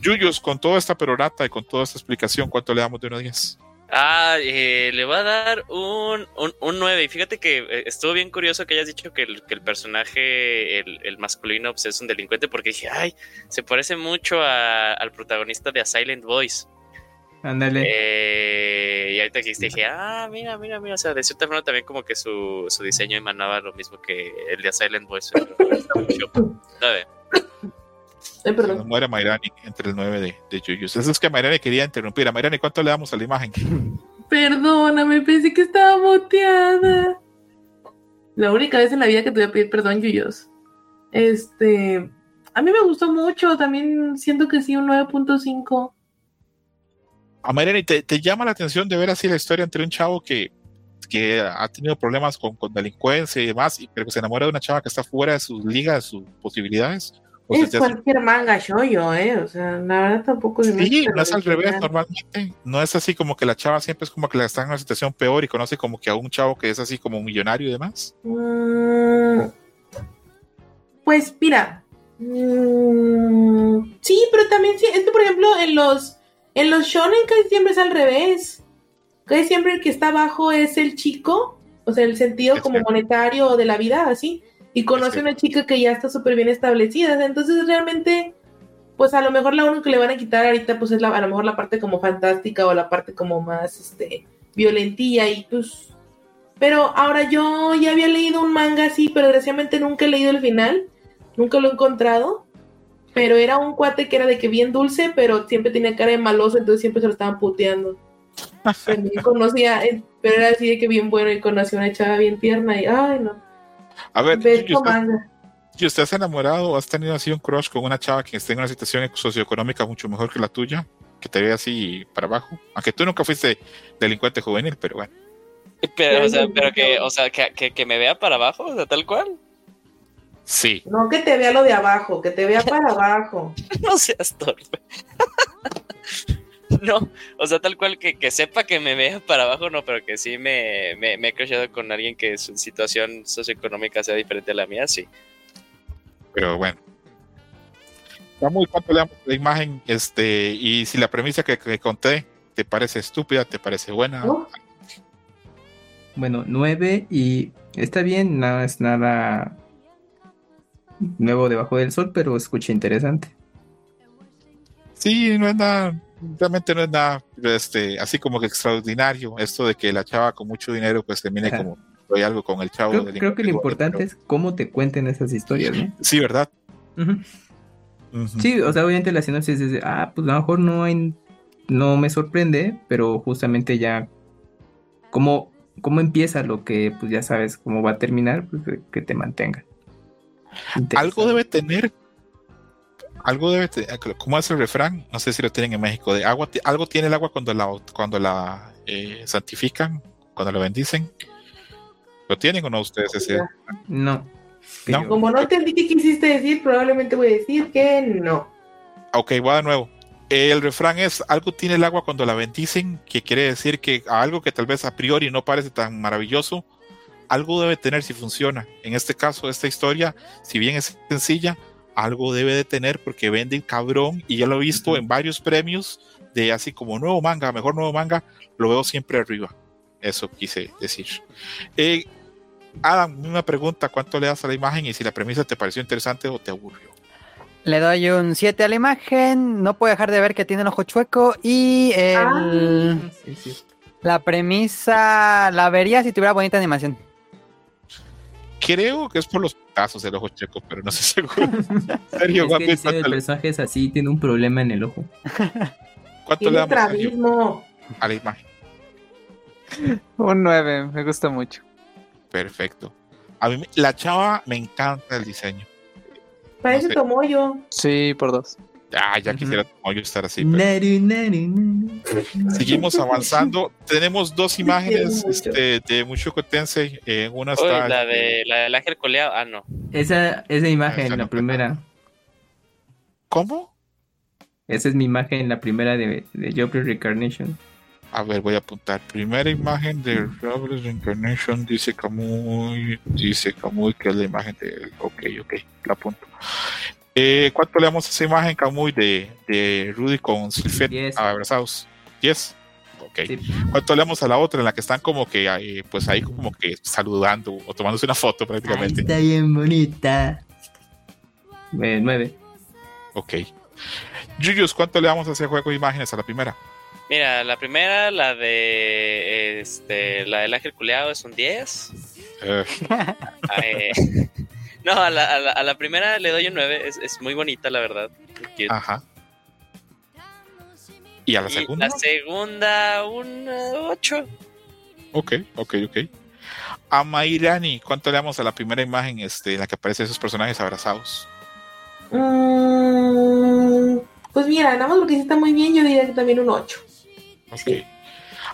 Yuyos, con toda esta perorata y con toda esta explicación, ¿cuánto le damos de 1 a 10? Ah, eh, le voy a dar un, un, un 9. Y fíjate que eh, estuvo bien curioso que hayas dicho que el, que el personaje, el, el masculino, pues, es un delincuente, porque dije, ay, se parece mucho a- al protagonista de A Silent Voice. Ándale. Eh, y ahorita que dije, ah, mira, mira, mira, o sea, de cierta forma también como que su, su diseño emanaba lo mismo que el de A Silent Voice. pero está mucho. Ay, Se perdón. nos muere Mayrani entre el 9 de, de Yuyos. Eso es que Mayrani quería interrumpir. A Mayrani, ¿cuánto le damos a la imagen? Perdóname, pensé que estaba boteada. La única vez en la vida que te voy a pedir perdón, Yuyos. Este. A mí me gustó mucho. También siento que sí, un 9.5. A Mayrani, ¿te, te llama la atención de ver así la historia entre un chavo que, que ha tenido problemas con, con delincuencia y demás, y, pero que se enamora de una chava que está fuera de sus ligas, de sus posibilidades? ¿O se Es hace- cualquier manga shoyo, ¿eh? O sea, la verdad tampoco se Sí, no es al revés normalmente. No es así como que la chava siempre es como que la está en una situación peor y conoce como que a un chavo que es así como un millonario y demás. Mm, Pues mira, mm, sí, pero también sí, es que por ejemplo en los en los shonen casi siempre es al revés. Casi siempre el que está abajo es el chico, o sea, el sentido Es como monetario de la vida, así, y conoce a una chica que ya está súper bien establecida. Entonces realmente, pues a lo mejor la única que le van a quitar ahorita, pues es la, a lo mejor la parte como fantástica o la parte como más, este, violentilla y pues pero ahora yo ya había leído un manga así, pero desgraciadamente nunca he leído el final. Nunca lo he encontrado. Pero era un cuate que era de que bien dulce, pero siempre tenía cara de maloso, entonces siempre se lo estaban puteando. Conocía, eh, pero era así de que bien bueno y conocí a una chava bien tierna y ay no. A ver, Yuyu, ¿usted, ¿usted se ha enamorado o has tenido así un crush con una chava que esté en una situación socioeconómica mucho mejor que la tuya? Que te ve así para abajo. Aunque tú nunca fuiste delincuente juvenil, pero bueno. Pero, o sea, pero que, o sea, que, que, que me vea para abajo, o sea, tal cual. Sí. No que te vea lo de abajo, que te vea para abajo. No seas torpe. No, o sea, tal cual que, que sepa que me vea para abajo, no, pero que sí me, me, me he cruzado con alguien que su situación socioeconómica sea diferente a la mía, sí. Pero bueno. Vamos, ¿cuánto le la imagen? Este, y si la premisa que, que conté te parece estúpida, te parece buena. ¿no? Bueno, 9 y está bien, no es nada nuevo debajo del sol, pero escucha interesante. Sí, no es nada, realmente no es nada, este, así como que extraordinario, esto de que la chava con mucho dinero pues termine Ajá. como hay algo con el chavo. Creo, del creo que lo importante es cómo te cuenten esas historias, ¿no? Sí, ¿verdad? Sí, o sea, obviamente la sinopsis es de, ah, pues a lo mejor no hay, no me sorprende, pero justamente ya cómo, cómo empieza lo que pues ya sabes cómo va a terminar, pues que- te mantenga. Algo debe tener, algo debe tener, ¿cómo es el refrán? No sé si lo tienen en México, de agua, algo tiene el agua cuando la, cuando la eh, santifican cuando lo bendicen. ¿Lo tienen o no ustedes ese? No. No. Como no entendí qué quisiste decir, probablemente voy a decir que no. Ok, va de nuevo. El refrán es, algo tiene el agua cuando la bendicen, que quiere decir que a algo que tal vez a priori no parece tan maravilloso, algo debe tener si funciona. En este caso, esta historia, si bien es sencilla, algo debe de tener porque vende cabrón y ya lo he visto Ujú. en varios premios de así como nuevo manga, mejor nuevo manga, lo veo siempre arriba. Eso quise decir. Eh, Adam, misma pregunta, ¿cuánto le das a la imagen y si la premisa te pareció interesante o te aburrió? Le doy un 7 a la imagen. No puedo dejar de ver que tiene el ojo chueco. Y el- Sí, sí. la premisa la vería si tuviera bonita animación. Creo que es por los tazos del ojo checo, pero no estoy seguro. Sergio, Es que ¿cuánto, el personaje es así, tiene un problema en el ojo. cuánto le damos a la imagen? Un 9, me gusta mucho. Perfecto. A mí la chava me encanta el diseño. Parece No sé. Tomoyo. Sí, por dos. Ah, ya quisiera como yo estar así. pero-. Seguimos avanzando. Tenemos dos imágenes mucho. este, de Mushoku Tensei. En una Uy, está. la de la del ángel coleado. Ah, no. Esa, esa imagen, Esa no la primera. ¿Cómo? Esa es mi imagen, la primera de, de Jobless Reincarnation. A ver, voy a apuntar. Primera imagen de Robles Reincarnation. Dice Kamui. Dice Kamui que es la imagen de. Ok, ok. La apunto. Eh, ¿Cuánto le damos a esa imagen, Kamui, de, de Rudy con Silfet abrazados? 10. Ok. Sí. ¿Cuánto le damos a la otra en la que están como que eh, pues ahí como que saludando o tomándose una foto prácticamente? está bien bonita. Eh, nueve. Ok. Yuyus, ¿cuánto le damos a ese juego de imágenes a la primera? Mira, la primera, la de este, la del ángel culeado es un 10. Eh, Ah, eh, no, a la, a, la, a la primera le doy un 9. Es, es muy bonita, la verdad. ajá. ¿Y a la Y segunda? la segunda, un 8. Ok, ok, ok. A Mairani, ¿cuánto le damos a la primera imagen este, en la que aparecen esos personajes abrazados? Mm, pues mira, nada más porque sí está muy bien, yo diría que también un 8. Ok. Sí.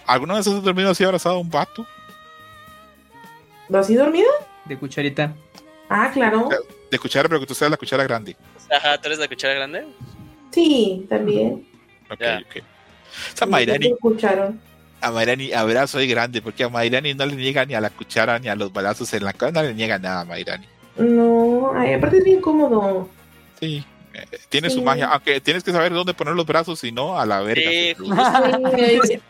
¿Alguna vez has dormido así abrazado a un vato? ¿Lo has dormido? De cucharita. Ah, claro. De cuchara, pero que tú seas la cuchara grande. Ajá, ¿tú eres la cuchara grande? Sí, también. Ok, Ya. ok. O sea, Mairani, ¿Me escucharon? a Mairani abrazo y grande, porque a Mairani no le niega ni a la cuchara ni a los balazos en la cara, no le niega nada a Mairani. No, ay, aparte es bien cómodo. Sí, eh, tiene su magia, aunque tienes que saber dónde poner los brazos, si no, a la verga. Sí, Ay,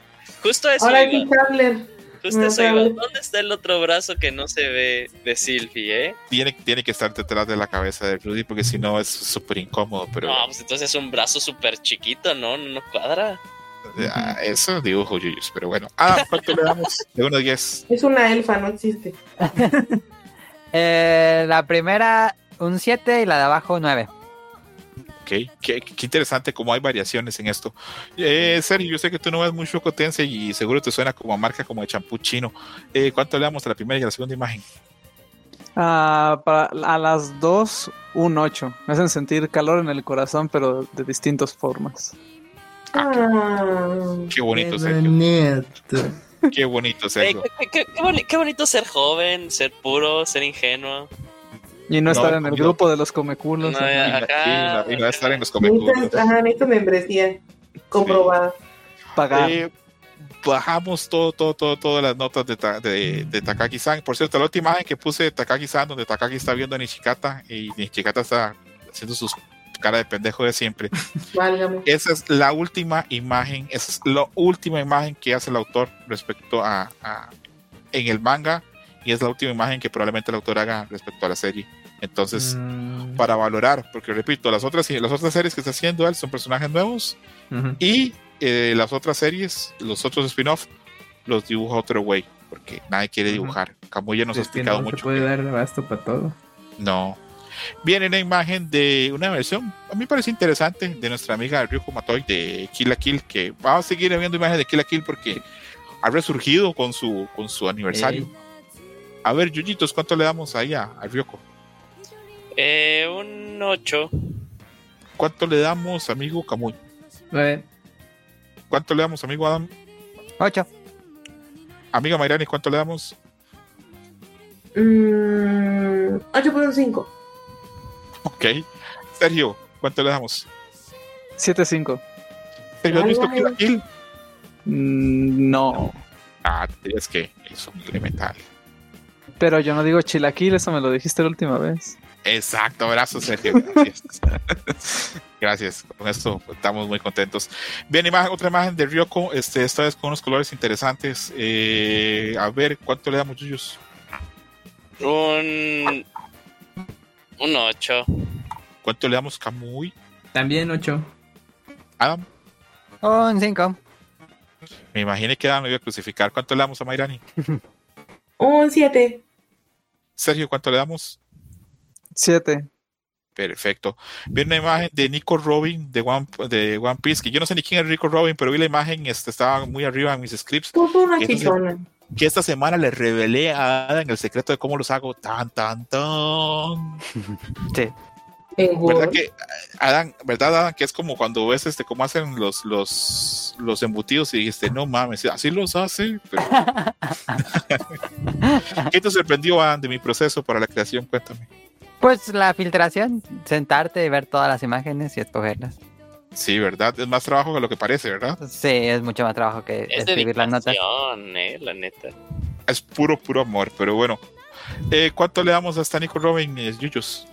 Justo eso Ahora sí, Chandler. Justo no eso iba. sabes. ¿Dónde está el otro brazo que no se ve de Sylvie, eh? Tiene, tiene que estar detrás de la cabeza de Rudy, porque si no es súper incómodo, pero No, pues entonces es un brazo súper chiquito, ¿no? No cuadra. ah, eso dibujo Yuyus, pero bueno. Ah, ¿cuánto le damos? De 1 a 10. Es una elfa, no existe. Eh, la primera, un 7 y la de abajo, 9. Ok, qué, qué interesante cómo hay variaciones en esto. Eh, Sergio, yo sé que tú no ves mucho Cotense y seguro te suena como a marca como de champú chino. Eh, ¿Cuánto le damos a la primera y a la segunda imagen? Ah, para, a las dos, un 8. Me hacen sentir calor en el corazón, pero de distintas formas. Ah, Qué bonito, Sergio. bonito. Qué bonito, Ey, Sergio. qué, qué- qué boni- qué bonito ser joven, ser puro, ser ingenuo. Y no, No, estar en el yo- grupo de los comeculos. No. Y, la estar en los comeculos. ajá, necesitas membresía comprobada. pagar. Eh, bajamos todo, todo, todo, todas las notas de, de, de Takagi-san. Por cierto, la última imagen que puse de Takagi-san, donde Takagi está viendo a Nishikata y Nishikata está haciendo sus cara de pendejo de siempre. Válgame. Esa es la última imagen, esa es la última imagen que hace el autor respecto a, a- en el manga y es la última imagen que probablemente el autor haga respecto a la serie. Entonces, Mm, para valorar, porque repito, las otras, las otras series que está haciendo él son personajes nuevos ujú. y eh, las otras series, los otros spin-off, los dibuja otro güey, porque nadie quiere dibujar. Camuya nos ha explicado no mucho. puede que- dar abasto para todo. no. Viene una imagen de una versión, a mí me parece interesante, de nuestra amiga Ryuko Matoy de Kill la Kill, que vamos a seguir viendo imágenes de Kill la Kill porque ha resurgido con su, con su aniversario. A ver, Yuyitos, ¿cuánto le damos ahí a, a Ryuko? Eh, un 8. ¿Cuánto le damos, amigo Camuy? Nueve. ¿Cuánto le damos, amigo Adam? 8. Amiga Mayrani, ¿cuánto le damos? Mm, 8.5. Ok. Sergio, ¿cuánto le damos? 7-5. Sergio, ¿has Ay, visto. Kill la Kill? Mm, no. Ah, es que es un elemental. Pero yo no digo chilaquil, eso me lo dijiste la última vez. Exacto, abrazo, Sergio. Gracias. Gracias. Con esto estamos muy contentos. Bien, imagen, otra imagen de Ryoko, este, esta vez con unos colores interesantes. Eh, a ver, ¿cuánto le damos, Yuyos? Un. Un 8. ¿Cuánto le damos, Kamui? También 8. Adam, Un 5. me imaginé que Adam me iba a crucificar. ¿Cuánto le damos a Mayrani? Un 7. Sergio, ¿cuánto le damos? 7. Perfecto. Vi una imagen de Nico Robin de One, de One Piece, que yo no sé ni quién es Nico Robin, pero vi la imagen, este, estaba muy arriba en mis scripts. Una Entonces-. Que esta semana le revelé a Adam el secreto de cómo los hago tan, tan, tan. Sí. ¿Verdad que, Adam, verdad, Adam, que es como cuando ves este, cómo hacen los, los, los embutidos y dijiste, no mames, así los hace? Pero- ¿Qué te sorprendió, Adam, de mi proceso para la creación? Cuéntame. Pues la filtración, sentarte y ver todas las imágenes y escogerlas. Sí, ¿verdad? Es más trabajo que lo que parece, ¿verdad? Sí, es mucho más trabajo que Es escribir las notas. eh, la neta. Es puro, puro amor, pero bueno. Eh, ¿Cuánto le damos a esta Nico Robin, eh, Yuyos?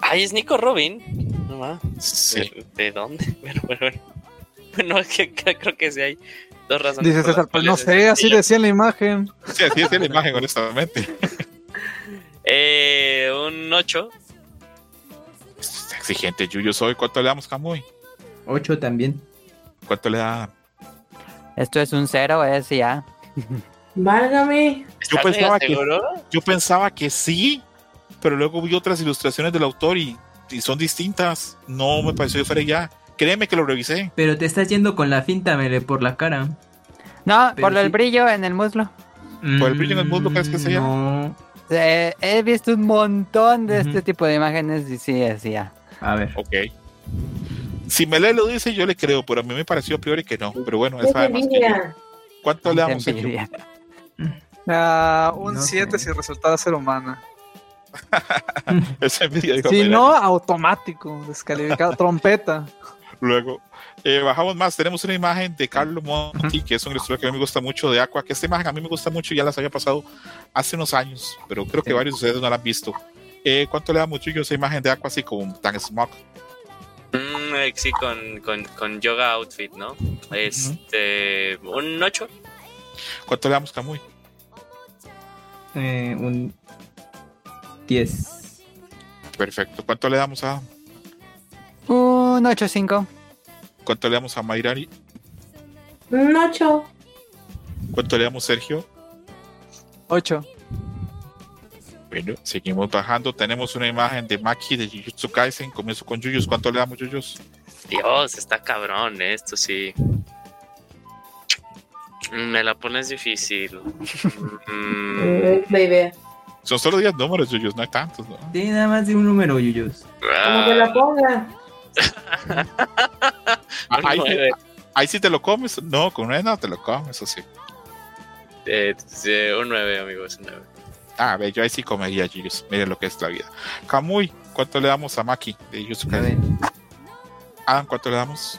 Ay, es Nico Robin. No ma. Sí. ¿De, de dónde? Bueno, bueno, bueno. Bueno, es que que- creo que sí hay dos razones. Dice César, pues no sé, así decía en la imagen. Sí, así es la imagen, honestamente. Eh, un 8. Es exigente, Yuyos hoy. ¿Cuánto le damos, Camuy? 8 también. ¿Cuánto le da? Esto es un cero, es ya. Válgame. Yo pensaba que? Yo pensaba que sí, pero luego vi otras ilustraciones del autor y, y son distintas. No me pareció que fuera ya. Créeme que lo revisé. Pero te estás yendo con la finta, Mele, por la cara. No, Pero por el brillo en el muslo. ¿Por el brillo en el muslo crees que sea? No. Eh, he visto un montón de este tipo de imágenes y sí, es ya. A ver. Ok. Si Mele lo dice, yo le creo, pero a mí me pareció a priori que no. Pero bueno, él Qué sabe más que yo. envidia. ¿Cuánto le damos. Ah, un No 7 sé. si resultara ser humana. Esa envidia, dijo Si Mele. no, automático, descalificado, trompeta. Luego, eh, bajamos más. Tenemos una imagen de Carlo Monti, que es un ilustrador que a mí me gusta mucho de Aqua. Que esta imagen a mí me gusta mucho, ya las había pasado hace unos años, pero creo que Sí. varios de ustedes no la han visto. Eh, ¿Cuánto le damos, Yuyo, esa imagen de Aqua así como tan smog? Mm, eh, sí, con, con, con yoga outfit, ¿no? Este. Un 8. ¿Cuánto le damos, Camuy? Eh, un 10. Perfecto. ¿Cuánto le damos a Un 8-5. ¿Cuánto le damos a Mayrani? Un 8. ¿Cuánto le damos, Sergio? 8. Bueno, seguimos bajando. Tenemos una imagen de Maki de Jujutsu Kaisen. Comienzo con Yuyos. ¿Cuánto le damos, Yuyos? Dios, está cabrón, esto sí. Me la pones difícil. Mm, Es la idea. Son solo 10 números, Yuyos. No hay tantos, ¿no? Tiene nada más de un número, Yuyos. Como que la ponga. Ah, ahí, nueve. ahí sí te lo comes. No, con una no te lo comes, eso sí. Eh, un 9, amigos, un 9. Ah, ve, yo ahí sí comería Yuyos. Miren lo que es la vida. Kamui, ¿cuánto le damos a Maki de Jujutsu Kaisen? Adam, ¿cuánto le damos?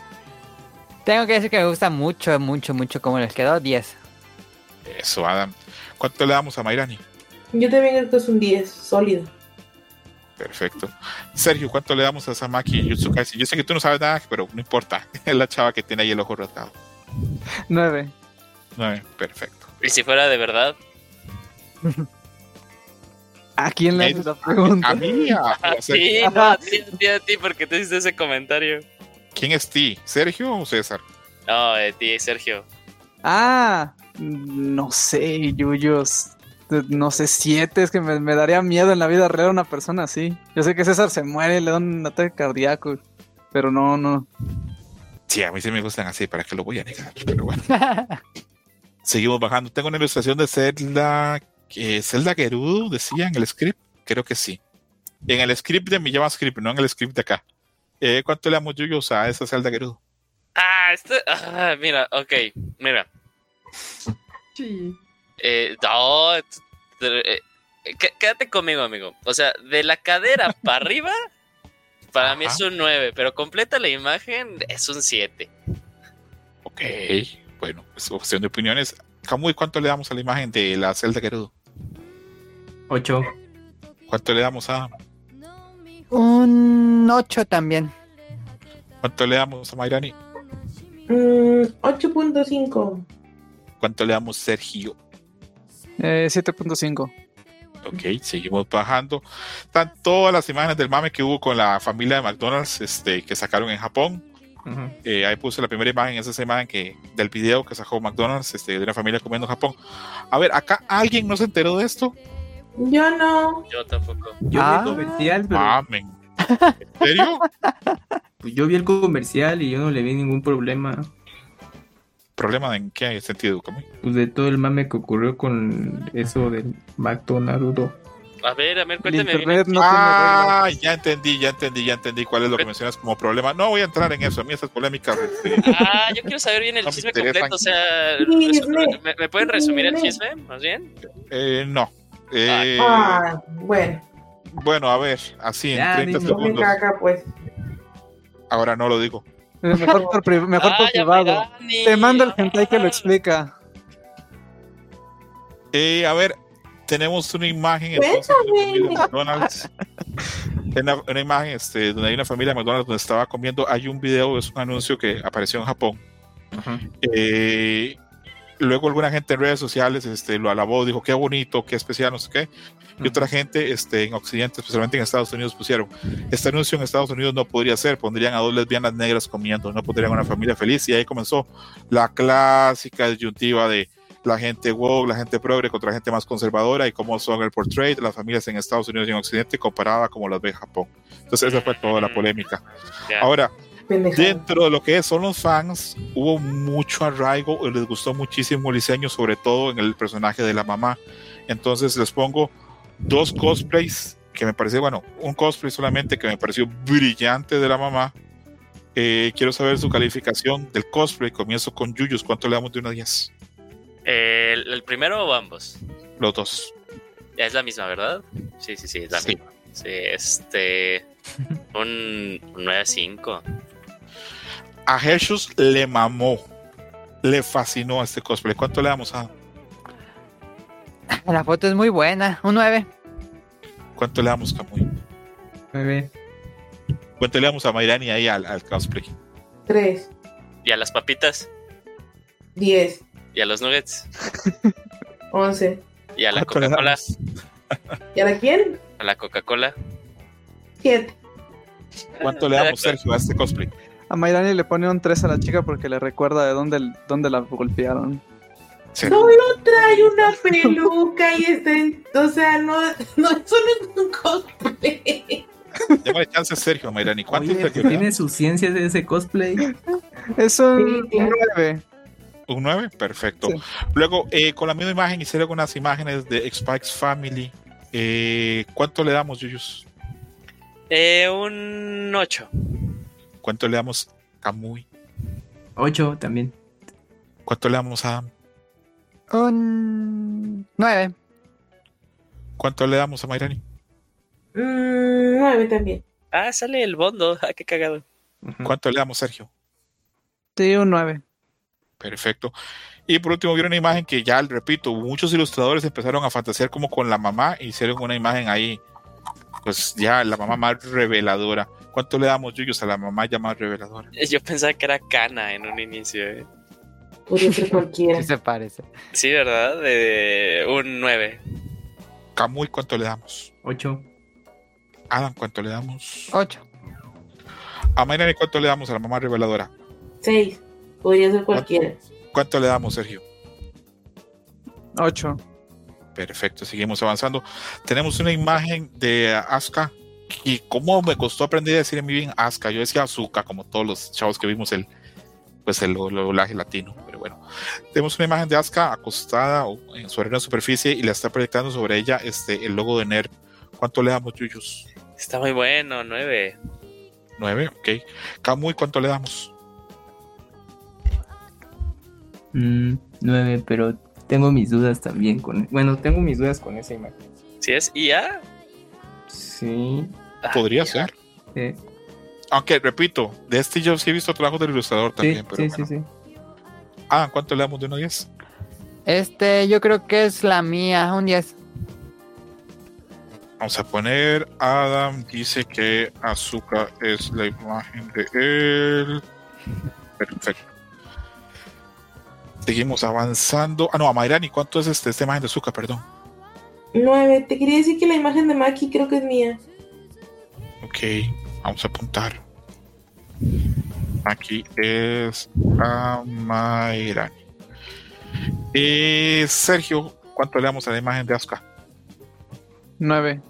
Tengo que decir que me gusta mucho, mucho, mucho cómo les quedó. 10. Eso, Adam. ¿Cuánto le damos a Mayrani? Yo también creo que es un 10, sólido. Perfecto. Sergio, ¿cuánto le damos a Samaki y Jujutsu Kaisen? Yo sé que tú no sabes nada, pero no importa. Es la chava que tiene ahí el ojo rasgado. 9. No, perfecto. Y si fuera de verdad, ¿A quién le Eh, haces la pregunta? A mí, a- a ti, no, a ti, a ti, a ti, porque te hiciste ese comentario. ¿Quién es ti? ¿Sergio o César? No, de ti, Sergio. Ah, no sé, Yuyos. No sé, 7. Es que me, me daría miedo en la vida real una persona así. Yo sé que César se muere, le da un ataque cardíaco. Pero no, no. Sí, a mí sí me gustan así, ¿para qué lo voy a negar? Pero bueno. Seguimos bajando. Tengo una ilustración de Zelda, que Zelda Gerudo, decía en el script. Creo que sí. En el script de mi JavaScript, no en el script de acá. Eh, ¿Cuánto le damos Yuyos a esa Zelda Gerudo? Ah, esto. Ah, mira, ok, mira. Sí. Eh, no, eh, qu- quédate conmigo, amigo. O sea, de la cadera para arriba, para mí es un 9, pero completa la imagen es un 7. Ok, bueno, es cuestión de opiniones. Camuy, ¿cuánto le damos a la imagen de la celda Gerudo? 8. ¿Cuánto le damos a Un 8 también. cuánto le damos a Mayrani? Mm, 8.5. ¿Cuánto le damos a Sergio? Eh, 7.5. Ok, seguimos bajando. Están todas las imágenes del mame que hubo con la familia de McDonald's este, que sacaron en Japón. Eh, ahí puse la primera imagen, esa es imagen que, del video que sacó McDonald's este, de una familia comiendo en Japón. A ver, acá alguien no se enteró de esto. Yo no. Yo tampoco. Yo Ah. vi el comercial, pero Mamen. ¿En serio? pues, yo vi el comercial y yo no le vi ningún problema. ¿Problema en qué sentido? Pues de todo el mame que ocurrió con eso del McDonald's. A ver, a ver, cuéntame internet no ah, ya entendí, ya entendí, ya entendí cuál es lo que mencionas como problema. No voy a entrar en eso, a mí esas polémicas. este, Ah, yo quiero saber bien el No chisme completo. O sea. ¿me, me pueden resumir el chisme, más bien? eh, no. Eh, Ah, bueno. Bueno, a ver, así en Ya, 30 dime. No me segundos. caca, pues. Ahora no lo digo. Mejor por, pri- mejor por Ah, ya privado. Te mando el hentai que lo explica. Eh, a ver, tenemos una imagen entonces, de McDonald's. Una, una imagen este, donde hay una familia de McDonald's donde estaba comiendo. Hay un video, es un anuncio que apareció en Japón. Eh, luego alguna gente en redes sociales este, lo alabó, dijo qué bonito, qué especial, no sé qué. Y otra gente este, en Occidente, especialmente en Estados Unidos, pusieron, este anuncio en Estados Unidos no podría ser, pondrían a dos lesbianas negras comiendo, no pondrían una familia feliz. Y ahí comenzó la clásica disyuntiva de la gente woke, la gente progre contra la gente más conservadora y cómo son el portrait de las familias en Estados Unidos y en Occidente comparada como las ve Japón. Entonces esa fue toda la polémica. Ahora, Pendejada. Dentro de lo que son los fans, hubo mucho arraigo y les gustó muchísimo el diseño, sobre todo en el personaje de la mamá. Entonces les pongo dos cosplays que me pareció, bueno, un cosplay solamente que me pareció brillante de la mamá. Eh, quiero saber su calificación del cosplay. Comienzo con Yuyus. ¿Cuánto le damos de 1 a 10? ¿El, el primero o ambos? Los dos. Es la misma, ¿verdad? Sí, sí, sí, es la Sí. misma. Sí, este. Un, un 9 a 5. A Hershus le mamó. Le fascinó este cosplay. ¿Cuánto le damos a? La foto es muy buena. Un 9. ¿Cuánto le damos, Camuy? 9. ¿Cuánto le damos a Mayrani ahí al, al cosplay? 3. ¿Y a las papitas? 10. ¿Y a los nuggets? 11. ¿Y a la ¿Cuánto le Coca-Cola? ¿Y a la quién? ¿A la Coca-Cola? 7. ¿Cuánto le damos, Sergio, a este cosplay? A Mayrani le pone un 3 a la chica porque le recuerda de dónde, dónde la golpearon. Sí. Solo trae una peluca y está en. O sea, no, no, eso no es un cosplay. Démosle chance, Sergio Mayrani. ¿Cuánto Oye, tiene sus ciencias de ese cosplay. Es un Sí, claro. 9. ¿Un 9? Perfecto. Sí. Luego, eh, con la misma imagen, hicieron unas imágenes de Spikes Family. Eh, ¿Cuánto le damos, Yuyus? Eh, un 8. ¿Cuánto le damos a Kamui? 8 también. ¿Cuánto le damos a Adam? Un 9. ¿Cuánto le damos a Mayrani? Mm, 9 también. Ah, sale el bondo. Ah, qué cagado. ¿Cuánto le damos, Sergio? Sí, un 9. Perfecto. Y por último, vieron una imagen que ya, repito, muchos ilustradores empezaron a fantasear como con la mamá y hicieron una imagen ahí, pues ya la mamá más reveladora. ¿Cuánto le damos, Yuyus, a la mamá ya más reveladora? Yo pensaba que era Cana en un inicio. eh. Podría ser cualquiera. Sí se parece. Sí, ¿verdad? De un 9. Kamui, ¿cuánto le damos? 8. Adam, ¿cuánto le damos? 8. A Mayrani, ¿cuánto le damos a la mamá reveladora? 6. Podría ser cualquiera. ¿Cuánto le damos, Sergio? 8. Perfecto, seguimos avanzando. Tenemos una imagen de Asuka. Y cómo me costó aprender a decir muy bien Asuka. Yo decía Azuka, como todos los chavos que vimos el, pues el, doblaje latino. Pero bueno, tenemos una imagen de Asuka acostada o en sobre una superficie y la está proyectando sobre ella este, el logo de NERV. ¿Cuánto le damos, Yuyus? Está muy bueno, 9. Nueve, ok. Kamui, ¿cuánto le damos? Mm, 9, pero tengo mis dudas también con. Bueno, tengo mis dudas con esa imagen. Si es IA, Sí. ah, Podría ser. eh, Aunque, repito, de este yo sí he visto trabajos del ilustrador sí, también. pero sí, bueno. sí, sí. Ah, ¿cuánto le damos de 1 a 10? Este, yo creo que es la mía, un 10. Vamos a poner, Adam dice que Azúcar es la imagen de él. Perfecto. Seguimos avanzando. Ah, no, a Mayrani, ¿cuánto es este, esta imagen de Azúcar? Perdón. 9. Te quería decir que la imagen de Maki creo que es mía. Ok, vamos a apuntar. Aquí es a Mayrani. Eh, Sergio, ¿cuánto le damos a la imagen de Asuka? 9.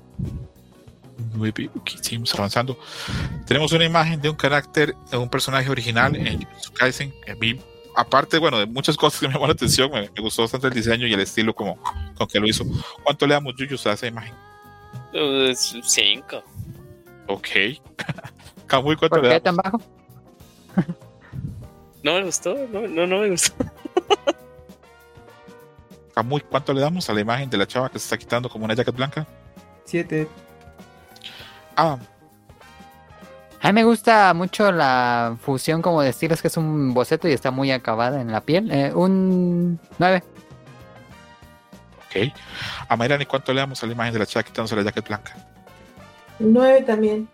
Muy bien, ok, seguimos avanzando. Tenemos una imagen de un carácter, de un personaje original en Jujutsu Kaisen. que a mí, aparte, bueno, de muchas cosas que me llamó la atención, me, me gustó bastante el diseño y el estilo como con que lo hizo. ¿Cuánto le damos Jujutsu a esa imagen? Uh, cinco. Ok. Kamui, ¿cuánto ¿Por le qué damos? tan bajo? No me gustó, no, no, no me gustó. Kamui, ¿cuánto le damos a la imagen de la chava que se está quitando como una jacket blanca? Siete. Ah, A mí me gusta mucho la fusión como de estilos, que es un boceto y está muy acabada en la piel. Eh, un 9. ok. A Mayrani, ¿cuánto le damos a la imagen de la chava quitándose la jacket blanca? 9 también.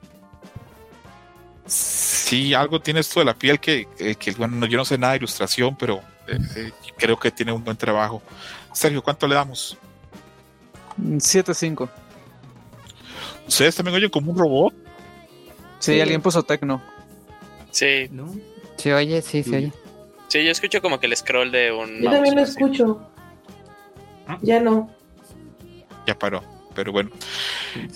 Sí, algo tiene esto de la piel que, que- que, bueno, no- yo no sé nada de ilustración, pero eh, eh, creo que tiene un buen trabajo. Sergio, ¿cuánto le damos? 7-5. ¿Ustedes también oyen como un robot? Sí, Sí. alguien puso tecno. Sí, ¿No? Sí, oye, sí, sí, oye. sí, yo escucho como que el scroll de un. Yo mouse, también lo así. escucho. Ah. Ya no. Ya paró, pero bueno.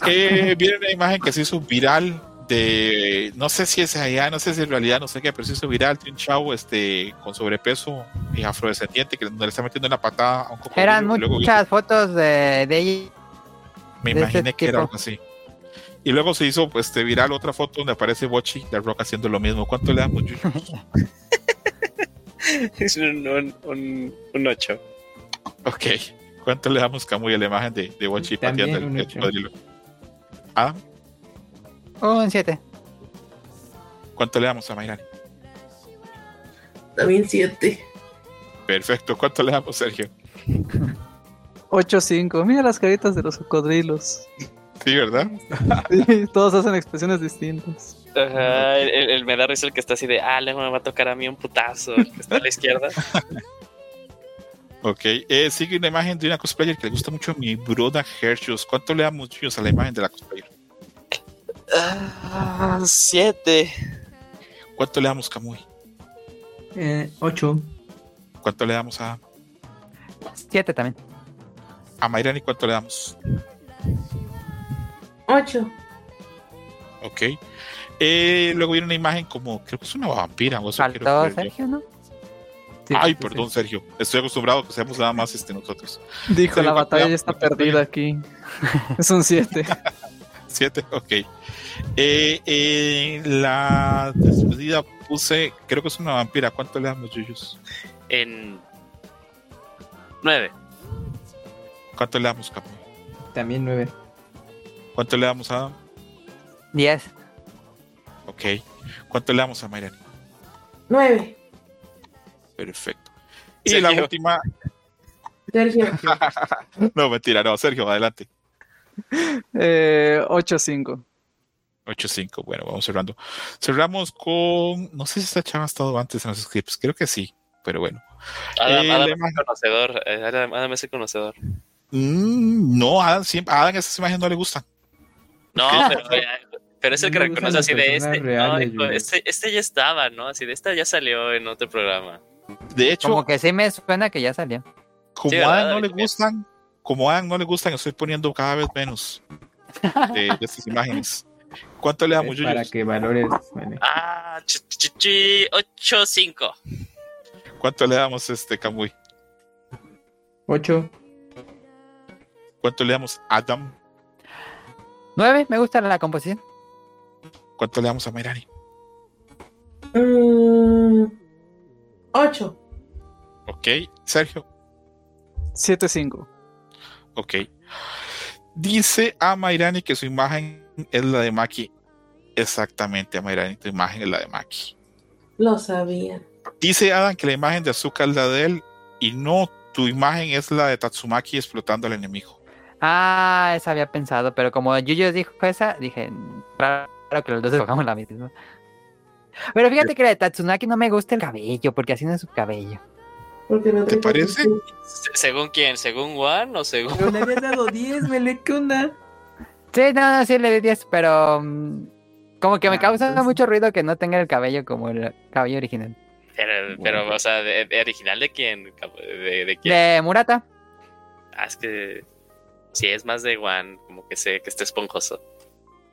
Eh, viene una imagen que se hizo viral de, no sé si es allá, no sé si en realidad, no sé qué, pero se hizo viral de un chavo este, con sobrepeso y afrodescendiente que le está metiendo una patada a un cocodrilo. Eran luego muchas fotos de, de ella. me de imaginé que era algo así. Y luego se hizo pues, este, viral otra foto donde aparece Bochi de Rock haciendo lo mismo. ¿Cuánto le damos, Yuyu? Es un, un, un, un 8. ok. ¿Cuánto le damos, Camuy, a la imagen de, de Bochi pateando el, el ocho. cocodrilo? Adam, Un 7. ¿cuánto le damos a Mayrani? También 7. Perfecto. ¿Cuánto le damos, Sergio? 8-5. Mira las caritas de los cocodrilos. Sí, ¿verdad? Sí, todos hacen expresiones distintas. Ajá, el, el, el me da risa el que está así de, ah, luego me va a tocar a mí un putazo. El que está a la izquierda. Ok, eh, sigue una imagen de una cosplayer que le gusta mucho a mi broda Hershus. ¿Cuánto le damos a la imagen de la cosplayer? Ah, siete. ¿Cuánto le damos Kamui? Eh, ocho. ¿Cuánto le damos a, 7 también. a Mayrani? ¿Cuánto le damos? 8. Ok. Eh, luego viene una imagen como, creo que es una vampira. O eso quiero Faltó yo. Sergio, ¿no? Sí, Ay, sí, perdón, sí. Sergio. Estoy acostumbrado a que seamos nada más este, nosotros. Dijo, Sí, la ¿cuánto batalla ya está ¿Cuánto le perdida aquí. Es un 7. Siete, ok. Eh, eh, la despedida puse, creo que es una vampira. ¿Cuánto le damos, Yuyos? En. Nueve. ¿Cuánto le damos, Kamui? También nueve. ¿Cuánto le damos a Adam? 10. Ok. ¿Cuánto le damos a Mayrani? 9. Perfecto. Y la última, Sergio. no, mentira, no, Sergio, adelante. Eh, 8-5. 8-5, bueno, vamos cerrando. Cerramos con, no sé si esta chava ha estado antes en los scripts, creo que sí, pero bueno. Adam, Eh, Adam es conocedor. eh, Adam, Adam es el conocedor. Mm, no, Adam, siempre, a Adam esas imágenes no le gustan. No, pero, pero es el que No reconoce así de este. reales, no, este, este ya estaba, ¿no? Así de esta ya salió en otro programa. De hecho, Como como, que sí me suena que ya salió. Sí, a no le gustan, como a Adam no le gustan, estoy poniendo cada vez menos de, de estas imágenes. ¿Cuánto le damos, Es para que valores. vale. Ah, ch, ch, ch, 8-5. ¿Cuánto le damos este Kamui? Ocho. ¿Cuánto le damos Adam? 9, me gusta la composición. ¿Cuánto le damos a Mayrani? 8. Ok, Sergio. 7-5. Ok. Dice a Mairani que su imagen es la de Maki. Exactamente, a Mairani, tu imagen es la de Maki. Lo sabía. Dice Adam que la imagen de Azuka es la de él y no, tu imagen es la de Tatsumaki explotando al enemigo. Ah, esa había pensado, pero como Yuyo dijo esa, dije, claro que los dos escogamos la misma. Pero fíjate que la de Tatsunaki no me gusta el cabello, porque así no es su cabello. No ¿Te parece? ¿Según quién? ¿Según Juan o según.? Pero le habías dado 10, Mele, ¿qué onda? Sí, no, no, sí le di 10, pero mm, como que me Ah, causa mucho ruido que no tenga el cabello como el cabello original. Pero, pero, o sea, de, de original de quién? ¿De, de quién? De Murata. Ah, es que. Sí, es más de Juan, como que sé que está esponjoso.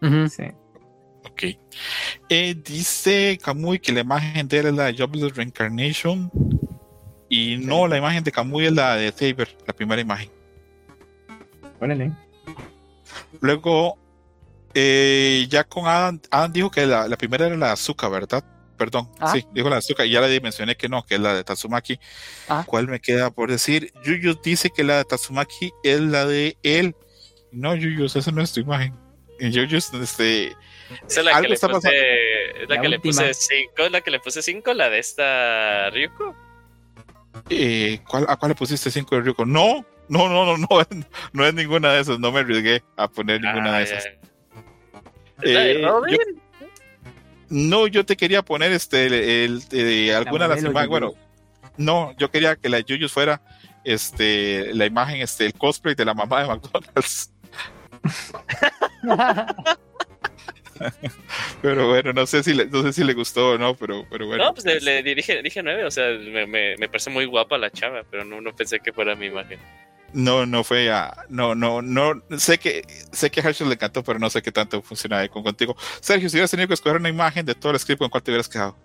Sí. Ok. Eh, dice Kamui que la imagen de él es la de Jobless Reincarnation. Y no, la imagen de Kamui es la de Saber, la primera imagen. Órale. Luego, eh, ya con Adam, Adam dijo que la, la primera era la de Azuka, ¿verdad? Perdón, Ah. sí, dijo la de Azuka y ya le mencioné que no, que es la de Tatsumaki. Ah. ¿Cuál me queda por decir? Yuyos dice que la de Tatsumaki es la de él. No, Yuyos, esa no es tu imagen. Y Yuyos, este, Esa es la Algo que le está puse. Es la, La que le puse 5. ¿Es la que le puse 5? ¿La de esta Ryuko? eh, ¿cuál, ¿a cuál le pusiste 5 de Ryuko? No, no, no, no, no, no es ninguna de esas. No me arriesgué a poner ninguna Ah, de ya. esas. ¿Es la de Eh, Robin? yo- No, yo te quería poner este el, el- eh, alguna de las imágenes. Bueno, no, yo quería que la de Yuyos fuera este la imagen, este, el cosplay de la mamá de McDonald's. Pero bueno, no sé si le, no sé si le gustó o no, pero, pero bueno. No, pues le, le dije, dije 9. O sea, me, me, me parece muy guapa la chava, pero no, no pensé que fuera mi imagen. No, no fue a, no, no, no, sé que, sé que a Herschel le encantó, pero no sé qué tanto funciona ahí con contigo. Sergio, si hubieras tenido que escoger una imagen de todo el script, ¿con cuál te hubieras quedado?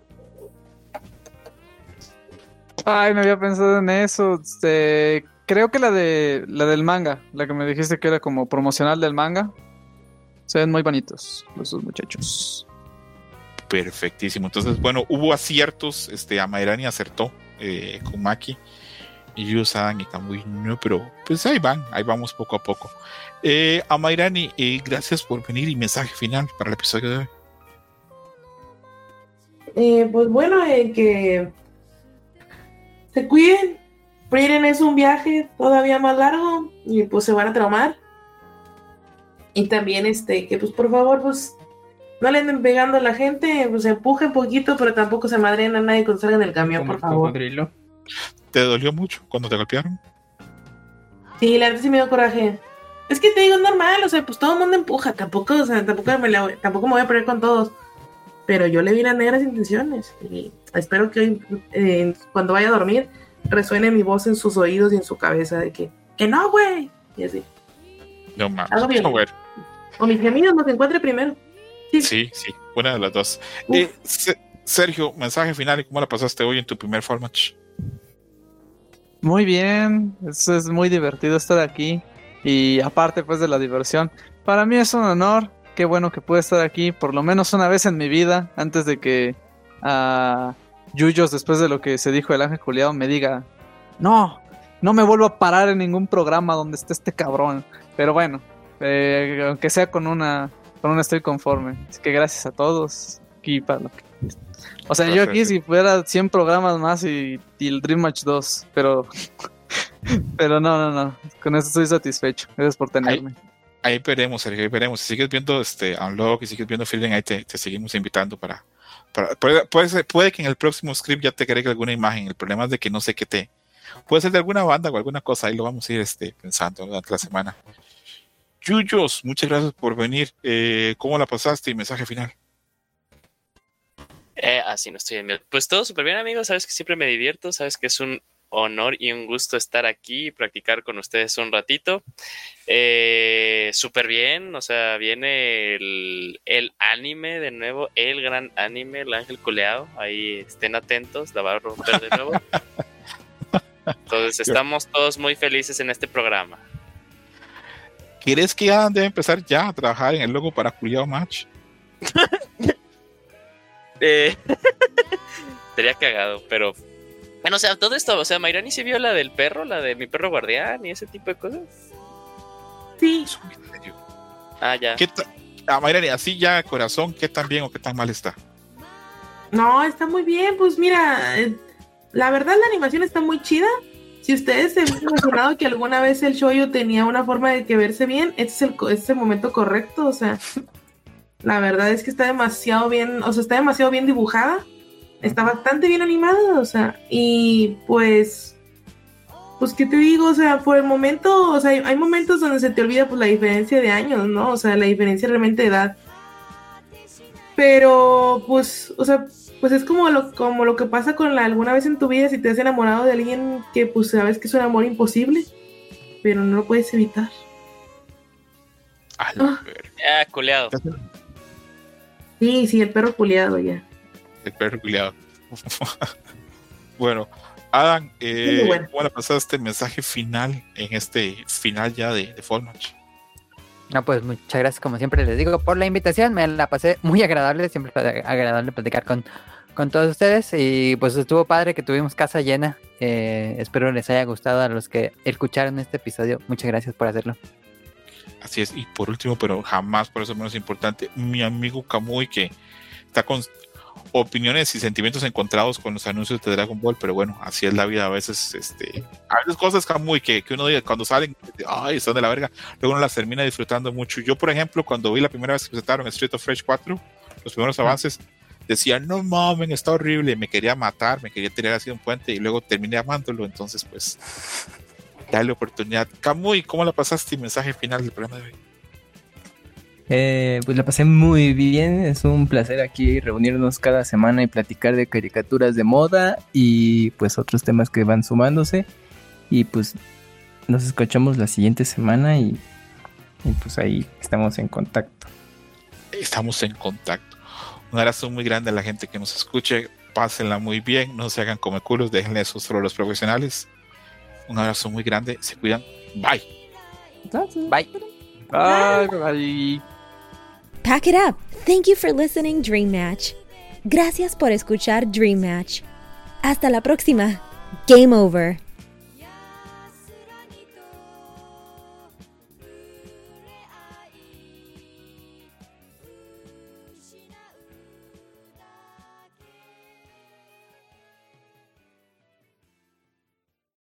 Ay, no había pensado en eso. Este, creo que la de la del manga, la que me dijiste que era como promocional del manga. Se ven muy bonitos los dos muchachos. Perfectísimo. Entonces, bueno, hubo aciertos, este, Amairani acertó eh, con Maki y Yusan y Kamui no, pero pues ahí van, ahí vamos poco a poco. Eh, Amairani, eh, gracias por venir y mensaje final para el episodio de hoy. Eh, pues bueno, eh, que se cuiden. Frieren es un viaje todavía más largo y pues se van a traumar. Y también este, que pues por favor, pues no le anden pegando a la gente, pues empujen poquito, pero tampoco se madren a nadie cuando salgan del camión, por favor. cocodrilo. ¿Te dolió mucho cuando te golpearon? Sí, la verdad sí me dio coraje. Es que te digo, normal, o sea, pues todo el mundo empuja, tampoco, o sea, tampoco me, la- tampoco me voy a pelear con todos. Pero yo le vi las negras intenciones y espero que hoy, eh, cuando vaya a dormir, resuene mi voz en sus oídos y en su cabeza de que, que no, güey. Y así. No mames. Algo bien. No, O mis gemidos los encuentre primero. sí, sí, una de las dos. Eh, Se- Sergio, mensaje final cómo la pasaste hoy en tu primer format. Muy bien, eso es muy divertido estar aquí. Y aparte pues de la diversión, para mí es un honor. Qué bueno que pude estar aquí por lo menos una vez en mi vida antes de que a Yuyos, después de lo que se dijo el ángel Juliado, me diga, no, no me vuelvo a parar en ningún programa donde esté este cabrón. Pero bueno, eh, aunque sea con una, con una estoy conforme. Así que gracias a todos. Aquí para lo que- O sea, yo aquí si fuera 100 programas más y, y el Dream Match 2, pero... Pero no, no, no. Con eso estoy satisfecho. Gracias por tenerme. Ahí veremos, Sergio, ahí veremos. Si sigues viendo este Unlock y sigues viendo Feeling, ahí te, te seguimos invitando para. para puede, puede que en el próximo script ya te agregue alguna imagen. El problema es de que no sé qué te. Puede ser de alguna banda o alguna cosa. Ahí lo vamos a ir este, pensando durante la semana. Yuyos, muchas gracias por venir. Eh, ¿Cómo la pasaste? Y mensaje final. Eh, así no estoy en mute. Pues todo súper bien, amigos. Sabes que siempre me divierto. Sabes que es un honor y un gusto estar aquí y practicar con ustedes un ratito. Eh, súper bien. O sea, viene el, el anime de nuevo. El gran anime, el ángel culeado. Ahí estén atentos. La va a romper de nuevo. Entonces, estamos todos muy felices en este programa. ¿Quieres que Adam debe empezar ya a trabajar en el logo para Culiao Match? Eh, sería cagado, pero Bueno, o sea, todo esto, o sea, Mayrani se vio la del perro, la de mi perro guardián y ese tipo de cosas. Sí, Es un misterio. Ah, ya. ¿Qué Ah, Mayrani, así ya corazón, ¿qué tan bien o qué tan mal está? no, está muy bien. Pues mira, eh, la verdad la animación está muy chida. Si ustedes se han imaginado que alguna vez el shoyo tenía una forma de que verse bien, este es el, este es el momento correcto. O sea, la verdad es que está demasiado bien, o sea, está demasiado bien dibujada. Está bastante bien animada, o sea, y pues, pues, ¿qué te digo? O sea, por el momento, o sea, hay, hay momentos donde se te olvida pues la diferencia de años, ¿no? O sea, la diferencia realmente de edad. Pero, pues, o sea, pues es como lo, como lo que pasa con la, alguna vez en tu vida si te has enamorado de alguien que pues sabes que es un amor imposible, pero no lo puedes evitar. Ah. Ah, culeado. Sí, sí, el perro culiado ya. El perro culiado. bueno, Adam, eh, bueno. ¿cómo le pasaste el mensaje final en este final ya de, de Fall Match? No, pues muchas gracias, como siempre les digo, por la invitación. Me la pasé muy agradable, siempre fue agradable platicar con, con todos ustedes. Y pues estuvo padre que tuvimos casa llena. Eh, espero les haya gustado a los que escucharon este episodio. Muchas gracias por hacerlo. Así es, y por último, pero jamás por eso menos importante, mi amigo Kamui que está con opiniones y sentimientos encontrados con los anuncios de Dragon Ball, pero bueno, así es la vida. A veces, este, hay veces cosas Kamui que, que uno dice cuando salen, ay, son de la verga, luego uno las termina disfrutando mucho. Yo, por ejemplo, cuando vi la primera vez que presentaron Street of Rage 4, los primeros avances, decía, no mames, está horrible, me quería matar, me quería tirar así de un puente y luego terminé amándolo, entonces pues dale oportunidad. Kamui, ¿cómo la pasaste? Y mensaje final del programa de hoy. Eh, pues la pasé muy bien, es un placer aquí reunirnos cada semana y platicar de caricaturas de moda y pues otros temas que van sumándose y pues nos escuchamos la siguiente semana y, y, pues ahí estamos en contacto. estamos en contacto. Un abrazo muy grande a la gente que nos escuche. Pásenla muy bien, no se hagan come culos, déjenle eso solo a los profesionales. Un abrazo muy grande, se cuidan. Bye. Bye. Bye, bye. Pack it up. Thank you for listening, Dream Match. Gracias por escuchar Dream Match. Hasta la próxima. Game over.